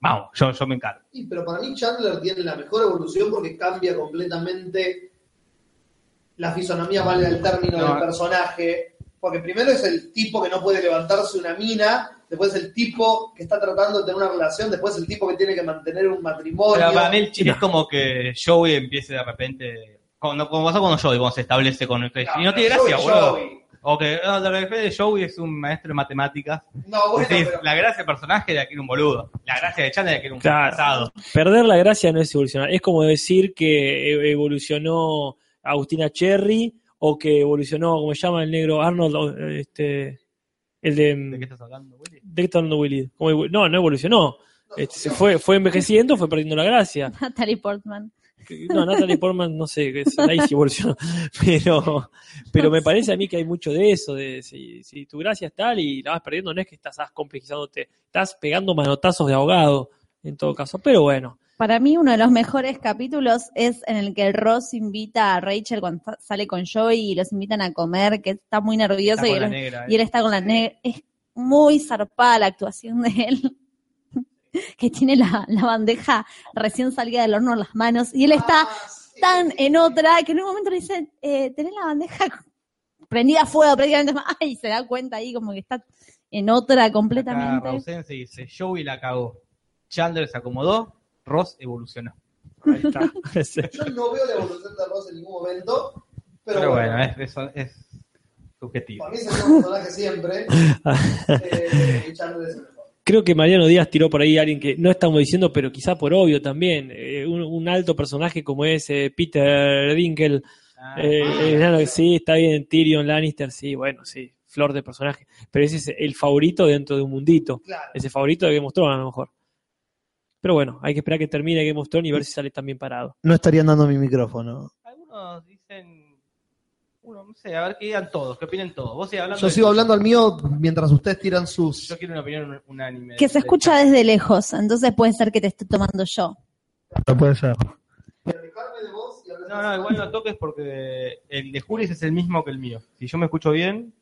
vamos, yo, yo me encargo. sí, pero para mí Chandler tiene la mejor evolución porque cambia completamente la fisonomía, valga el término No. del personaje. Porque primero es el tipo que no puede levantarse una mina, después el tipo que está tratando de tener una relación, después el tipo que tiene que mantener un matrimonio. Pero para mí el chiste es como que Joey empiece de repente, como, como pasó con Joey, cuando se establece con el y no tiene gracia, Joey, boludo. Joey. O que no, de repente Joey es un maestro de matemáticas. No, bueno, pero- La gracia del personaje era que era un boludo. La gracia de Chandler era que era un Claro. Perder la gracia no es evolucionar. Es como decir que e- evolucionó Agustina Cherry o que evolucionó, como se llama el negro Arnold, este, el de, ¿De qué estás hablando, Willy? ¿de qué está hablando Willy? ¿Cómo evo- no, no evolucionó. Este, se fue, fue envejeciendo, fue perdiendo la gracia. Natalie Portman. No, Natalie Portman, no sé, que es- sí evolucionó. Pero, pero me parece a mí que hay mucho de eso, de si, si tu gracia es tal y la vas perdiendo, no es que estás complejizándote, estás pegando manotazos de ahogado, en todo caso. Pero bueno, Para mí uno de los mejores capítulos es en el que Ross invita a Rachel cuando sa- sale con Joey y los invitan a comer, que está muy nervioso Está y él, negra, y él eh. está con la negra. Es muy zarpada la actuación de él. que tiene la, la bandeja recién salida del horno en las manos y él está Ah, sí. tan en otra que en un momento le dicen, eh, tenés la bandeja prendida a fuego prácticamente, ay, se da cuenta ahí como que está en otra Acá completamente. Rausense dice, Joey la cagó. Chandler se acomodó, Ross evolucionó. ahí está. Sí. Yo no veo la evolución de Ross en ningún momento, pero, Pero, bueno, bueno, es, eso es subjetivo. para mí es el mejor personaje siempre. Eh, y Chandler es el mejor. Creo que Mariano Díaz tiró por ahí a alguien que no estamos diciendo, pero quizá por obvio también. eh, un, un alto personaje como es eh, Peter Dinkel. Ah, eh, que sí, está bien. Tyrion Lannister, sí, bueno, sí. Flor de personaje. Pero ese es el favorito dentro de un mundito. Claro. Ese favorito de Game of Thrones, a lo mejor. Pero bueno, hay que esperar que termine Game of Thrones y ver si sale también parado. No estarían dando mi micrófono. Algunos dicen, no sé, a ver qué digan todos, qué opinen todos. Vos sigas hablando. Yo de- sigo hablando al mío mientras ustedes tiran sus. Yo quiero una opinión unánime. Que se de- escucha desde lejos, entonces puede ser que te esté tomando yo. No puede ser. No, no, igual no toques porque el de Julis es el mismo que el mío. Si yo me escucho bien,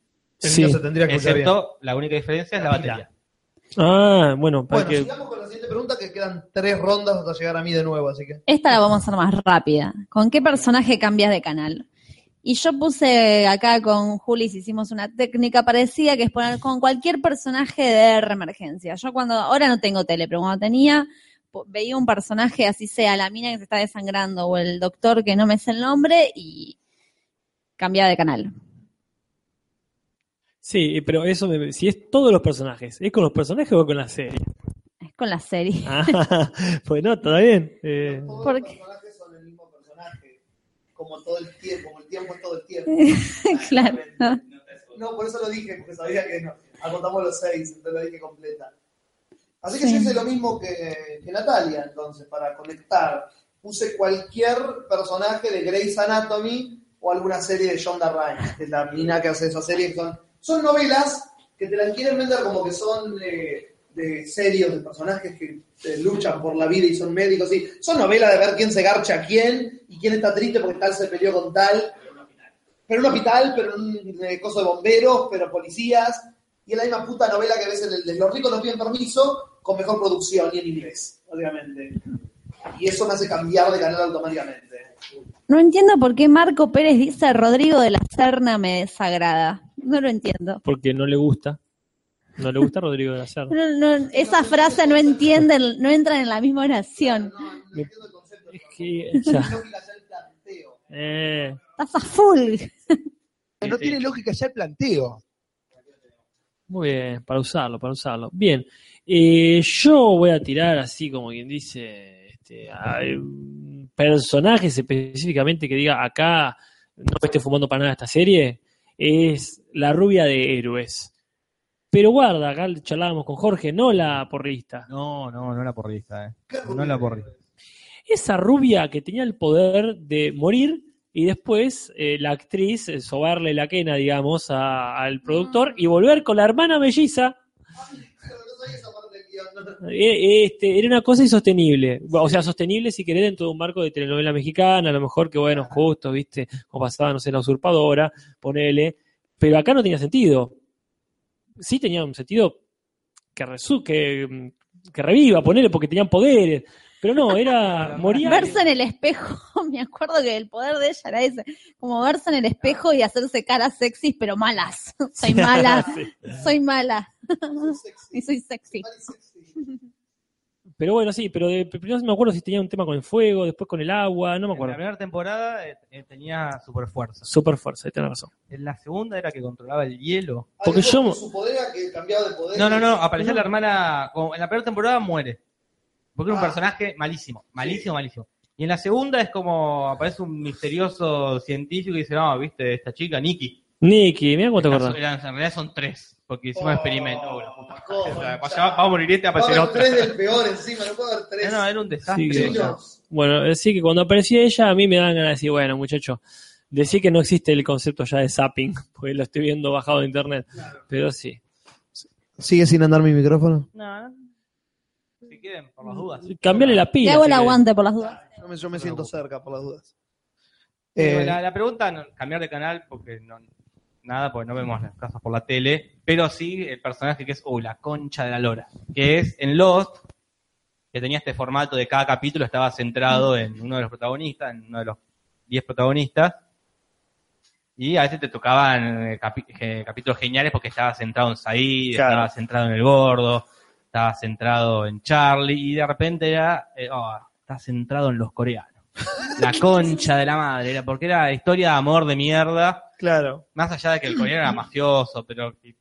El Sí. mío se tendría que escuchar bien. excepto la única diferencia es la batería. Ah, bueno, para Bueno, que. sigamos con la siguiente pregunta que quedan tres rondas hasta llegar a mí de nuevo, así que. Esta la vamos a hacer más rápida. ¿Con qué personaje cambias de canal? Y yo puse acá con Julis, hicimos una técnica parecida que es poner con cualquier personaje de emergencia. Yo cuando, ahora no tengo tele, pero cuando tenía, veía un personaje, así sea la mina que se está desangrando o el doctor que no me sé el nombre y cambiaba de canal. Sí, pero eso, me- si es todos los personajes, ¿es con los personajes o con la serie? Es con la serie. Ah, pues no, está bien. Eh, Todos ¿Por los qué? personajes son el mismo personaje. Como todo el tiempo, como el tiempo es todo el tiempo. claro. No, por eso lo dije, porque sabía que no. Acotamos los seis, entonces lo dije completa. Así que Sí. yo hice lo mismo que, que Natalia, entonces, para conectar. Puse cualquier personaje de Grey's Anatomy o alguna serie de Shonda Rhimes, que es la mina que hace esa serie. Son, son novelas que te las quieren vender como que son eh, de serios, de personajes que eh, luchan por la vida y son médicos. Y son novelas de ver quién se garcha a quién y quién está triste porque tal se peleó con tal pero un hospital, pero en un eh, coso de bomberos, pero policías, y es la misma puta novela que ves en el de Los ricos no piden permiso, con mejor producción y en inglés, obviamente. Y eso me hace cambiar de canal automáticamente. No entiendo por qué Marco Pérez dice Rodrigo de la Serna me desagrada. No lo entiendo. porque no le gusta. No le gusta Rodrigo de la Serna. No, no, esa frase no entienden, no entran en la misma oración. No, no entiendo el concepto. Es que, No ya, tiene lógica ya el planteo. eh, Estás a full. No tiene lógica ya el planteo. muy bien, para usarlo, para usarlo. Bien, eh, yo voy a tirar así como quien dice, este, personajes específicamente que diga acá no me esté fumando para nada esta serie, es la rubia de héroes. Pero guarda, acá charlábamos con Jorge, no la porrista. No, no, no la porrista, eh. ¿Qué No la porrista. Esa rubia que tenía el poder de morir y después eh, la actriz eh, sobarle la quena, digamos, a- al productor y volver con la hermana melliza. Eh, Este, era una cosa insostenible. O sea, sostenible si querés dentro de un marco de telenovela mexicana, a lo mejor que bueno, justo, viste, como pasaba, no sé, la usurpadora, ponele. Pero acá no tenía sentido. Sí tenía un sentido que, resu que, que reviva, ponele, porque tenían poderes. Pero no, era moría. Verse en el espejo, me acuerdo que el poder de ella era ese, como verse en el espejo y hacerse caras sexys, pero malas. Soy mala, Sí. soy mala Soy sexy. y soy sexy. Pero bueno, sí, pero de, primero no me acuerdo si tenía un tema con el fuego, después con el agua, no me En la acuerdo. primera temporada eh, eh, tenía super fuerza. Super fuerza, ahí tenés razón. En la segunda era que controlaba el hielo. Porque Ah, yo- Su poder era que cambiaba de poder. No, no, no, aparecía la hermana. como en la primera temporada muere. Porque era un Ah. personaje malísimo, malísimo, malísimo. Y en la segunda es como aparece un misterioso científico y dice, no, viste, esta chica, Nikki. Nicky, mira cómo te acordás. En realidad son tres, porque hicimos Oh, experimentos. Oh, la puta ¿cómo? madre. Va va a morir este, aparecer otra. tres del peor encima, no puede haber tres. No, no, era un desastre. Sí, o sea. Chinos. Bueno, sí que cuando aparecía ella, a mí me dan ganas de decir, bueno, muchacho, decir que no existe el concepto ya de zapping, porque lo estoy viendo bajado de internet. Pero sí. ¿Sigue sin andar mi micrófono? No. Si quieren, por las dudas. Cambiarle la Te pila. hago si el aguante por las dudas. Yo me, yo me siento cerca por las dudas. Eh, la, la pregunta, no, cambiar de canal, porque no, nada, porque no vemos las cosas por la tele, pero sí el personaje que es, uy, la concha de la lora, que es en Lost, que tenía este formato de cada capítulo estaba centrado en uno de los protagonistas, en uno de los 10 protagonistas, y a veces te tocaban eh, eh, capítulos geniales porque estaba centrado en Said, Claro. estaba centrado en el gordo, estaba centrado en Charlie, y de repente era, oh, está centrado en los coreanos. La concha de la madre, era porque era historia de amor de mierda, claro. más allá de que el coreano era mafioso, pero que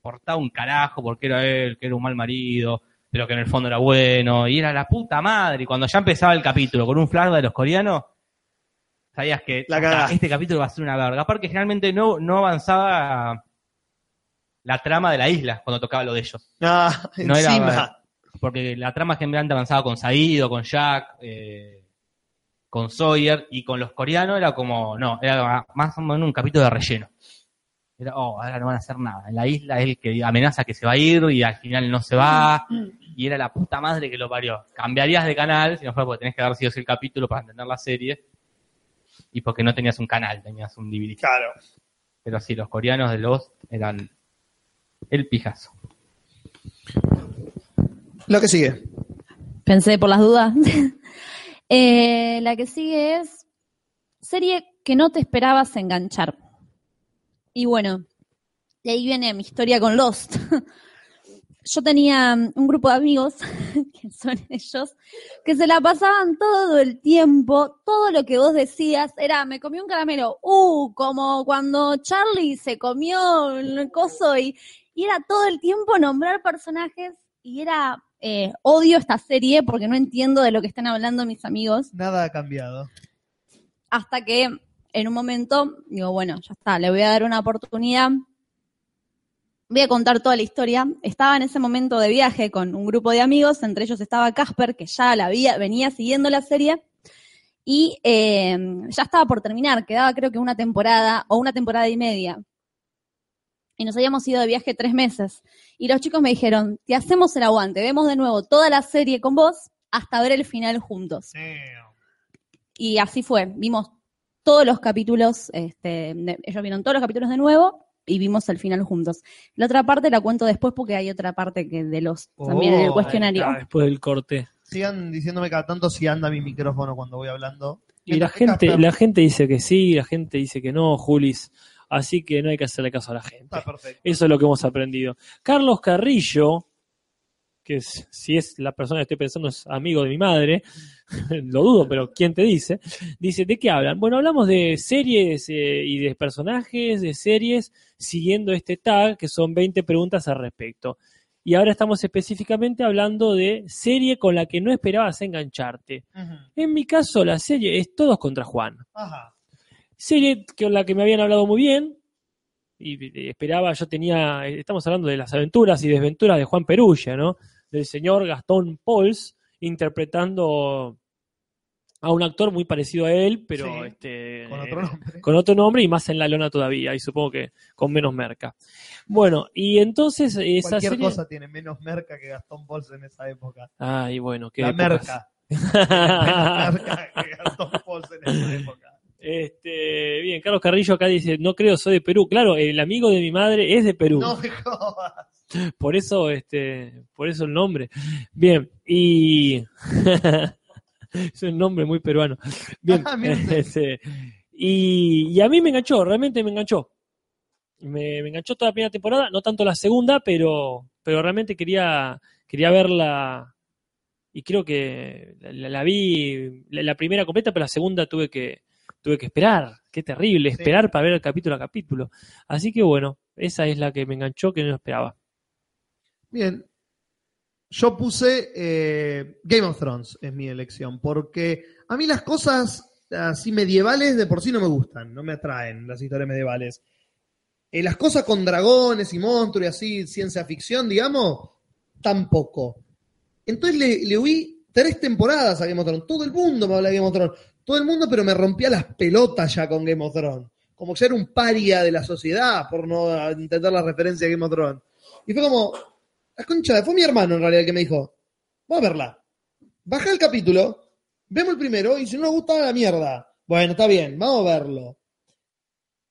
portaba un carajo porque era él, que era un mal marido, pero que en el fondo era bueno, y era la puta madre. Y cuando ya empezaba el capítulo con un flashback de los coreanos, sabías que La este capítulo va a ser una verga. Aparte, generalmente no, no avanzaba la trama de la isla cuando tocaba lo de ellos. Ah, No era- encima. Porque la trama generalmente avanzaba con Said o con Jack, eh, con Sawyer, y con los coreanos era como, no, era más o menos un capítulo de relleno. Era, oh, ahora no van a hacer nada. En la isla es el que amenaza que se va a ir y al final no se va. Y era la puta madre que lo parió. Cambiarías de canal, si no fuera porque tenés que haber sido el capítulo para entender la serie. Y porque no tenías un canal, tenías un DVD. Claro. Pero sí, los coreanos de Lost eran el pijazo. Lo que sigue. Pensé por las dudas. Eh, la que sigue es serie que no te esperabas enganchar. Y bueno, de ahí viene mi historia con Lost. yo tenía mm, un grupo de amigos, que son ellos, que se la pasaban todo el tiempo, todo lo que vos decías era, me comí un caramelo, uh, como cuando Charlie se comió el coso y, y era todo el tiempo nombrar personajes y era, eh, odio esta serie porque no entiendo de lo que están hablando mis amigos, Nada ha cambiado. hasta que en un momento digo, bueno, ya está, le voy a dar una oportunidad. Voy a contar toda la historia. Estaba en ese momento de viaje con un grupo de amigos, entre ellos estaba Casper, que ya la había, venía siguiendo la serie, y eh, ya estaba por terminar, quedaba creo que una temporada o una temporada y media. Y nos habíamos ido de viaje tres meses. Y los chicos me dijeron, te hacemos el aguante, vemos de nuevo toda la serie con vos hasta ver el final juntos. Y así fue, vimos todos los capítulos, este, de- ellos vieron todos los capítulos de nuevo y vimos el final juntos. La otra parte la cuento después porque hay otra parte que de los también en el Oh, cuestionario. Después del corte. Sigan diciéndome cada tanto si anda mi micrófono cuando voy hablando. Y la gente, la gente dice que sí, la gente dice que no, Julis. Así que no hay que hacerle caso a la gente. Está perfecto. Eso es lo que hemos aprendido. Carlos Carrillo, que es- si es la persona que estoy pensando es amigo de mi madre, lo dudo, pero ¿quién te dice? Dice, ¿de qué hablan? Bueno, hablamos de series eh, y de personajes de series siguiendo este tag, que son 20 preguntas al respecto. Y ahora estamos específicamente hablando de serie con la que no esperabas engancharte. En mi caso, la serie es Todos contra Juan. Ajá. Serie con la que me habían hablado muy bien. Y esperaba, yo tenía, eh, estamos hablando de las aventuras y desventuras de Juan Perugia, ¿no? Del señor Gastón Pauls, interpretando a un actor muy parecido a él, pero Sí, este, con otro eh, nombre. con otro nombre y más en la lona todavía, y supongo que con menos merca. Bueno, y entonces esa Cualquier serie... cosa tiene menos merca que Gastón Pauls en esa época. Ay, bueno, qué La épocas. merca. Menos merca que Gastón Pauls en esa época. Este, bien, Carlos Carrillo acá dice, no creo, soy de Perú. Claro, el amigo de mi madre es de Perú. No me jodas. Por eso, este, por eso el nombre. Bien, y es un nombre muy peruano. Bien, Ah, este, y, y a mí me enganchó, realmente me enganchó. Me, me enganchó toda la primera temporada, no tanto la segunda, pero, pero realmente quería, quería verla y creo que la, la vi la, la primera completa, pero la segunda tuve que, tuve que esperar. Qué terrible, esperar para ver el capítulo a capítulo. Así que bueno, esa es la que me enganchó que no esperaba. Bien. Yo puse eh, Game of Thrones, es mi elección, porque a mí las cosas así medievales de por sí no me gustan, no me atraen las historias medievales. Eh, las cosas con dragones y monstruos y así, ciencia ficción, digamos, tampoco. Entonces le, le oí tres temporadas a Game of Thrones. Todo el mundo me habla de Game of Thrones. Todo el mundo, pero me rompía las pelotas ya con Game of Thrones. Como era un paria de la sociedad por no entender la referencia de Game of Thrones. Y fue como, la concha, fue mi hermano en realidad el que me dijo, vamos a verla. Baja el capítulo, vemos el primero y si no nos gusta la mierda. Bueno, está bien, vamos a verlo.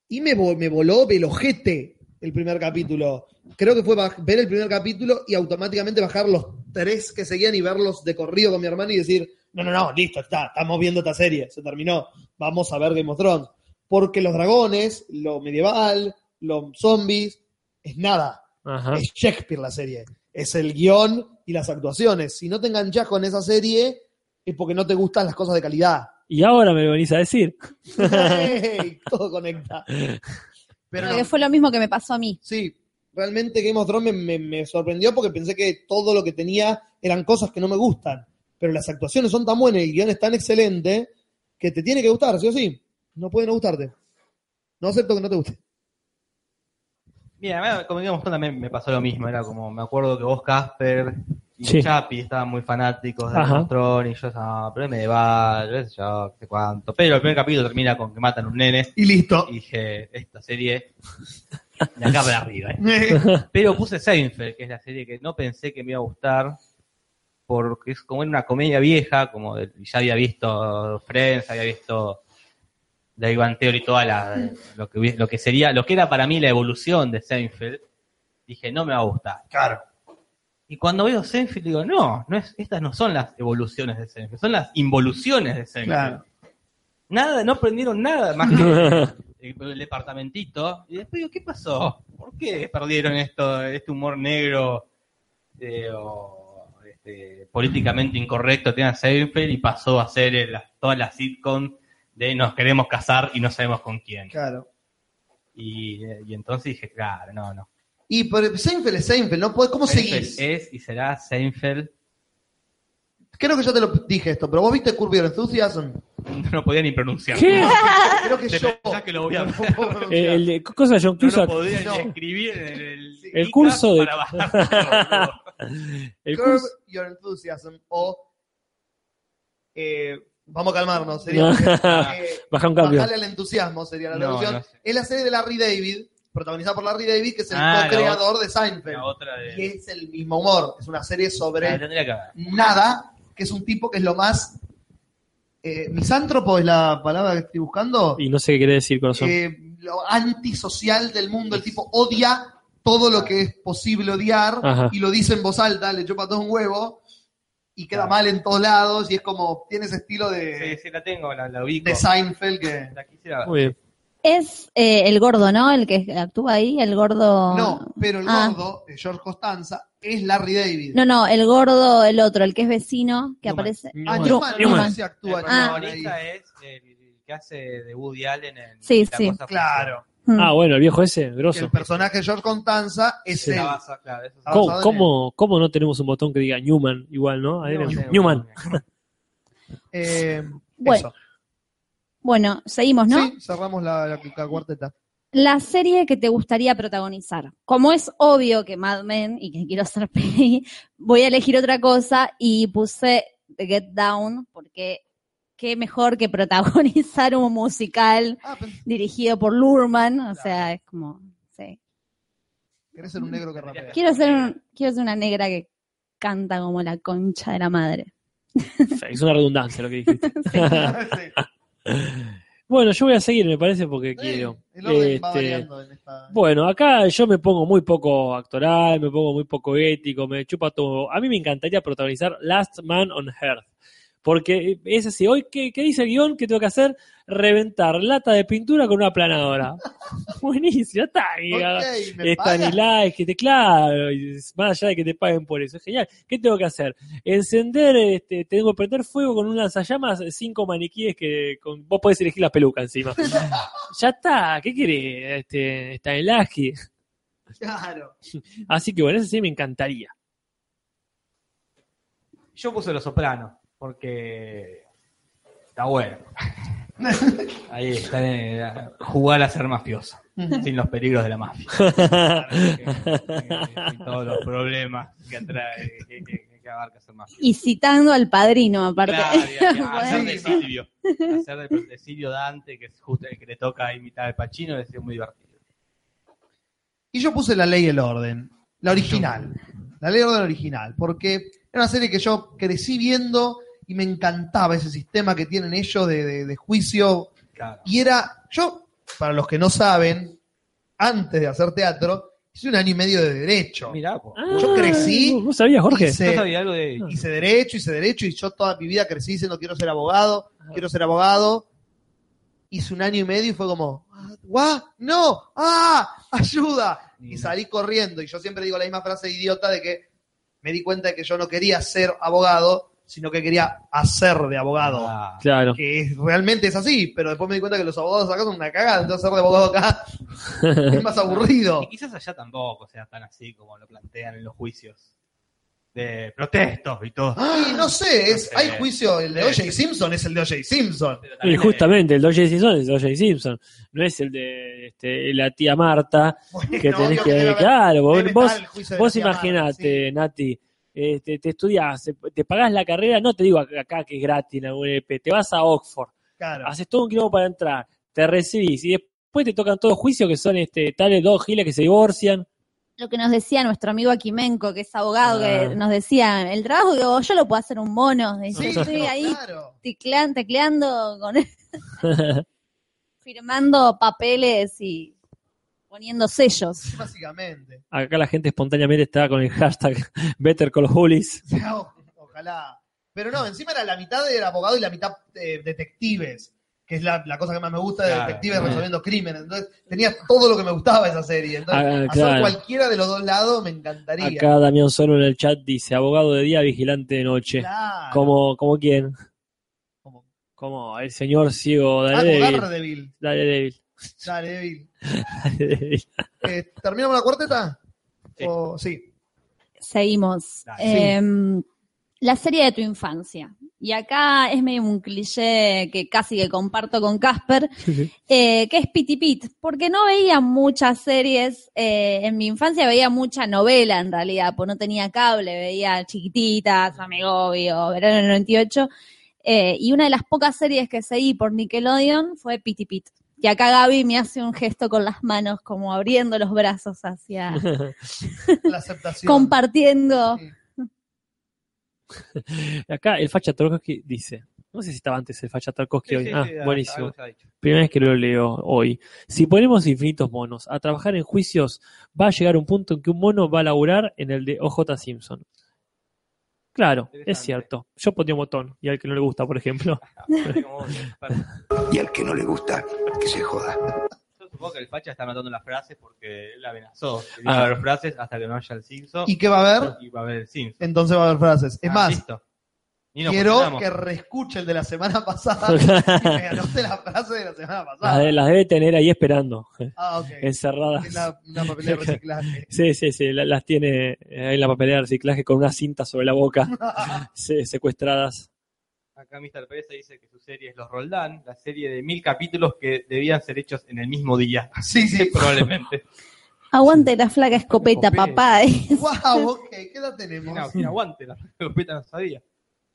Y me, me voló del ojete el primer capítulo. Creo que fue ver el primer capítulo y automáticamente bajar los tres que seguían y verlos de corrido con mi hermano y decir, no, no, no, listo, está, estamos viendo esta serie, se terminó, vamos a ver Game of Thrones. Porque los dragones, lo medieval, los zombies, es nada. Ajá. Es Shakespeare la serie. Es el guion y las actuaciones. Si no te enganchas con esa serie, es porque no te gustan las cosas de calidad. Y ahora me lo venís a decir. ¡Ey! Todo conecta. Pero no, Que fue lo mismo que me pasó a mí. sí, realmente Game of Thrones me, me- me sorprendió porque pensé que todo lo que tenía eran cosas que no me gustan. Pero las actuaciones son tan buenas y el guion es tan excelente que te tiene que gustar, ¿sí o sí? No puede no gustarte. No acepto que no te guste. Mira, como digamos, también me pasó lo mismo. Era como, me acuerdo que vos, Casper y Sí. Chapi estaban muy fanáticos de Thrones, y yo estaba, pero qué sé yo, qué sé cuánto. Pero el primer capítulo termina con que matan un nene. Y listo. Y dije, esta serie, de acá para arriba. ¿eh? Pero puse Seinfeld, que es la serie que no pensé que me iba a gustar, porque es como en una comedia vieja, como de- ya había visto Friends, había visto Big Bang Theory, toda la, lo, que, lo que sería, lo que era para mí la evolución de Seinfeld, dije, no me va a gustar. Claro. Y cuando veo Seinfeld digo, no, no es, estas no son las evoluciones de Seinfeld, son las involuciones de Seinfeld. Claro. Nada, no aprendieron nada más que el, el departamentito. Y después digo, ¿qué pasó? ¿Por qué perdieron esto, este humor negro o este, políticamente incorrecto tiene a Seinfeld y pasó a ser el- toda la sitcom de nos queremos casar y no sabemos con quién. Claro. Y, eh, y entonces dije, claro, no, no. Y por Seinfeld es Seinfeld, ¿no? Podés- ¿Cómo Seinfeld seguís? es y será Seinfeld. Creo que yo te lo dije esto, pero vos viste Curb Your Enthusiasm. No podía ni pronunciar. ¿Qué? Creo que Te yo. que lo voy a no. Eh, el de- cosa John No lo Cusack. podía No. ni escribir en el, el, El ICAS curso de- para. El Curb Your Enthusiasm o eh, vamos a calmarnos, sería eh, Baja un cambio. Bajarle al entusiasmo sería la No, traducción. no sé. Es la serie de Larry David, protagonizada por Larry David, que es el Ah, co-creador de Seinfeld. De... Y es el mismo humor. Es una serie sobre Ah, que nada, que es un tipo que es lo más eh, misántropo, es la palabra que estoy buscando. Y no sé qué quiere decir, corazón. eh, lo antisocial del mundo. El tipo odia todo lo que es posible odiar Ajá. y lo dice en voz alta, le chupa todo un huevo y queda mal en todos lados y es como, tiene ese estilo de, sí, la tengo, la, la ubico. de Seinfeld que... La quisiera ver. Muy bien. Es eh, el gordo, ¿no? El que actúa ahí, el gordo. No, pero el Ah. gordo, de George Costanza, es Larry David. No, no, el gordo, el otro, el que es vecino, que Newman. aparece. Ah, Newman. Newman, si actúa El Ah. Protagonista es el que hace de Woody Allen en Sí, La sí. Cosa Claro. Mm. Ah, bueno, el viejo ese, grosso. El personaje de George Constanza es Sí. él. Funciona. La basa, claro, eso sí. ¿Cómo, cómo, cómo no tenemos un botón que diga Newman igual, no? Ahí No, tenemos no, Newman. Eh, Bueno. eso. Bueno, seguimos, ¿no? Sí, cerramos la, la- la cuarteta. La serie que te gustaría protagonizar. Como es obvio que Mad Men y que quiero ser peli, voy a elegir otra cosa y puse The Get Down porque qué mejor que protagonizar un musical Ah, pero dirigido por Lurman, o sea, es como, sí. querés ser un negro que rapea. Quiero ser, un- quiero ser una negra que canta como la concha de la madre. Es una redundancia lo que dijiste. Sí. bueno, yo voy a seguir, me parece, porque Sí, quiero. el orden va Este, variando en esta... Bueno, acá yo me pongo muy poco actoral, me pongo muy poco ético, me chupa todo. A mí me encantaría protagonizar Last Man on Earth. Porque es así, hoy, ¿qué, qué dice el guion? ¿Qué tengo que hacer? Reventar lata de pintura con una aplanadora. Buenísimo, ya está. y, ah, Ok, ¿me Está pagas? ni like, que te, claro, y más allá de que te paguen por eso, es genial. ¿Qué tengo que hacer? Encender, este, tengo que prender fuego con un lanzallamas, cinco maniquíes que con, vos podés elegir la peluca encima. ya está, ¿qué querés? Este, está en Lasky. Claro. Así que bueno, ese sí me encantaría. Yo puse Los Sopranos, porque está bueno. Ahí está, eh, jugar a ser mafioso, sin los peligros de la mafia. Sin todos los problemas que atrae, que, que- que abarca ser mafioso. Y citando al padrino, aparte. Claro, hacer de. Silvio, hacer de, de Silvio Dante, que es justo el que le toca imitar al Pachino, es muy divertido. Y yo puse la ley y el orden, la original, la ley y el orden original, porque era una serie que yo crecí viendo y me encantaba ese sistema que tienen ellos de, de- de juicio. Claro. Y era, yo, para los que no saben, antes de hacer teatro, hice un año y medio de derecho. Mirá, po. Yo crecí ¿Vos sabías, Jorge? hice- sabía algo de... hice derecho, hice derecho y yo toda mi vida crecí diciendo quiero ser abogado, quiero ser abogado. Hice un año y medio y fue como, ¿what? No, ¡ah! ¡Ayuda! Y salí corriendo. Y yo siempre digo la misma frase idiota de que me di cuenta de que yo no quería ser abogado, sino que quería hacer de abogado. Ah, Claro. Que es- realmente es así, pero después me di cuenta que los abogados acá son una cagada, entonces ser de abogado acá es más aburrido. Y quizás allá tampoco sea tan así como lo plantean en los juicios de protestos y todo. Y no sé, es, No sé. hay juicio, el de O.J. Simpson es el de O.J. Simpson. Y justamente, el de O.J. Simpson es el de O.J. Simpson. No es el de este, la tía Marta, que tenés obvio que... claro, vos, vos, vos Marta, imaginate, sí. Nati, este, te estudias, te pagás la carrera, no te digo acá que es gratis en la UNP, te vas a Oxford, Claro. haces todo un kilómetro para entrar, te recibís y después te tocan todos juicios que son este, tales dos giles que se divorcian. Lo que nos decía nuestro amigo Aquimenco, que es abogado, Ah. que nos decía, el trabajo que yo lo puedo hacer un mono. Sí, estoy ahí claro. teclean- tecleando, con, firmando papeles y poniendo sellos. Básicamente. Acá la gente espontáneamente está con el hashtag Better Call Bullies. O- Ojalá. Pero no, encima era la mitad era abogado y la mitad eh, detectives. que es la, la cosa que más me gusta de Claro. detectives resolviendo crímenes. Entonces, tenía todo lo que me gustaba esa serie. Entonces, Ah, hacer cualquiera de los dos lados me encantaría. Acá Damián Solo en el chat dice, abogado de día, vigilante de noche. Claro. ¿Como, como quién? Como- el señor ciego Ah, como Daredevil. Daredevil. Daredevil. Daredevil. Eh, ¿Terminamos la cuarteta? Sí. O- sí. Seguimos. Dale. Em, la serie de tu infancia. Y acá es medio un cliché que casi que comparto con Casper, eh, que es Piti Pit, porque no veía muchas series, eh, en mi infancia veía mucha novela en realidad, pues no tenía cable, veía Chiquititas, Amigovio, Verano del 98, eh, y una de las pocas series que seguí por Nickelodeon fue Piti Pit. Y acá Gaby me hace un gesto con las manos, como abriendo los brazos hacia, La aceptación. compartiendo. Sí. Acá el Facha Tarkovsky dice, no sé si estaba antes el Facha Tarkovsky Sí, hoy. sí, ah, sí, buenísimo. Primera vez que lo leo hoy. Si ponemos infinitos monos a trabajar en juicios, va a llegar un punto en que un mono va a laburar en el de OJ Simpson. Claro, es cierto. Yo pondría un botón y al que no le gusta, por ejemplo. Para- Y al que no le gusta, que se joda. Yo supongo que el facha está anotando las frases porque él amenazó. Que Ah. a haber frases hasta que no haya el Simpson. ¿Y qué va a haber? Y va a haber el Simpson. Entonces va a haber frases. Es Ah, más, listo. Quiero que reescuche el de la semana pasada y me anote la frase de la semana Las, pasada. de- las debe tener ahí esperando, Ah, ok. encerradas. Es la- una papelera de reciclaje. Sí, sí, sí, la- las tiene eh, ahí en la papelera de reciclaje con una cinta sobre la boca, se- secuestradas. Acá Mr. Pérez dice que su serie es Los Roldán, la serie de mil capítulos que debían ser hechos en el mismo día. Sí, sí. Probablemente. Aguante la flaca escopeta, papá. eh. Wow, ok. ¿Qué edad tenemos? No, aguante, la escopeta no sabía.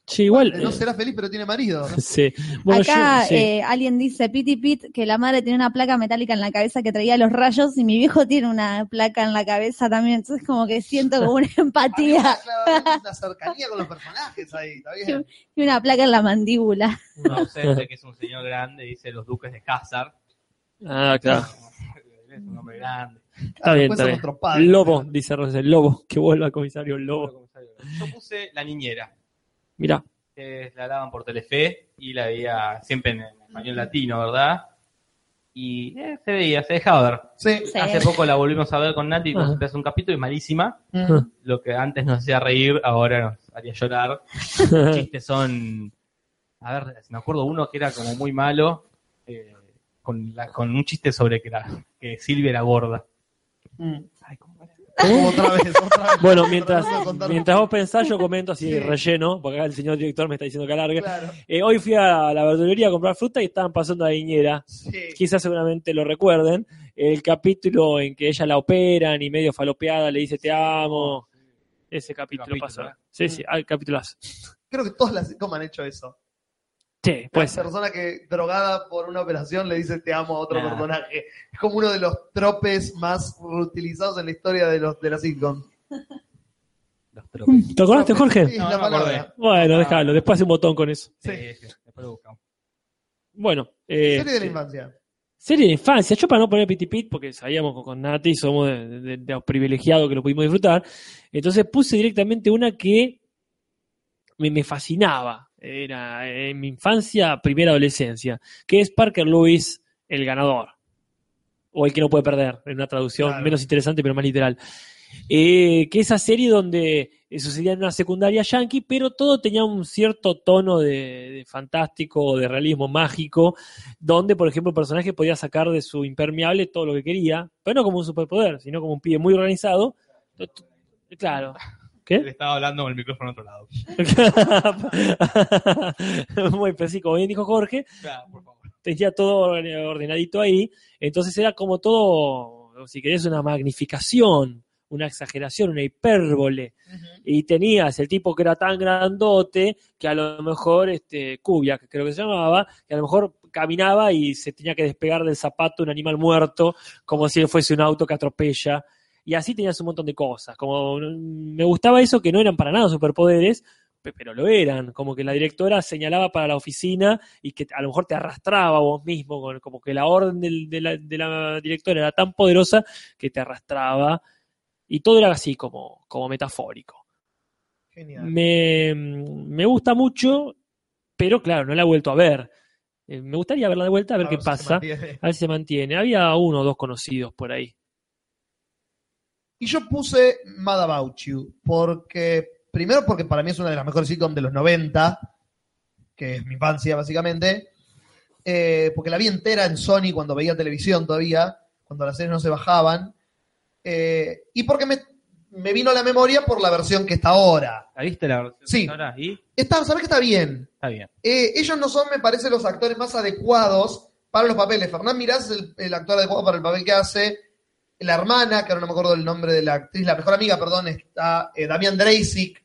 Sí, igual. No eh, será feliz, pero tiene marido. sí. Bueno, Acá yo- sí. eh, alguien dice, Piti Pit, que la madre tiene una placa metálica en la cabeza que traía los rayos y mi viejo tiene una placa en la cabeza también. Entonces como que siento como una empatía Claramente una cercanía con los personajes ahí, está bien. y una placa en la mandíbula. Un ausente que es un señor grande, dice los duques de Hazard. Ah, claro. Es un hombre grande. Está bien, está bien. padres. Lobo, dice Rosel, Lobo, que vuelva al comisario Lobo. Yo puse La Niñera, Mira, la daban por Telefe y la veía siempre en, español latino, ¿verdad? Y eh, se veía, se dejaba ver. Sí. Sí. Hace poco la volvimos a ver con Nati, nos hace un capítulo y malísima. Mm. Lo que antes nos hacía reír, ahora nos haría llorar. Los chistes son. A ver, me acuerdo uno que era como muy malo, eh, con, la- con un chiste sobre que, la, que Silvia era gorda. Mm. ¿Cómo? Otra vez, otra vez. bueno, mientras, de mientras vos pensás, yo comento así Sí. relleno, porque acá el señor director me está diciendo que alargue. Claro. Eh, hoy fui a la verdulería a comprar fruta y estaban pasando a. Sí. Quizás seguramente lo recuerden. El capítulo en que ella la operan y medio falopeada le dice te amo. Ese capítulo, Capítulo, pasó. Sí, sí, al capítulo. Creo que todas las como han hecho eso. Sí, la ser. persona que drogada por una operación le dice te amo a otro Nah. personaje. Es como uno de los tropes más utilizados en la historia de los de la sitcom. Los tropes. ¿Te acordaste, Jorge? Sí, No, la no me palabra. acordé. Bueno, Ah. déjalo, después hace un botón con eso. Sí, sí, después lo buscamos. Bueno, eh, Serie de la infancia. serie de infancia. Yo para no poner Piti Pit, porque sabíamos con- con Nati, somos de, de- de los privilegiados que lo pudimos disfrutar. Entonces puse directamente una que me, me fascinaba. Era en mi infancia, primera adolescencia, que es Parker Lewis, el ganador. O el que no puede perder, en una traducción Claro. menos interesante pero más literal. Eh, que esa serie donde eh, sucedía en una secundaria yankee, pero todo tenía un cierto tono de, de fantástico o de realismo mágico, donde, por ejemplo, el personaje podía sacar de su impermeable todo lo que quería, pero no como un superpoder, sino como un pibe muy organizado. T- Claro. Le ¿Qué? estaba hablando con el micrófono a otro lado. muy preciso, como bien dijo Jorge, Claro, por favor. tenía todo ordenadito ahí, entonces era como todo, si querés, una magnificación, una exageración, una hipérbole. Y tenías el tipo que era tan grandote que a lo mejor, este, Cubia, que creo que se llamaba, que a lo mejor caminaba y se tenía que despegar del zapato un animal muerto, como si fuese un auto que atropella. Y así tenías un montón de cosas. Como mm, me gustaba eso que no eran para nada superpoderes, pe- pero lo eran. Como que la directora señalaba para la oficina y que a lo mejor te arrastraba vos mismo, con- como que la orden del- de, la, de la directora era tan poderosa que te arrastraba. Y todo era así como, como metafórico. Genial. Me, me gusta mucho, pero claro, no la he vuelto a ver. Eh, me gustaría verla de vuelta a ver qué pasa, a ver si se mantiene. Había uno o dos conocidos por ahí. Y yo puse Mad About You, porque, primero porque para mí es una de las mejores sitcoms de los 90, que es mi infancia básicamente, eh, porque la vi entera en Sony cuando veía televisión todavía, cuando las series no se bajaban, eh, y porque me, me vino a la memoria por la versión que está ahora. ¿La viste la versión Sí. de ahora? ¿Y? Está, ¿Sabes que está bien? Está bien. Eh, ellos no son, me parece, los actores más adecuados para los papeles. Fernán Mirás es el, el actor adecuado para el papel que hace. La hermana, que ahora no me acuerdo el nombre de la actriz, la mejor amiga, perdón, está eh, Damián Dreisig,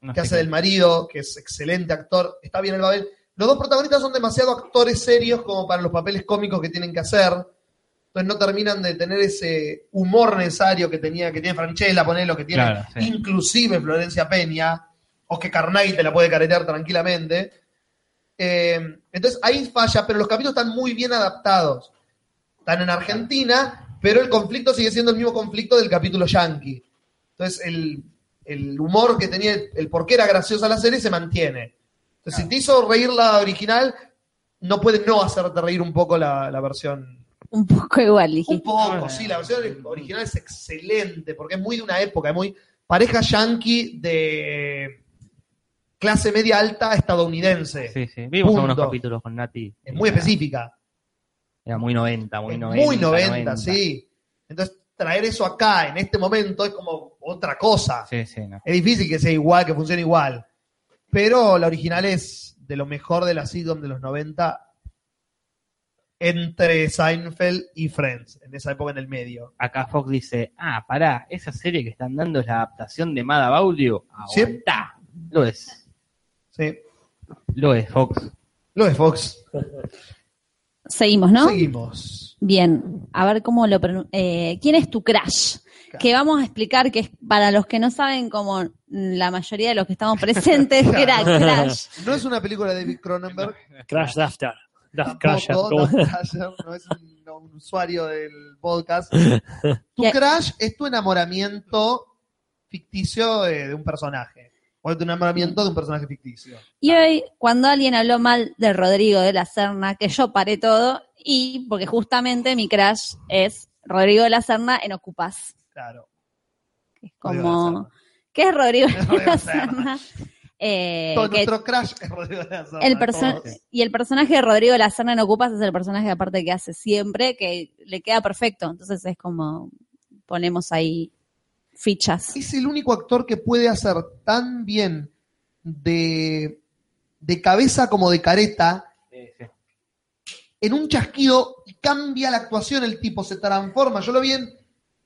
No que hace del marido, que es excelente actor, está bien el papel. Los dos protagonistas son demasiado actores serios como para los papeles cómicos que tienen que hacer. Entonces no terminan de tener ese humor necesario que tenía, que tiene Franchella, poner lo que tiene Claro, sí. inclusive Florencia Peña, o que Carnay te la puede caretear tranquilamente. Eh, entonces ahí falla, pero los capítulos están muy bien adaptados. Están en Argentina, pero el conflicto sigue siendo el mismo conflicto del capítulo yankee. Entonces el, el humor que tenía, el, por qué era graciosa la serie se mantiene. Entonces si te hizo reír la original, no puede no hacerte reír un poco la, la versión Un poco igual, un dijiste. poco, sí, la versión original es excelente, porque es muy de una época, es muy pareja yankee de clase media alta estadounidense. Sí, sí. Vimos algunos capítulos con Nati. Es muy específica. Era muy 90, muy Es 90. muy 90, sí. Entonces, traer eso acá, en este momento, es como otra cosa. Sí, sí, no. Es difícil que sea igual, que funcione igual. Pero la original es de lo mejor de la sitcom de los 90 entre Seinfeld y Friends, en esa época en el medio. Acá Fox dice, ah, pará, esa serie que están dando es la adaptación de Mad About You. Sí. Lo es. Sí. Lo es, Fox. Lo de Fox. Seguimos, ¿no? Seguimos. Bien, a ver cómo lo eh, ¿Quién es tu crush? Que vamos a explicar que es para los que no saben, como la mayoría de los que estamos presentes, que era Crash. No es una película de David Cronenberg. Crash Daftar. Daft Tampoco, Crasher. ¿cómo? Daft Crasher, no es un, no, un usuario del podcast. Tu ¿Qué? crush es tu enamoramiento ficticio de, de un personaje. O tu enamoramiento de un personaje ficticio. Y hoy, cuando alguien habló mal de Rodrigo de la Serna, que yo paré todo, y porque justamente mi crush es Rodrigo de la Serna en Ocupas. Claro. Es como. ¿qué es Rodrigo de la Serna. Eh, Todo nuestro crush es Rodrigo de la Serna, el y el personaje de Rodrigo de la Serna en Ocupas es el personaje aparte que hace siempre, que le queda perfecto. Entonces es como, ponemos ahí fichas. Es el único actor que puede hacer tan bien de, de cabeza como de careta en un chasquido y cambia la actuación, el tipo se transforma. Yo lo vi en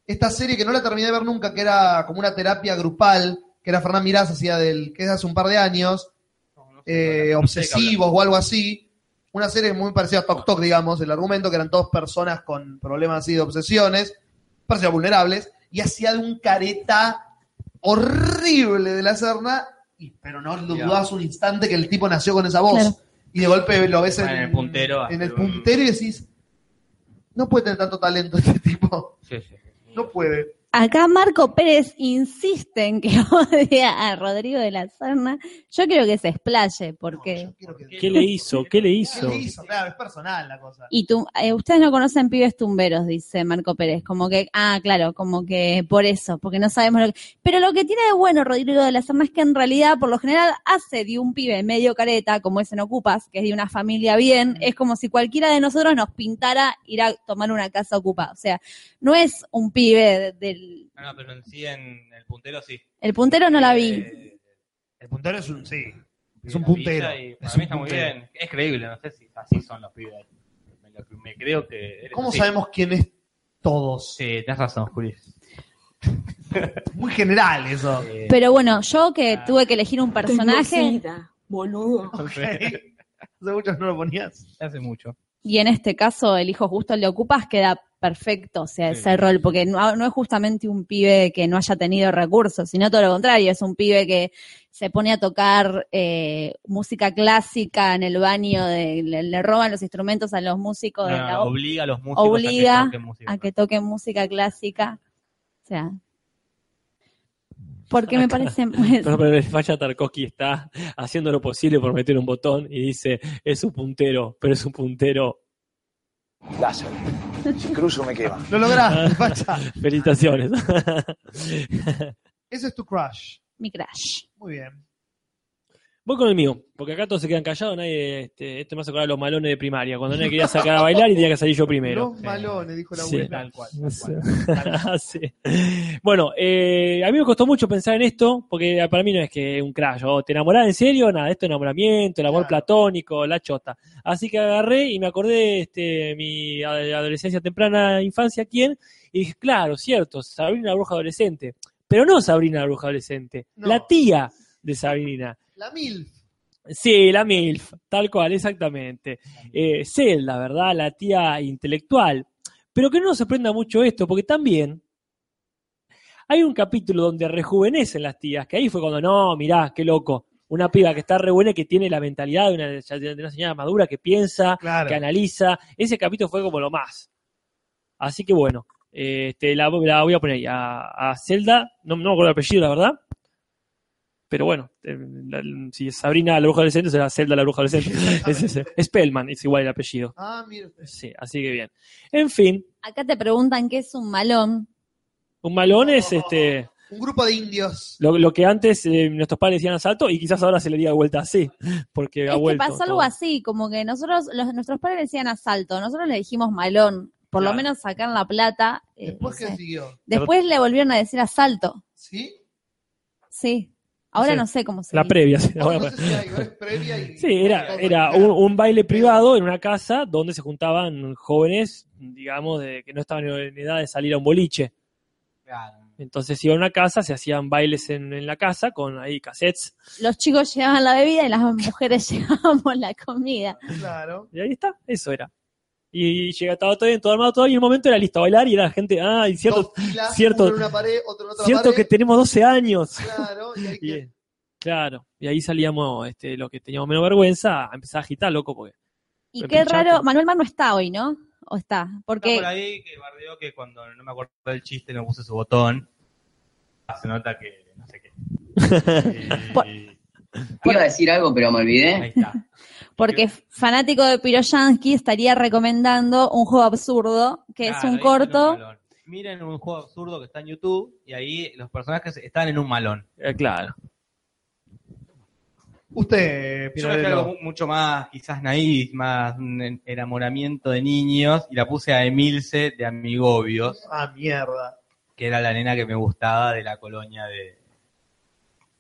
esta serie que no la terminé de ver nunca, que era como una terapia grupal, que era Fernán Mirás, hacía del, que es hace un par de años, eh, obsesivos o algo así. Una serie muy parecida a Tok Tok, digamos, el argumento, que eran dos personas con problemas así de obsesiones, parecía vulnerables, y hacía de un careta horrible de la Serna, y, pero no lo dudabas un instante que el tipo nació con esa voz. Claro. Y de golpe lo ves en, en el puntero, en el puntero y decís, no puede tener tanto talento este tipo. Sí, sí. No puede. Acá Marco Pérez insiste en que odia a Rodrigo de la Serna. Yo quiero que se explaye, porque... ¿Qué le hizo? ¿Qué le ¿Qué hizo? le hizo? Claro, es personal la cosa. Y tú, eh, ustedes no conocen pibes tumberos, dice Marco Pérez. Como que, ah, claro, como que por eso, porque no sabemos lo que. Pero lo que tiene de bueno Rodrigo de la Serna es que en realidad, por lo general, hace de un pibe medio careta, como es en Ocupas, que es de una familia bien. Es como si cualquiera de nosotros nos pintara ir a tomar una casa ocupada. O sea, no es un pibe de- del. No, no, pero en sí en el puntero sí. El puntero no la vi. Eh, El puntero es un, sí, es un puntero. y Es para un mí está muy puntero. bien. Es creíble, no sé si así son los pibes. Me, lo- me creo que. ¿Cómo así. sabemos quién es todos? Sí, tenés razón, Juli. Muy general eso. Eh, Pero bueno, yo que tuve que elegir un personaje. Tengo boludo. Hace mucho no lo ponías. hace mucho. Y en este caso, el hijo justo el de Ocupas queda perfecto, o sea, ese rol, porque no, no es justamente un pibe que no haya tenido recursos, sino todo lo contrario, es un pibe que se pone a tocar eh, música clásica en el baño, de, le, le roban los instrumentos a los músicos de la obliga a los músicos obliga a que toquen música. a que toquen música clásica. O sea, porque me parece... Pero, pero el facha Tarkovsky está haciendo lo posible por meter un botón y dice, es un puntero, pero es un puntero. Láser. Si cruzo me quema. Lo lograste, facha. Felicitaciones. Ese es tu crush. Mi crush. Muy bien. Voy con el mío, porque acá todos se quedan callados, nadie, este, este me hace acordar a los malones de primaria, cuando nadie quería sacar a bailar y tenía que salir yo primero. Los malones, dijo la Sí. abuela. Tal cual, tal cual. Sí. Bueno, eh, a mí me costó mucho pensar en esto, porque para mí no es que un crash, o te enamorás en serio, nada, esto es enamoramiento, el amor Claro. platónico, la chota. Así que agarré y me acordé este, mi ad- adolescencia temprana, infancia, ¿quién? Y dije, claro, cierto, Sabrina la bruja adolescente. Pero no Sabrina la bruja adolescente, No. la tía de Sabrina. La MILF. Sí, la MILF, tal cual, exactamente. Eh, Zelda, ¿verdad? La tía intelectual. Pero que no nos sorprenda mucho esto, porque también hay un capítulo donde rejuvenecen las tías, que ahí fue cuando, no, mirá, qué loco. Una piba que está re buena y que tiene la mentalidad de una, de una señora madura que piensa, Claro. que analiza. Ese capítulo fue como lo más. Así que bueno, eh, este, la, la voy a poner ahí. A, a Zelda, no, no me acuerdo el apellido, la verdad. Pero bueno, eh, la- si es Sabrina la bruja adolescente, será Zelda la bruja adolescente. es ese. Spellman, es igual el apellido. Ah, mira. Sí, así que bien. En fin, Acá te preguntan qué es un malón. un malón es este, Un grupo de indios. lo, lo que antes eh, nuestros padres decían asalto y quizás ahora se le diga de vuelta así, porque ha Es que vuelto. pasó algo todo. así, como que nosotros, los, nuestros padres decían asalto, nosotros le dijimos malón, por lo menos sacar la plata. eh, Después no que siguió. Después le volvieron a decir asalto, ¿Sí? sí. Ahora Sí. no sé cómo se La dice. previa. sí, Ahora bueno. no sé si hay, es previa y- Sí, era, era un, un baile privado en una casa donde se juntaban jóvenes, digamos, de, que no estaban en edad de salir a un boliche. Claro. Entonces iban a una casa, se hacían bailes en, en la casa con ahí cassettes. Los chicos llevaban la bebida y las mujeres llevábamos la comida. Claro. Y ahí está, eso era. Y llega, estaba todo bien, todo armado, todo, y en un momento era listo a bailar y era la gente, ah, y cierto, Dos filas, cierto- uno en una pared, otro en otra cierto pared. que tenemos 12 años. Claro, y hay Y, que... eh, claro, y ahí salíamos, este, lo que teníamos menos vergüenza, a empezar a agitar, loco, porque Y Me qué pinchaste. raro, Manuel Mar no está hoy, ¿no? ¿O está? Está Porque por ahí que bardeó que cuando no me acuerdo del chiste no puse su botón. Se nota que no sé qué. Por- Y- Iba a decir algo, pero me ahí olvidé. está. porque fanático de Piroyansky estaría recomendando un juego absurdo, que es un ahí corto. un. Miren un juego absurdo que está en YouTube y ahí los personajes están en un malón. eh, claro. Usted, Yo algo mu- mucho más, quizás naif, más un en- enamoramiento de niños y la puse a Emilce de Amigobios, Ah, mierda. que era la nena que me gustaba de la colonia de,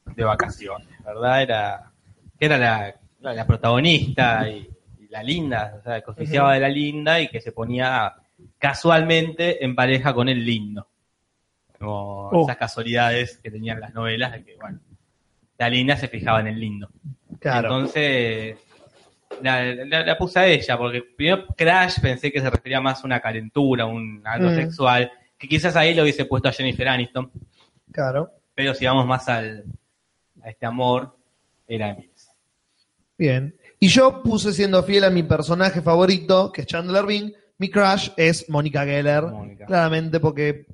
de vacaciones, ¿verdad? Era, que era la, la- protagonista y, y la linda, o sea, que oficiaba de la linda y que se ponía casualmente en pareja con el lindo. Como Oh. esas casualidades que tenían las novelas, de que, bueno, la linda se fijaba en el lindo. Claro. Entonces, la, la- la puse a ella, porque primero Crash pensé que se refería más a una calentura, un algo Mm. sexual, que quizás ahí lo hubiese puesto a Jennifer Aniston, Claro. pero si vamos más al, a este amor, era Emily. Bien. Y yo puse siendo fiel a mi personaje favorito, que es Chandler Bing, mi crush es Mónica Geller. Claramente porque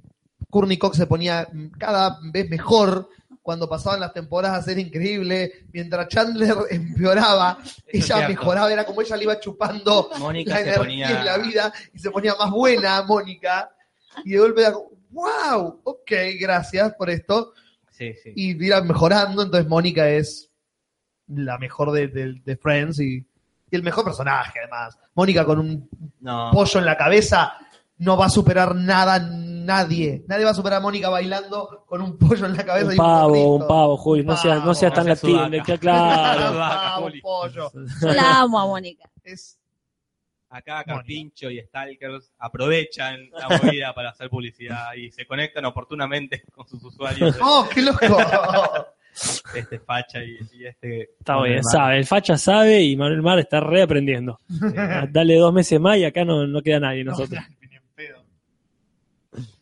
Courtney Cox se ponía cada vez mejor cuando pasaban las temporadas, era increíble. Mientras Chandler empeoraba, ella mejoraba, era como ella le iba chupando Mónica la se energía ponía... y la vida y se ponía más buena Mónica. Y de golpe era como, wow, ok, gracias por esto. Sí, sí. Y irá mejorando, entonces Mónica es la mejor de, de- de Friends y, y el mejor personaje además. Mónica con un No, pollo en la cabeza no va a superar nada, nadie. Nadie va a superar a Mónica bailando con un pollo en la cabeza Un y pavo, un un pavo, Julio, no seas, no seas tan latino, claro. Pavo, un pollo. Yo la amo a Mónica. Es acá Carpincho y Stalkers aprovechan la movida para hacer publicidad y se conectan oportunamente con sus usuarios. ¡Oh, qué loco! Este facha y, y este... Está bien, sabe, el facha sabe y Manuel Mar está reaprendiendo. Dale dos meses más y acá no, no queda nadie nosotros.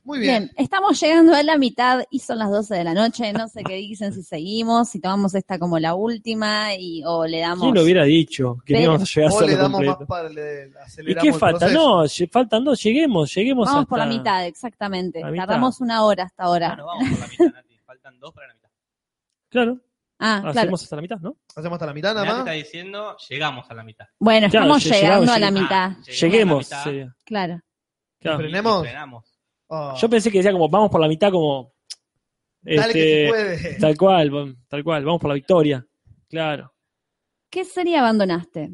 Muy bien. Bien, estamos llegando a la mitad y son las 12 de la noche. No sé qué dicen si seguimos, si tomamos esta como la última y o le damos. ¿Quién lo hubiera dicho? Que Pero- íbamos a llegar a O le hacerlo damos más completo. para le ¿Y qué falta? No, faltan dos, lleguemos, lleguemos Vamos hasta... por la mitad, exactamente. La mitad. Tardamos una hora hasta ahora. Bueno, vamos por la mitad, Nati. Faltan dos para la mitad. Claro. Ah, claro. Hacemos hasta la mitad, ¿no? Hacemos hasta la mitad nada más. está diciendo, llegamos a la mitad. Bueno, Claro, estamos lle- llegando llegamos, a la mitad. Ah, Lleguemos. a la mitad. sería. Claro. Claro. ¿Frenemos? Frenamos. Oh. Yo pensé que decía como vamos por la mitad como Dale que este, se puede. tal cual, tal cual, vamos por la victoria. Claro. ¿Qué serie abandonaste?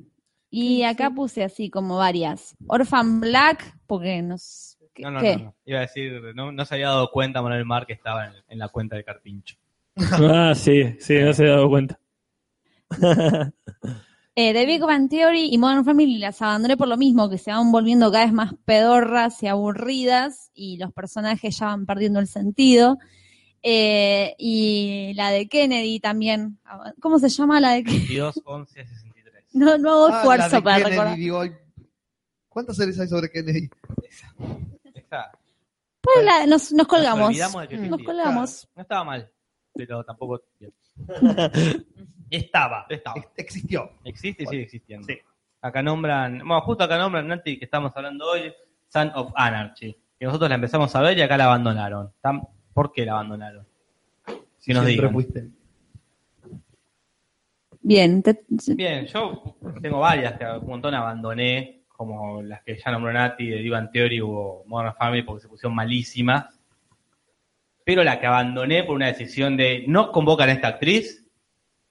Y acá puse así como varias. Orphan Black, porque nos... ¿qué? No, no, no, no. Iba a decir, no, no se había dado cuenta Manuel Mar que estaba en, en la cuenta de Carpincho. Ah, sí, sí, no se he dado cuenta. Eh, The Big Bang Theory y Modern Family las abandoné por lo mismo, que se van volviendo cada vez más pedorras y aburridas y los personajes ya van perdiendo el sentido. Eh, y la de Kennedy también. ¿Cómo se llama la de Kennedy? 22, 11, 63. No, no hago Ah, esfuerzo para Kennedy, recordar. digo, ¿Cuántas series hay sobre Kennedy? Esa. Pues la- nos, nos colgamos. Nos olvidamos de que Nos colgamos. No estaba mal, pero tampoco Estaba, estaba. Existió. Existe y sigue existiendo. Acá nombran, bueno, justo acá nombran, Nati, que estamos hablando hoy, Son of Anarchy. Que nosotros la empezamos a ver y acá la abandonaron. ¿Por qué la abandonaron? Si nos Siempre digan. fuiste. Bien. te- Bien, yo tengo varias que un montón abandoné, como las que ya nombró Nati, de Divan Theory o Modern Family, porque se pusieron malísimas. Pero la que abandoné por una decisión de no convocan a esta actriz,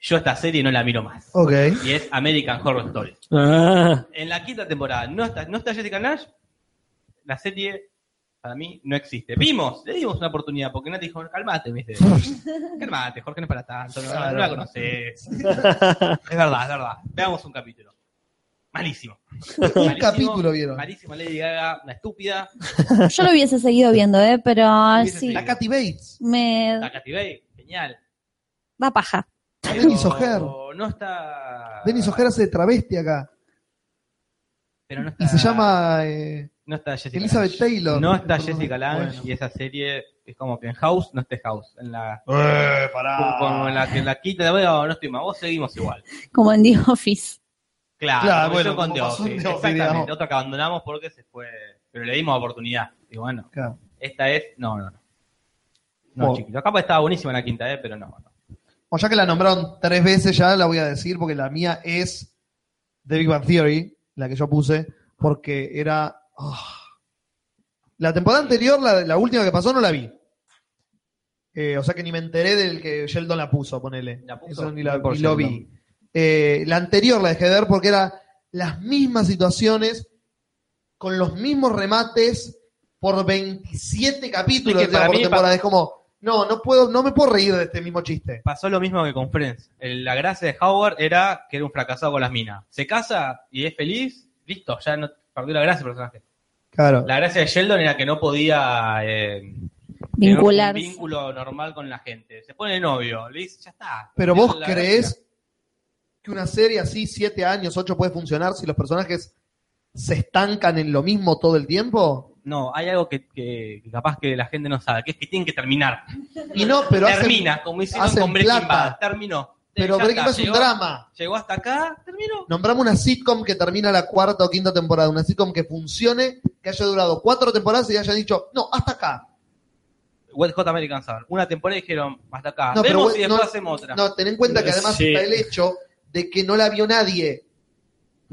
yo esta serie no la miro más. Ok. Y es American Horror Story. Ah, En la quinta temporada no está, no está Jessica Nash, la serie para mí no existe. Vimos, le dimos una oportunidad, porque Nati dijo, calmate, ¿viste? calmate, Jorge, no es para tanto, no, no la conoces. es verdad, es verdad. Veamos un capítulo. Malísimo. Un capítulo vieron. Malísimo, Lady Gaga, una estúpida. Yo lo hubiese seguido viendo, ¿eh? Pero sí, La Katy Bates. me La Katy Bay, genial. da paja. Denis O'Hare. Pero No está. Denis O'Hare hace de travesti acá. Pero no está. Y se llama eh, No está Jessica Elizabeth Lange. Taylor. No está Perdón. Jessica Lange Bueno. y esa serie es como que en House no esté House. En la, Eh, pará. como en la que en la quita, no, no estoy más, vos seguimos igual. Como en The Office. Claro, bueno, con The en Office, The Office, Exactamente, digamos. otra que abandonamos porque se fue. Pero le dimos oportunidad. Digo, bueno, Claro. esta es. No, no, no. No, Bueno. chiquito. Acá estaba buenísima la quinta, eh, pero no, no. O ya que la nombraron tres veces ya, la voy a decir porque la mía es The Big Bang Theory, la que yo puse, porque era... ah. La temporada anterior, la, la última que pasó, no la vi. Eh, o sea que ni me enteré del que Sheldon la puso, ponele. La puso, Eso ni, la- ni lo vi. Eh, la anterior la dejé de ver porque era las mismas situaciones, con los mismos remates, por 27 capítulos Es que por mí, temporada. Es como, no, no puedo, no me puedo reír de este mismo chiste. Pasó lo mismo que con Friends. El- La gracia de Howard era que era un fracasado con las minas. Se casa y es feliz, listo, ya no perdió la gracia el personaje. Claro. La gracia de Sheldon era que no podía eh, tener Vincularse. un vínculo normal con la gente. Se pone novio, le dice, ya está. Pero vos la creés gracia. que una serie así, siete años, ocho, puede funcionar si los personajes se estancan en lo mismo todo el tiempo? No, hay algo que, capaz que la gente no sabe, que es que tienen que terminar. Y no, pero hacen- Termina, como hicieron hacen con Breaking plata. Bad. Terminó. Pero Breaking Bad es un llegó- drama. Llegó hasta acá, terminó. Nombramos una sitcom que termina la cuarta o quinta temporada, una sitcom que funcione, que haya durado cuatro temporadas y hayan dicho, no, hasta acá. Wet Hot American Summer. Una temporada dijeron, hasta acá. No, pero Vemos bueno, y después no- hacemos otra. No, ten en cuenta que además Sí. está el hecho de que no la vio nadie.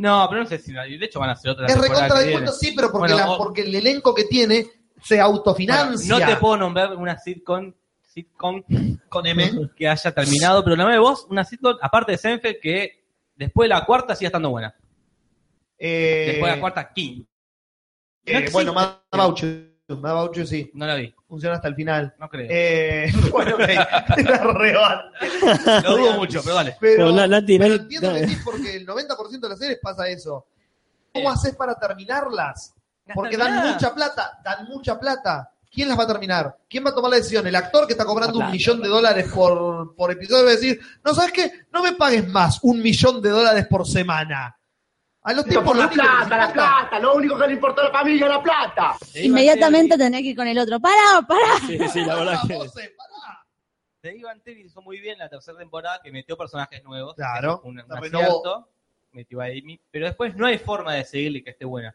No, pero no sé si. De hecho, van a hacer otra Es recontra de cuento, sí, pero porque, Bueno, la- o- porque el elenco que tiene se bueno, autofinancia. no te puedo nombrar una sitcom, sitcom Con M. que haya terminado, pero nombrame vos una sitcom, aparte de Seinfeld, que después de la cuarta sigue estando buena. Eh, Después de la cuarta, King. eh, No bueno, You. Mad About You sí. No la vi, Funciona hasta el final. no creo. Eh, bueno, ok. Era re mal. Lo dudo mucho, pero dale. Pero, Pero, Nati, pero Nati- entiendo que sí, porque el 90% de las series pasa eso. ¿Cómo haces para terminarlas? Porque dan mucha plata, dan mucha plata. ¿Quién las va a terminar? ¿Quién va a tomar la decisión? El actor que está cobrando un millón de dólares por, por episodio va a decir, no, ¿sabes qué? No me pagues más un millón de dólares por semana. A los tipos la plata, la importa- plata, lo único que le importa a la familia es la plata. Inmediatamente tenés que ir con el otro. ¡Para, para! Sí, sí, la verdad que. The Ivan Taylor hizo muy bien la tercera temporada que metió personajes nuevos. Claro, un, un acierto. Metió a Amy. Pero después no hay forma de seguirle que esté buena.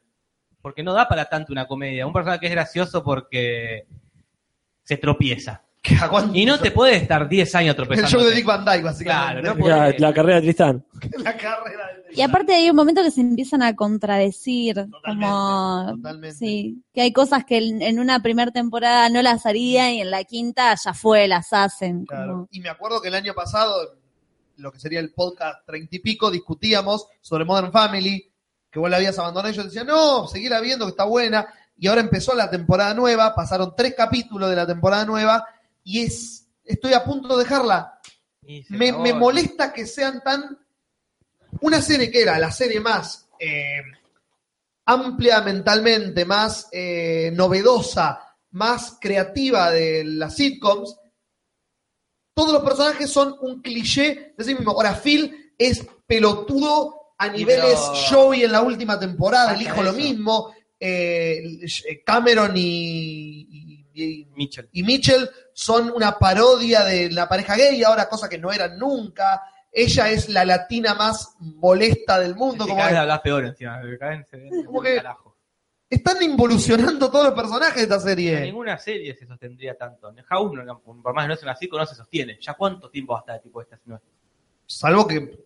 Porque no da para tanto una comedia. Un personaje que es gracioso porque se tropieza. Y no te puedes estar 10 años El tropezando. show de Dick Van Dyke, básicamente. Claro, no La, podés. la carrera de Tristán. La carrera de Y aparte hay un momento que se empiezan a contradecir, como Totalmente. sí, que hay cosas que en, en una primera temporada no las harían y en la quinta ya fue, las hacen. Claro. como- Y me acuerdo que el año pasado, lo que sería el podcast treinta y pico, discutíamos sobre Modern Family, que vos la habías abandonado y yo decía, no, seguirla viendo, que está buena. Y ahora empezó la temporada nueva, pasaron tres capítulos de la temporada nueva y es, estoy a punto de dejarla. Me, molesta que sean tan... Una serie que era la serie más eh, amplia mentalmente, más eh, novedosa, más creativa de las sitcoms, todos los personajes son un cliché de sí mismo. Ahora, Phil es pelotudo a niveles pero- Joey en la última temporada, el Basta hijo lo mismo, eh, Cameron y, y- y- Mitchell. y Mitchell son una parodia de la pareja gay, ahora cosa que no eran nunca. Ella es la latina más molesta del mundo. Como que hablas peor encima. Como que- carajo. están involucionando todos los personajes de esta En serie. ninguna serie se sostendría tanto. En House, no, por más que no es una no se sostiene. ¿Ya cuánto tiempo va a estar tipo esta? No, Salvo que,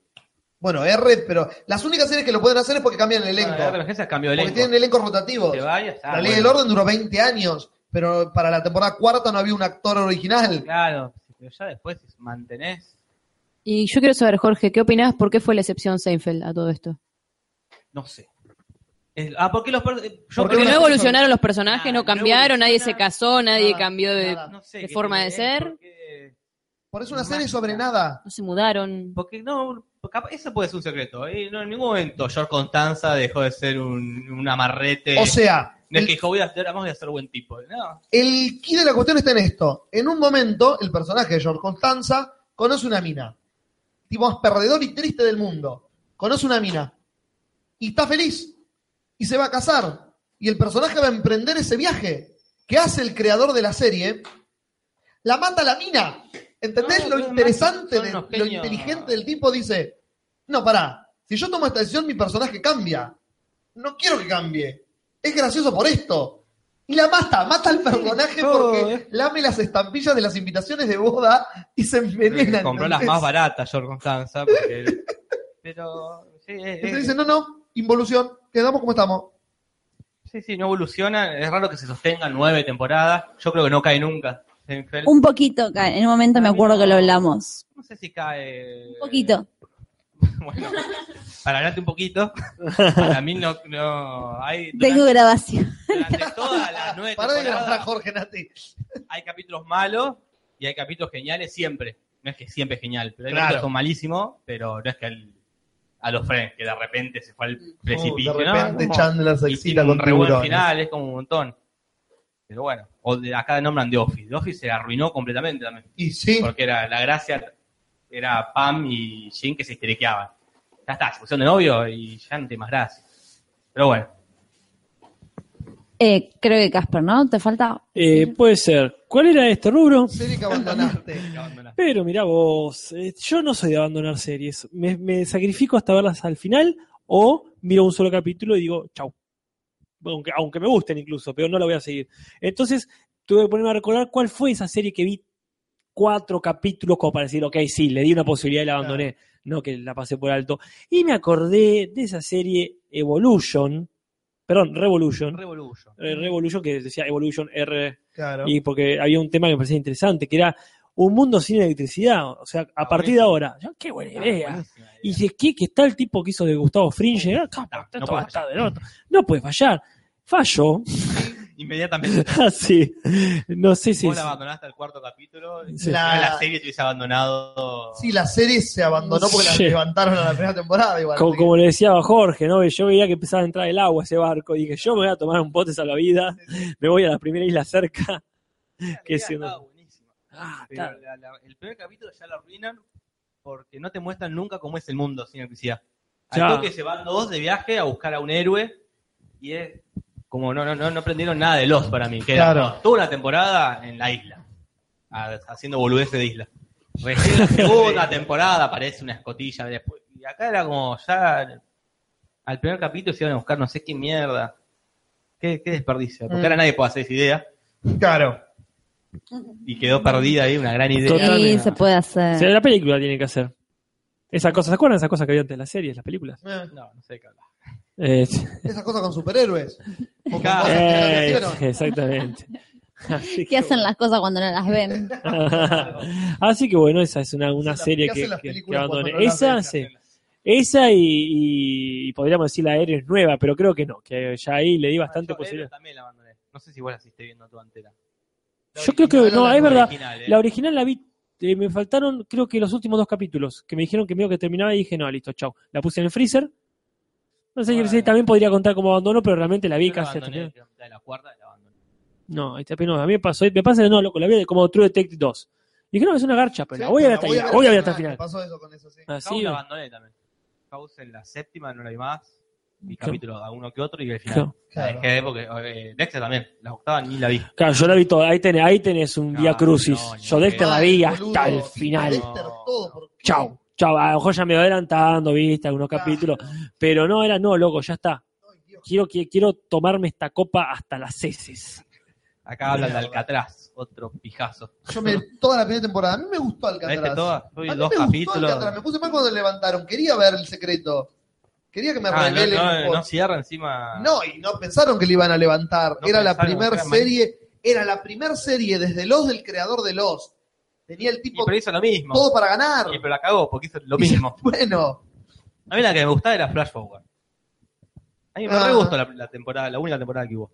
bueno, R, pero las únicas series que lo pueden hacer es porque cambian el elenco. la cambió de porque elenco. tienen elenco rotativo. Te vayas, ah, la ley bueno. del orden duró 20 años, pero para la temporada cuarta no había un actor original. Claro, pero ya después mantenés. Y yo quiero saber, Jorge, ¿qué opinás? ¿Por qué fue la excepción Seinfeld a todo esto? No sé. Es- ah, porque los. per- yo Porque no evolucionaron los personajes, no no cambiaron, nadie se casó, nadie nada, cambió de, nada. No sé de qué forma de ser, porque- Por eso una serie sobre nada. no se mudaron. Porque no, eso puede ser un secreto. ¿eh? No, en ningún momento George Constanza dejó de ser un, un amarrete. O sea, no es el, que dijo, voy a hacer, vamos a ser buen tipo. No, el key de la cuestión está en esto. En un momento, el personaje de George Constanza conoce una mina. Tipo más perdedor y triste del mundo. Conoce una mina. Y está feliz. Y se va a casar. Y el personaje va a emprender ese viaje. que hace el creador de la serie? La mata la mina. ¿Entendés No, lo interesante, de- lo inteligente del tipo? Dice, no, pará. Si yo tomo esta decisión, mi personaje cambia. No quiero que cambie. Es gracioso por esto. Y la mata, mata al personaje todo, porque eh. lame las estampillas de las invitaciones de boda y se envenena. compró las más baratas George Constanza. Porque, pero, sí, es- Entonces es- dice, no, no, involución, quedamos como estamos. sí, sí, no evoluciona. Es raro que se sostengan nueve temporadas. Yo creo que no cae nunca. Seinfeld. Un poquito, cae. en un momento me acuerdo que lo hablamos. No sé si cae. Un poquito. Bueno, para hablarte un poquito, para mí no, no hay. Tengo grabación. durante todas las nueve Para de grabar Jorge Nati. hay capítulos malos y hay capítulos geniales siempre. No es que siempre es genial, pero hay Claro. capítulos que son malísimos, pero no es que al- a los Friends, que de repente se fue al precipicio. Uh, de repente ¿no? Chandler se excita un con re buen tiburones. final, es como un montón. Pero bueno, o de acá nombran The Office. The Office se arruinó completamente también. Y sí, Porque era la gracia era Pam y Jim que se histeriqueaban. Ya está, se pusieron de novio y ya no tiene más gracia. Pero bueno, Eh, creo que Casper, ¿no? ¿Te falta? Eh, puede ser. ¿Cuál era este rubro? serie que abandonaste. Pero mira vos, eh, yo no soy de abandonar series. Me, me sacrifico hasta verlas al final o miro un solo capítulo y digo, chau. Aunque, aunque me gusten incluso, pero no la voy a seguir. Entonces, tuve que ponerme a recordar cuál fue esa serie que vi cuatro capítulos como para decir, ok, sí, le di una posibilidad y la abandoné. No que la pasé por alto. Y me acordé de esa serie Evolution, perdón, Revolution. Revolution. eh, Revolution, que decía Evolution R Claro. y porque había un tema que me parecía interesante, que era un mundo sin electricidad. O sea, a Ah, partir de ahora, ya, qué buena idea. Buenísima idea. Y dice, ¿qué? Que está el tipo que hizo de Gustavo Fringe. Ah, No, no. No puede fallar. Falló. Inmediatamente. Así. No sé si. Vos la abandonaste al cuarto capítulo. Sí. La- la... serie te hubiese abandonado. Sí, la serie se abandonó porque la Sí. levantaron a la primera temporada. Igual, como, que- como le decía a Jorge, ¿no? Yo veía que empezaba a entrar el agua a ese barco. Y dije, yo me voy a tomar un bote salvavidas. Me voy a la primera isla cerca. La que idea si no- estaba buenísima. Ah, Pero está. la- la- el primer capítulo ya lo arruinan porque no te muestran nunca cómo es el mundo sin electricidad. Al Ya. toque se van dos de viaje a buscar a un héroe y es como no, no, no, no aprendieron nada de los para mí. Que era Claro. toda una temporada en la isla, a- haciendo boludeces de isla. Recién la segunda temporada aparece una escotilla después. Y acá era como ya al primer capítulo se iban a buscar no sé qué mierda. Qué, qué desperdicio. Porque Mm. ahora nadie puede hacer esa idea. Claro. Y quedó perdida ahí una gran idea. Sí, Totalmente. se puede hacer. Sí, la película tiene que hacer. Esa cosa, ¿se acuerdan de esas cosas que había antes en las series, las películas? Eh, No, no sé de qué hablar. Eh, esas cosas con superhéroes. O con cosas que exactamente. Así ¿Qué hacen las cosas cuando no las ven? Así que bueno, esa es una, una serie ¿qué que, que- que abandoné. no Esa, sí. Esa y, y- y podríamos decir la aérea es nueva, pero creo que no, que ya ahí le di bastante Yo, posibilidad. También la abandoné. No sé si vos la hiciste viendo tu antera. Yo creo que no, la es verdad. original, eh? La original la vi, eh, me faltaron creo que los últimos dos capítulos, que me dijeron que medio que terminaba y dije, no, listo, chau. La puse en el freezer. No sé Bueno. si también podría contar como abandono, pero realmente la vi casi abandoné, la de la cuarta la abandoné. No, pero no, a mí me pasó, me pasa de no, loco, la vi como True Detective 2. Dije, no, es una garcha, pero Sí, la voy a ver hasta final, voy a ver hasta hasta el el final. Pasó eso con eso, sí. Así, House la abandoné también. House en la séptima no la vi más. Vi Claro. capítulos a uno que otro y al final. Claro. La dejé porque eh, Dexter también. La octava ni la vi. Claro, yo la vi toda, ahí tenés, ahí tenés un Vía Crucis. yo Dexter la vi hasta el final. Dexter, todo, ¿por qué? Chau, chau, a lo mejor ya me voy adelantando, viste, algunos capítulos, pero no, era, no, loco, ya está. Quiero, quiero tomarme esta copa hasta las heces. Acá hablan de Alcatraz, otro pijazo. Yo me, toda la primera temporada. A mí me gustó ¿La viste Alcatraz. toda? A mí dos me gustó capítulos. Alcatraz. Me puse mal cuando levantaron. Quería ver el secreto. Quería que me Ah, no, revelen. no, un no poco. cierra encima. No, y no pensaron que le iban a levantar. No era la pensaron, primer era serie, era la primer serie desde Los del creador de Los. Tenía el Y tipo pero hizo lo mismo. todo para ganar. Y pero la cagó porque hizo lo mismo. Bueno, A mí la que me gustaba era Flash Forward. A mí me Ah. re gustó la, la temporada, la única temporada que hubo.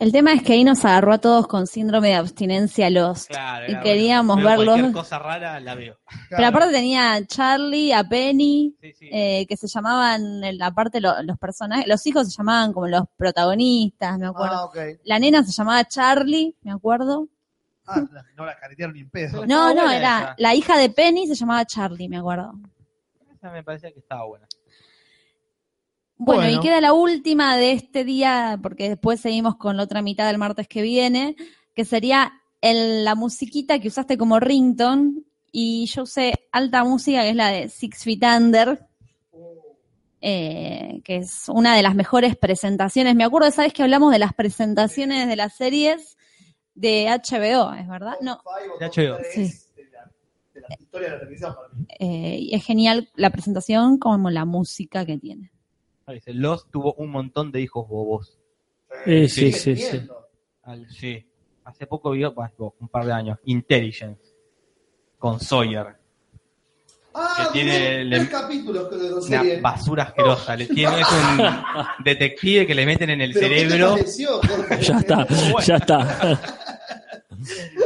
El tema es que ahí nos agarró a todos con síndrome de abstinencia los. Claro, Y queríamos bueno, verlos. Cualquier cosa rara la veo. Pero aparte tenía a Charlie, a Penny, Sí, sí. eh, que se llamaban, en la parte lo- los personajes, los hijos se llamaban como los protagonistas, me acuerdo. ah. La nena se llamaba Charlie, me acuerdo. Ah, no la caretearon ni en pedo. No, no, era esa. la hija de Penny se llamaba Charlie, me acuerdo. Esa me parecía que estaba buena. Bueno, Bueno. y queda la última de este día, porque después seguimos con la otra mitad del martes que viene, que sería el- la musiquita que usaste como ringtone. Y yo usé alta música, que es la de Six Feet Under, eh, que es una de las mejores presentaciones. Me acuerdo, ¿sabes que hablamos de las presentaciones de las series de HBO? ¿Es verdad? No. De HBO. Sí. De la, historia de la televisión para mí. Eh, y es genial la presentación como la música que tiene. Ah, dice, Los tuvo un montón de hijos bobos. Eh, sí, Sigue sí, sí. Al- sí. Hace poco vi, bueno, un par de años, Intelligence. Con Sawyer. Ah, Que tiene tres capítulos creo Una serie. basura asquerosa. Le tiene, es un detective que le meten en el ¿Pero qué te cerebro. Ya está, Bueno. ya está.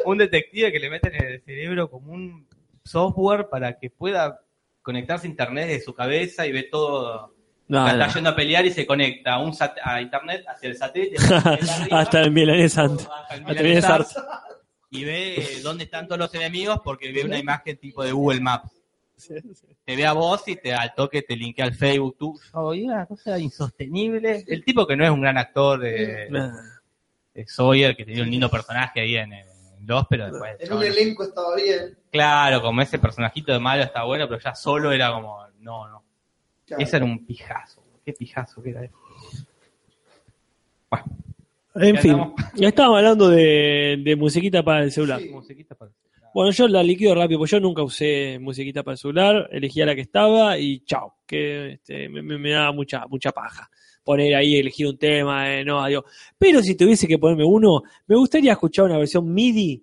un detective que le meten en el cerebro como un software para que pueda conectarse a internet de su cabeza y ve todo. No, está no. yendo a pelear y se conecta a, un sat- a internet hacia el satélite arriba, Hasta el Art, y ve dónde están todos los enemigos porque ve una imagen tipo de Google Maps. Te ve a vos y te al toque te linkea al Facebook. Y una cosa insostenible. El tipo que no es un gran actor de, de Sawyer, que tenía un lindo personaje ahí en, en Lost, pero después. En un elenco estaba bien. Claro, como ese personajito de malo está bueno, pero ya solo era como, no, no. Claro. Ese era un pijazo. Qué pijazo que era eso. Bueno, En fin, estamos. ya estábamos hablando de, de musiquita para el celular. Sí. musiquita para- Bueno, yo la liquido rápido, porque yo nunca usé musiquita para el celular, elegía la que estaba y chao, que este, me, me- daba mucha, mucha paja. Poner ahí, elegir un tema, eh, no, adiós. Pero si tuviese que ponerme uno, me gustaría escuchar una versión MIDI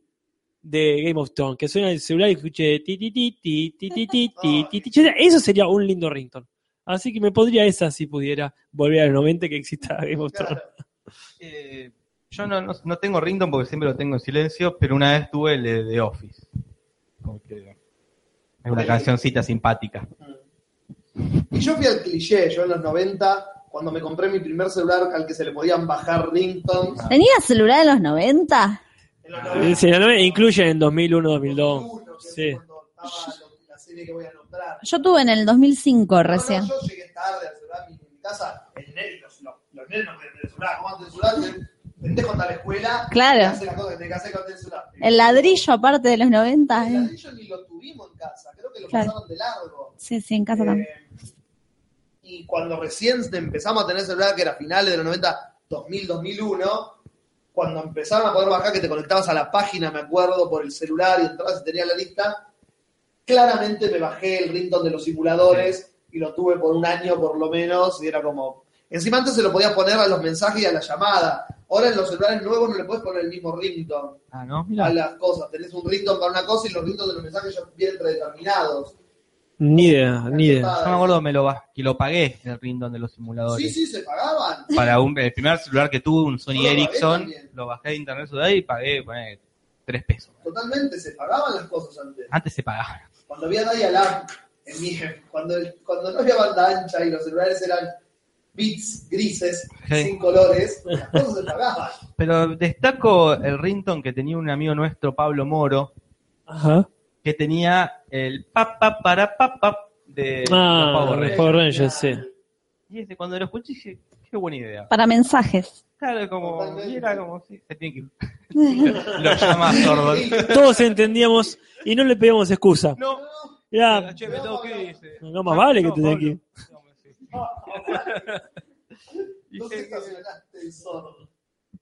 de Game of Thrones, que suena en el celular y escuche ti ti ti ti ti ti ti ti ti, Eso sería un lindo ringtone. Así que me podría esa si pudiera volver a los 90 que exista Game of Thrones. Eh, yo no, no, no tengo ringtone porque siempre lo tengo en silencio, pero una vez tuve el de The Office. Como que es una cancioncita simpática. Y yo fui al cliché, yo en los 90, cuando me compré mi primer celular al que se le podían bajar ringtones. ¿Tenías celular en los 90? En los 90, Sí, incluye en 2001, 2002. 2001, que es Sí. cuando estaba lo- la serie que voy a nombrar. Yo tuve en el 2005 No, recién. no, yo llegué tarde al celular en mi casa. El nene, los, los, los nenes no pueden tener celular. ¿Cómo antes celular? Pendejo a la escuela. Claro. Hace las cosas que tiene que hacer con el ladrillo aparte de los 90. El eh. ladrillo ni lo tuvimos en casa. Creo que lo Claro. pasaron de largo. Sí, sí, en casa también. Eh, y cuando recién empezamos a tener celular, que era finales de los 90, 2000, 2001, cuando empezaron a poder bajar, que te conectabas a la página, me acuerdo, por el celular y entrabas y tenías la lista, claramente me bajé el ringtone de los simuladores y lo tuve por un año por lo menos y era como... Encima antes se lo podías poner a los mensajes y a la llamada. Ahora en los celulares nuevos no le puedes poner el mismo ringtone Ah, ¿no? a las cosas. Tenés un ringtone para una cosa y los ringtones de los mensajes ya vienen predeterminados. Ni idea, ni idea. Yo me acuerdo me lo, que lo pagué el ringtone de los simuladores. Sí, sí, se pagaban. Para un, el primer celular que tuve, un Sony lo Ericsson, también. lo bajé de internet ciudad y pagué poné, 3 pesos. Totalmente, se pagaban las cosas antes. Antes se pagaba. Cuando había dial-up, en mi, cuando, el- cuando no había banda ancha y los celulares eran bits grises, Sí. sin colores, cosas se pagaban. Pero destaco el ringtone que tenía un amigo nuestro, Pablo Moro, Ajá. que tenía el pap pap para pap pap de Ah, los Power Rangers. Power Rangers, sí. Y ese, cuando lo escuché dije, qué buena idea. Para mensajes. Claro, como, y era como, sí, se tiene que lo llama sordo. Todos entendíamos y no le pedíamos excusa. No, Ya, che, me tengo que ir, dice. no más vale que No, te que ir. No el sordo.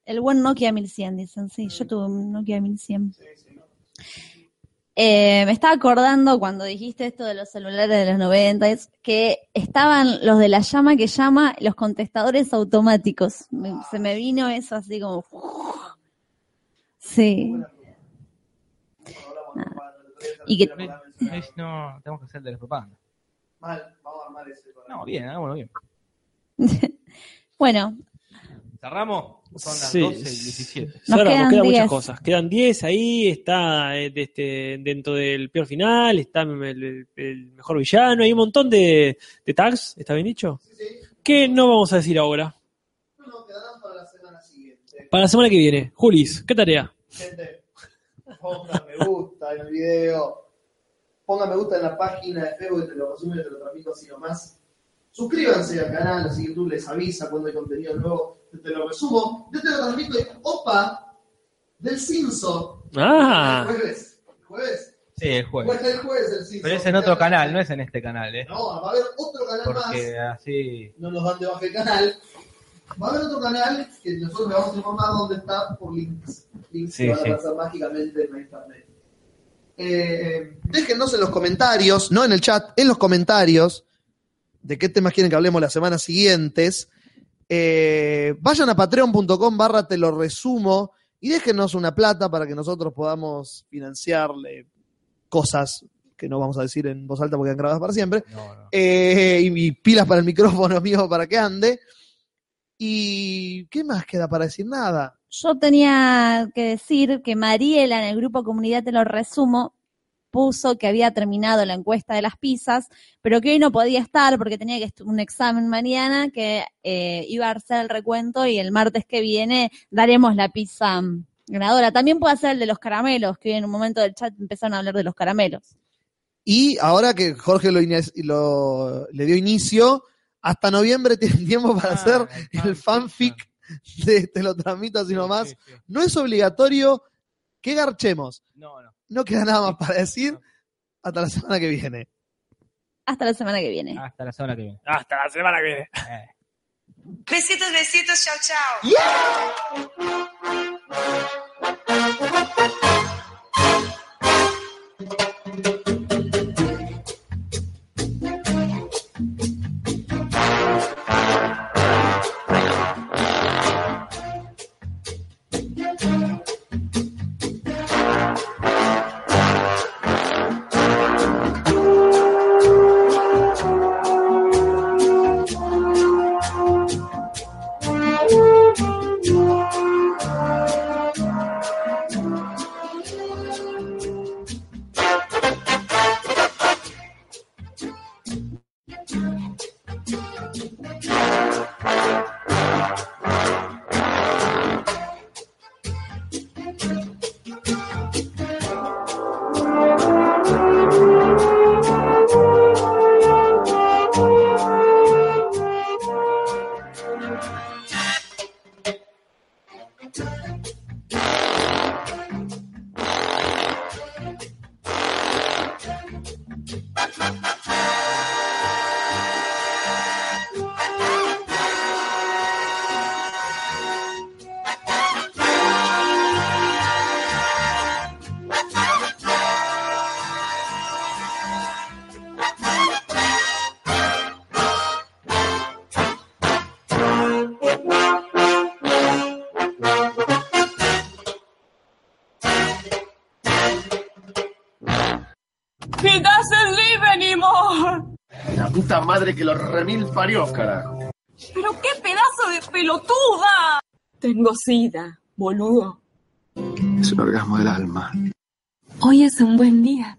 El buen Nokia 1100, dicen. Sí, yo tuve un Nokia 1100. Eh, me estaba acordando cuando dijiste esto de los celulares de los 90, es que estaban los de la llama que llama, los contestadores automáticos. Me- se me vino eso así como... Sí. Nada. Y que, No, tenemos que hacer de la propaganda. Mal, vamos a armar ese. No, bien, hagámoslo bien. bueno, ¿Cerramos? Son las Sí. 12 y 17. Nos Ahora, quedan quedan muchas 10. cosas. Quedan 10 ahí, está eh, este, dentro del peor final, está el, el- el mejor villano, hay un montón de, de tags, ¿está bien dicho? Que no vamos a decir ahora. No, no, quedarán para la semana siguiente. Para la semana que viene. Julis, ¿qué tarea? Gente, pongan me gusta en el video. Pongan me gusta en la página de Facebook, te lo resumo y te lo transmito así nomás. Suscríbanse al canal, así YouTube les avisa cuando hay contenido nuevo. Te lo resumo. Yo te lo transmito en OPA del Cinso. Ah. El jueves. ¿El jueves? Sí, el jueves. Pues el jueves el Cinso. Pero es en otro canal, no es en este canal, ¿eh? No, va a haber otro canal Porque más. así. No nos dan de baja el canal. Va a haber otro canal que nosotros le vamos a informar dónde está por links. Links Sí, que van a sí. aparecer mágicamente en la internet. Eh, déjenos en los comentarios, no en el chat, en los comentarios, de qué temas quieren que hablemos las semanas siguientes. Eh, vayan a patreon.com barra te lo resumo y déjenos una plata para que nosotros podamos financiarle cosas que no vamos a decir en voz alta porque quedan grabadas para siempre. Eh, y, y pilas para el micrófono mío para que ande. ¿Y qué más queda para decir? Nada. Yo tenía que decir que Mariela en el grupo Comunidad Te lo resumo puso que había terminado la encuesta de las pizzas, pero que hoy no podía estar porque tenía que un examen mañana que eh, iba a hacer el recuento y el martes que viene daremos la pizza mm, ganadora. También puede ser el de los caramelos, que hoy en un momento del chat empezaron a hablar de los caramelos. Y ahora que Jorge lo, le dio inicio, hasta noviembre tienen tiempo para hacer el fanfic de Te lo transmito así nomás. No es obligatorio que garchemos. No, no. No queda nada más para decir. Hasta la semana que viene. Hasta la semana que viene. Hasta la semana que viene. Hasta la semana que viene. Besitos, besitos, chao, chao. doesn't madre que los remil parió, carajo. Pero qué pedazo de pelotuda. Tengo sida, boludo. Es un orgasmo del alma. Hoy es un buen día.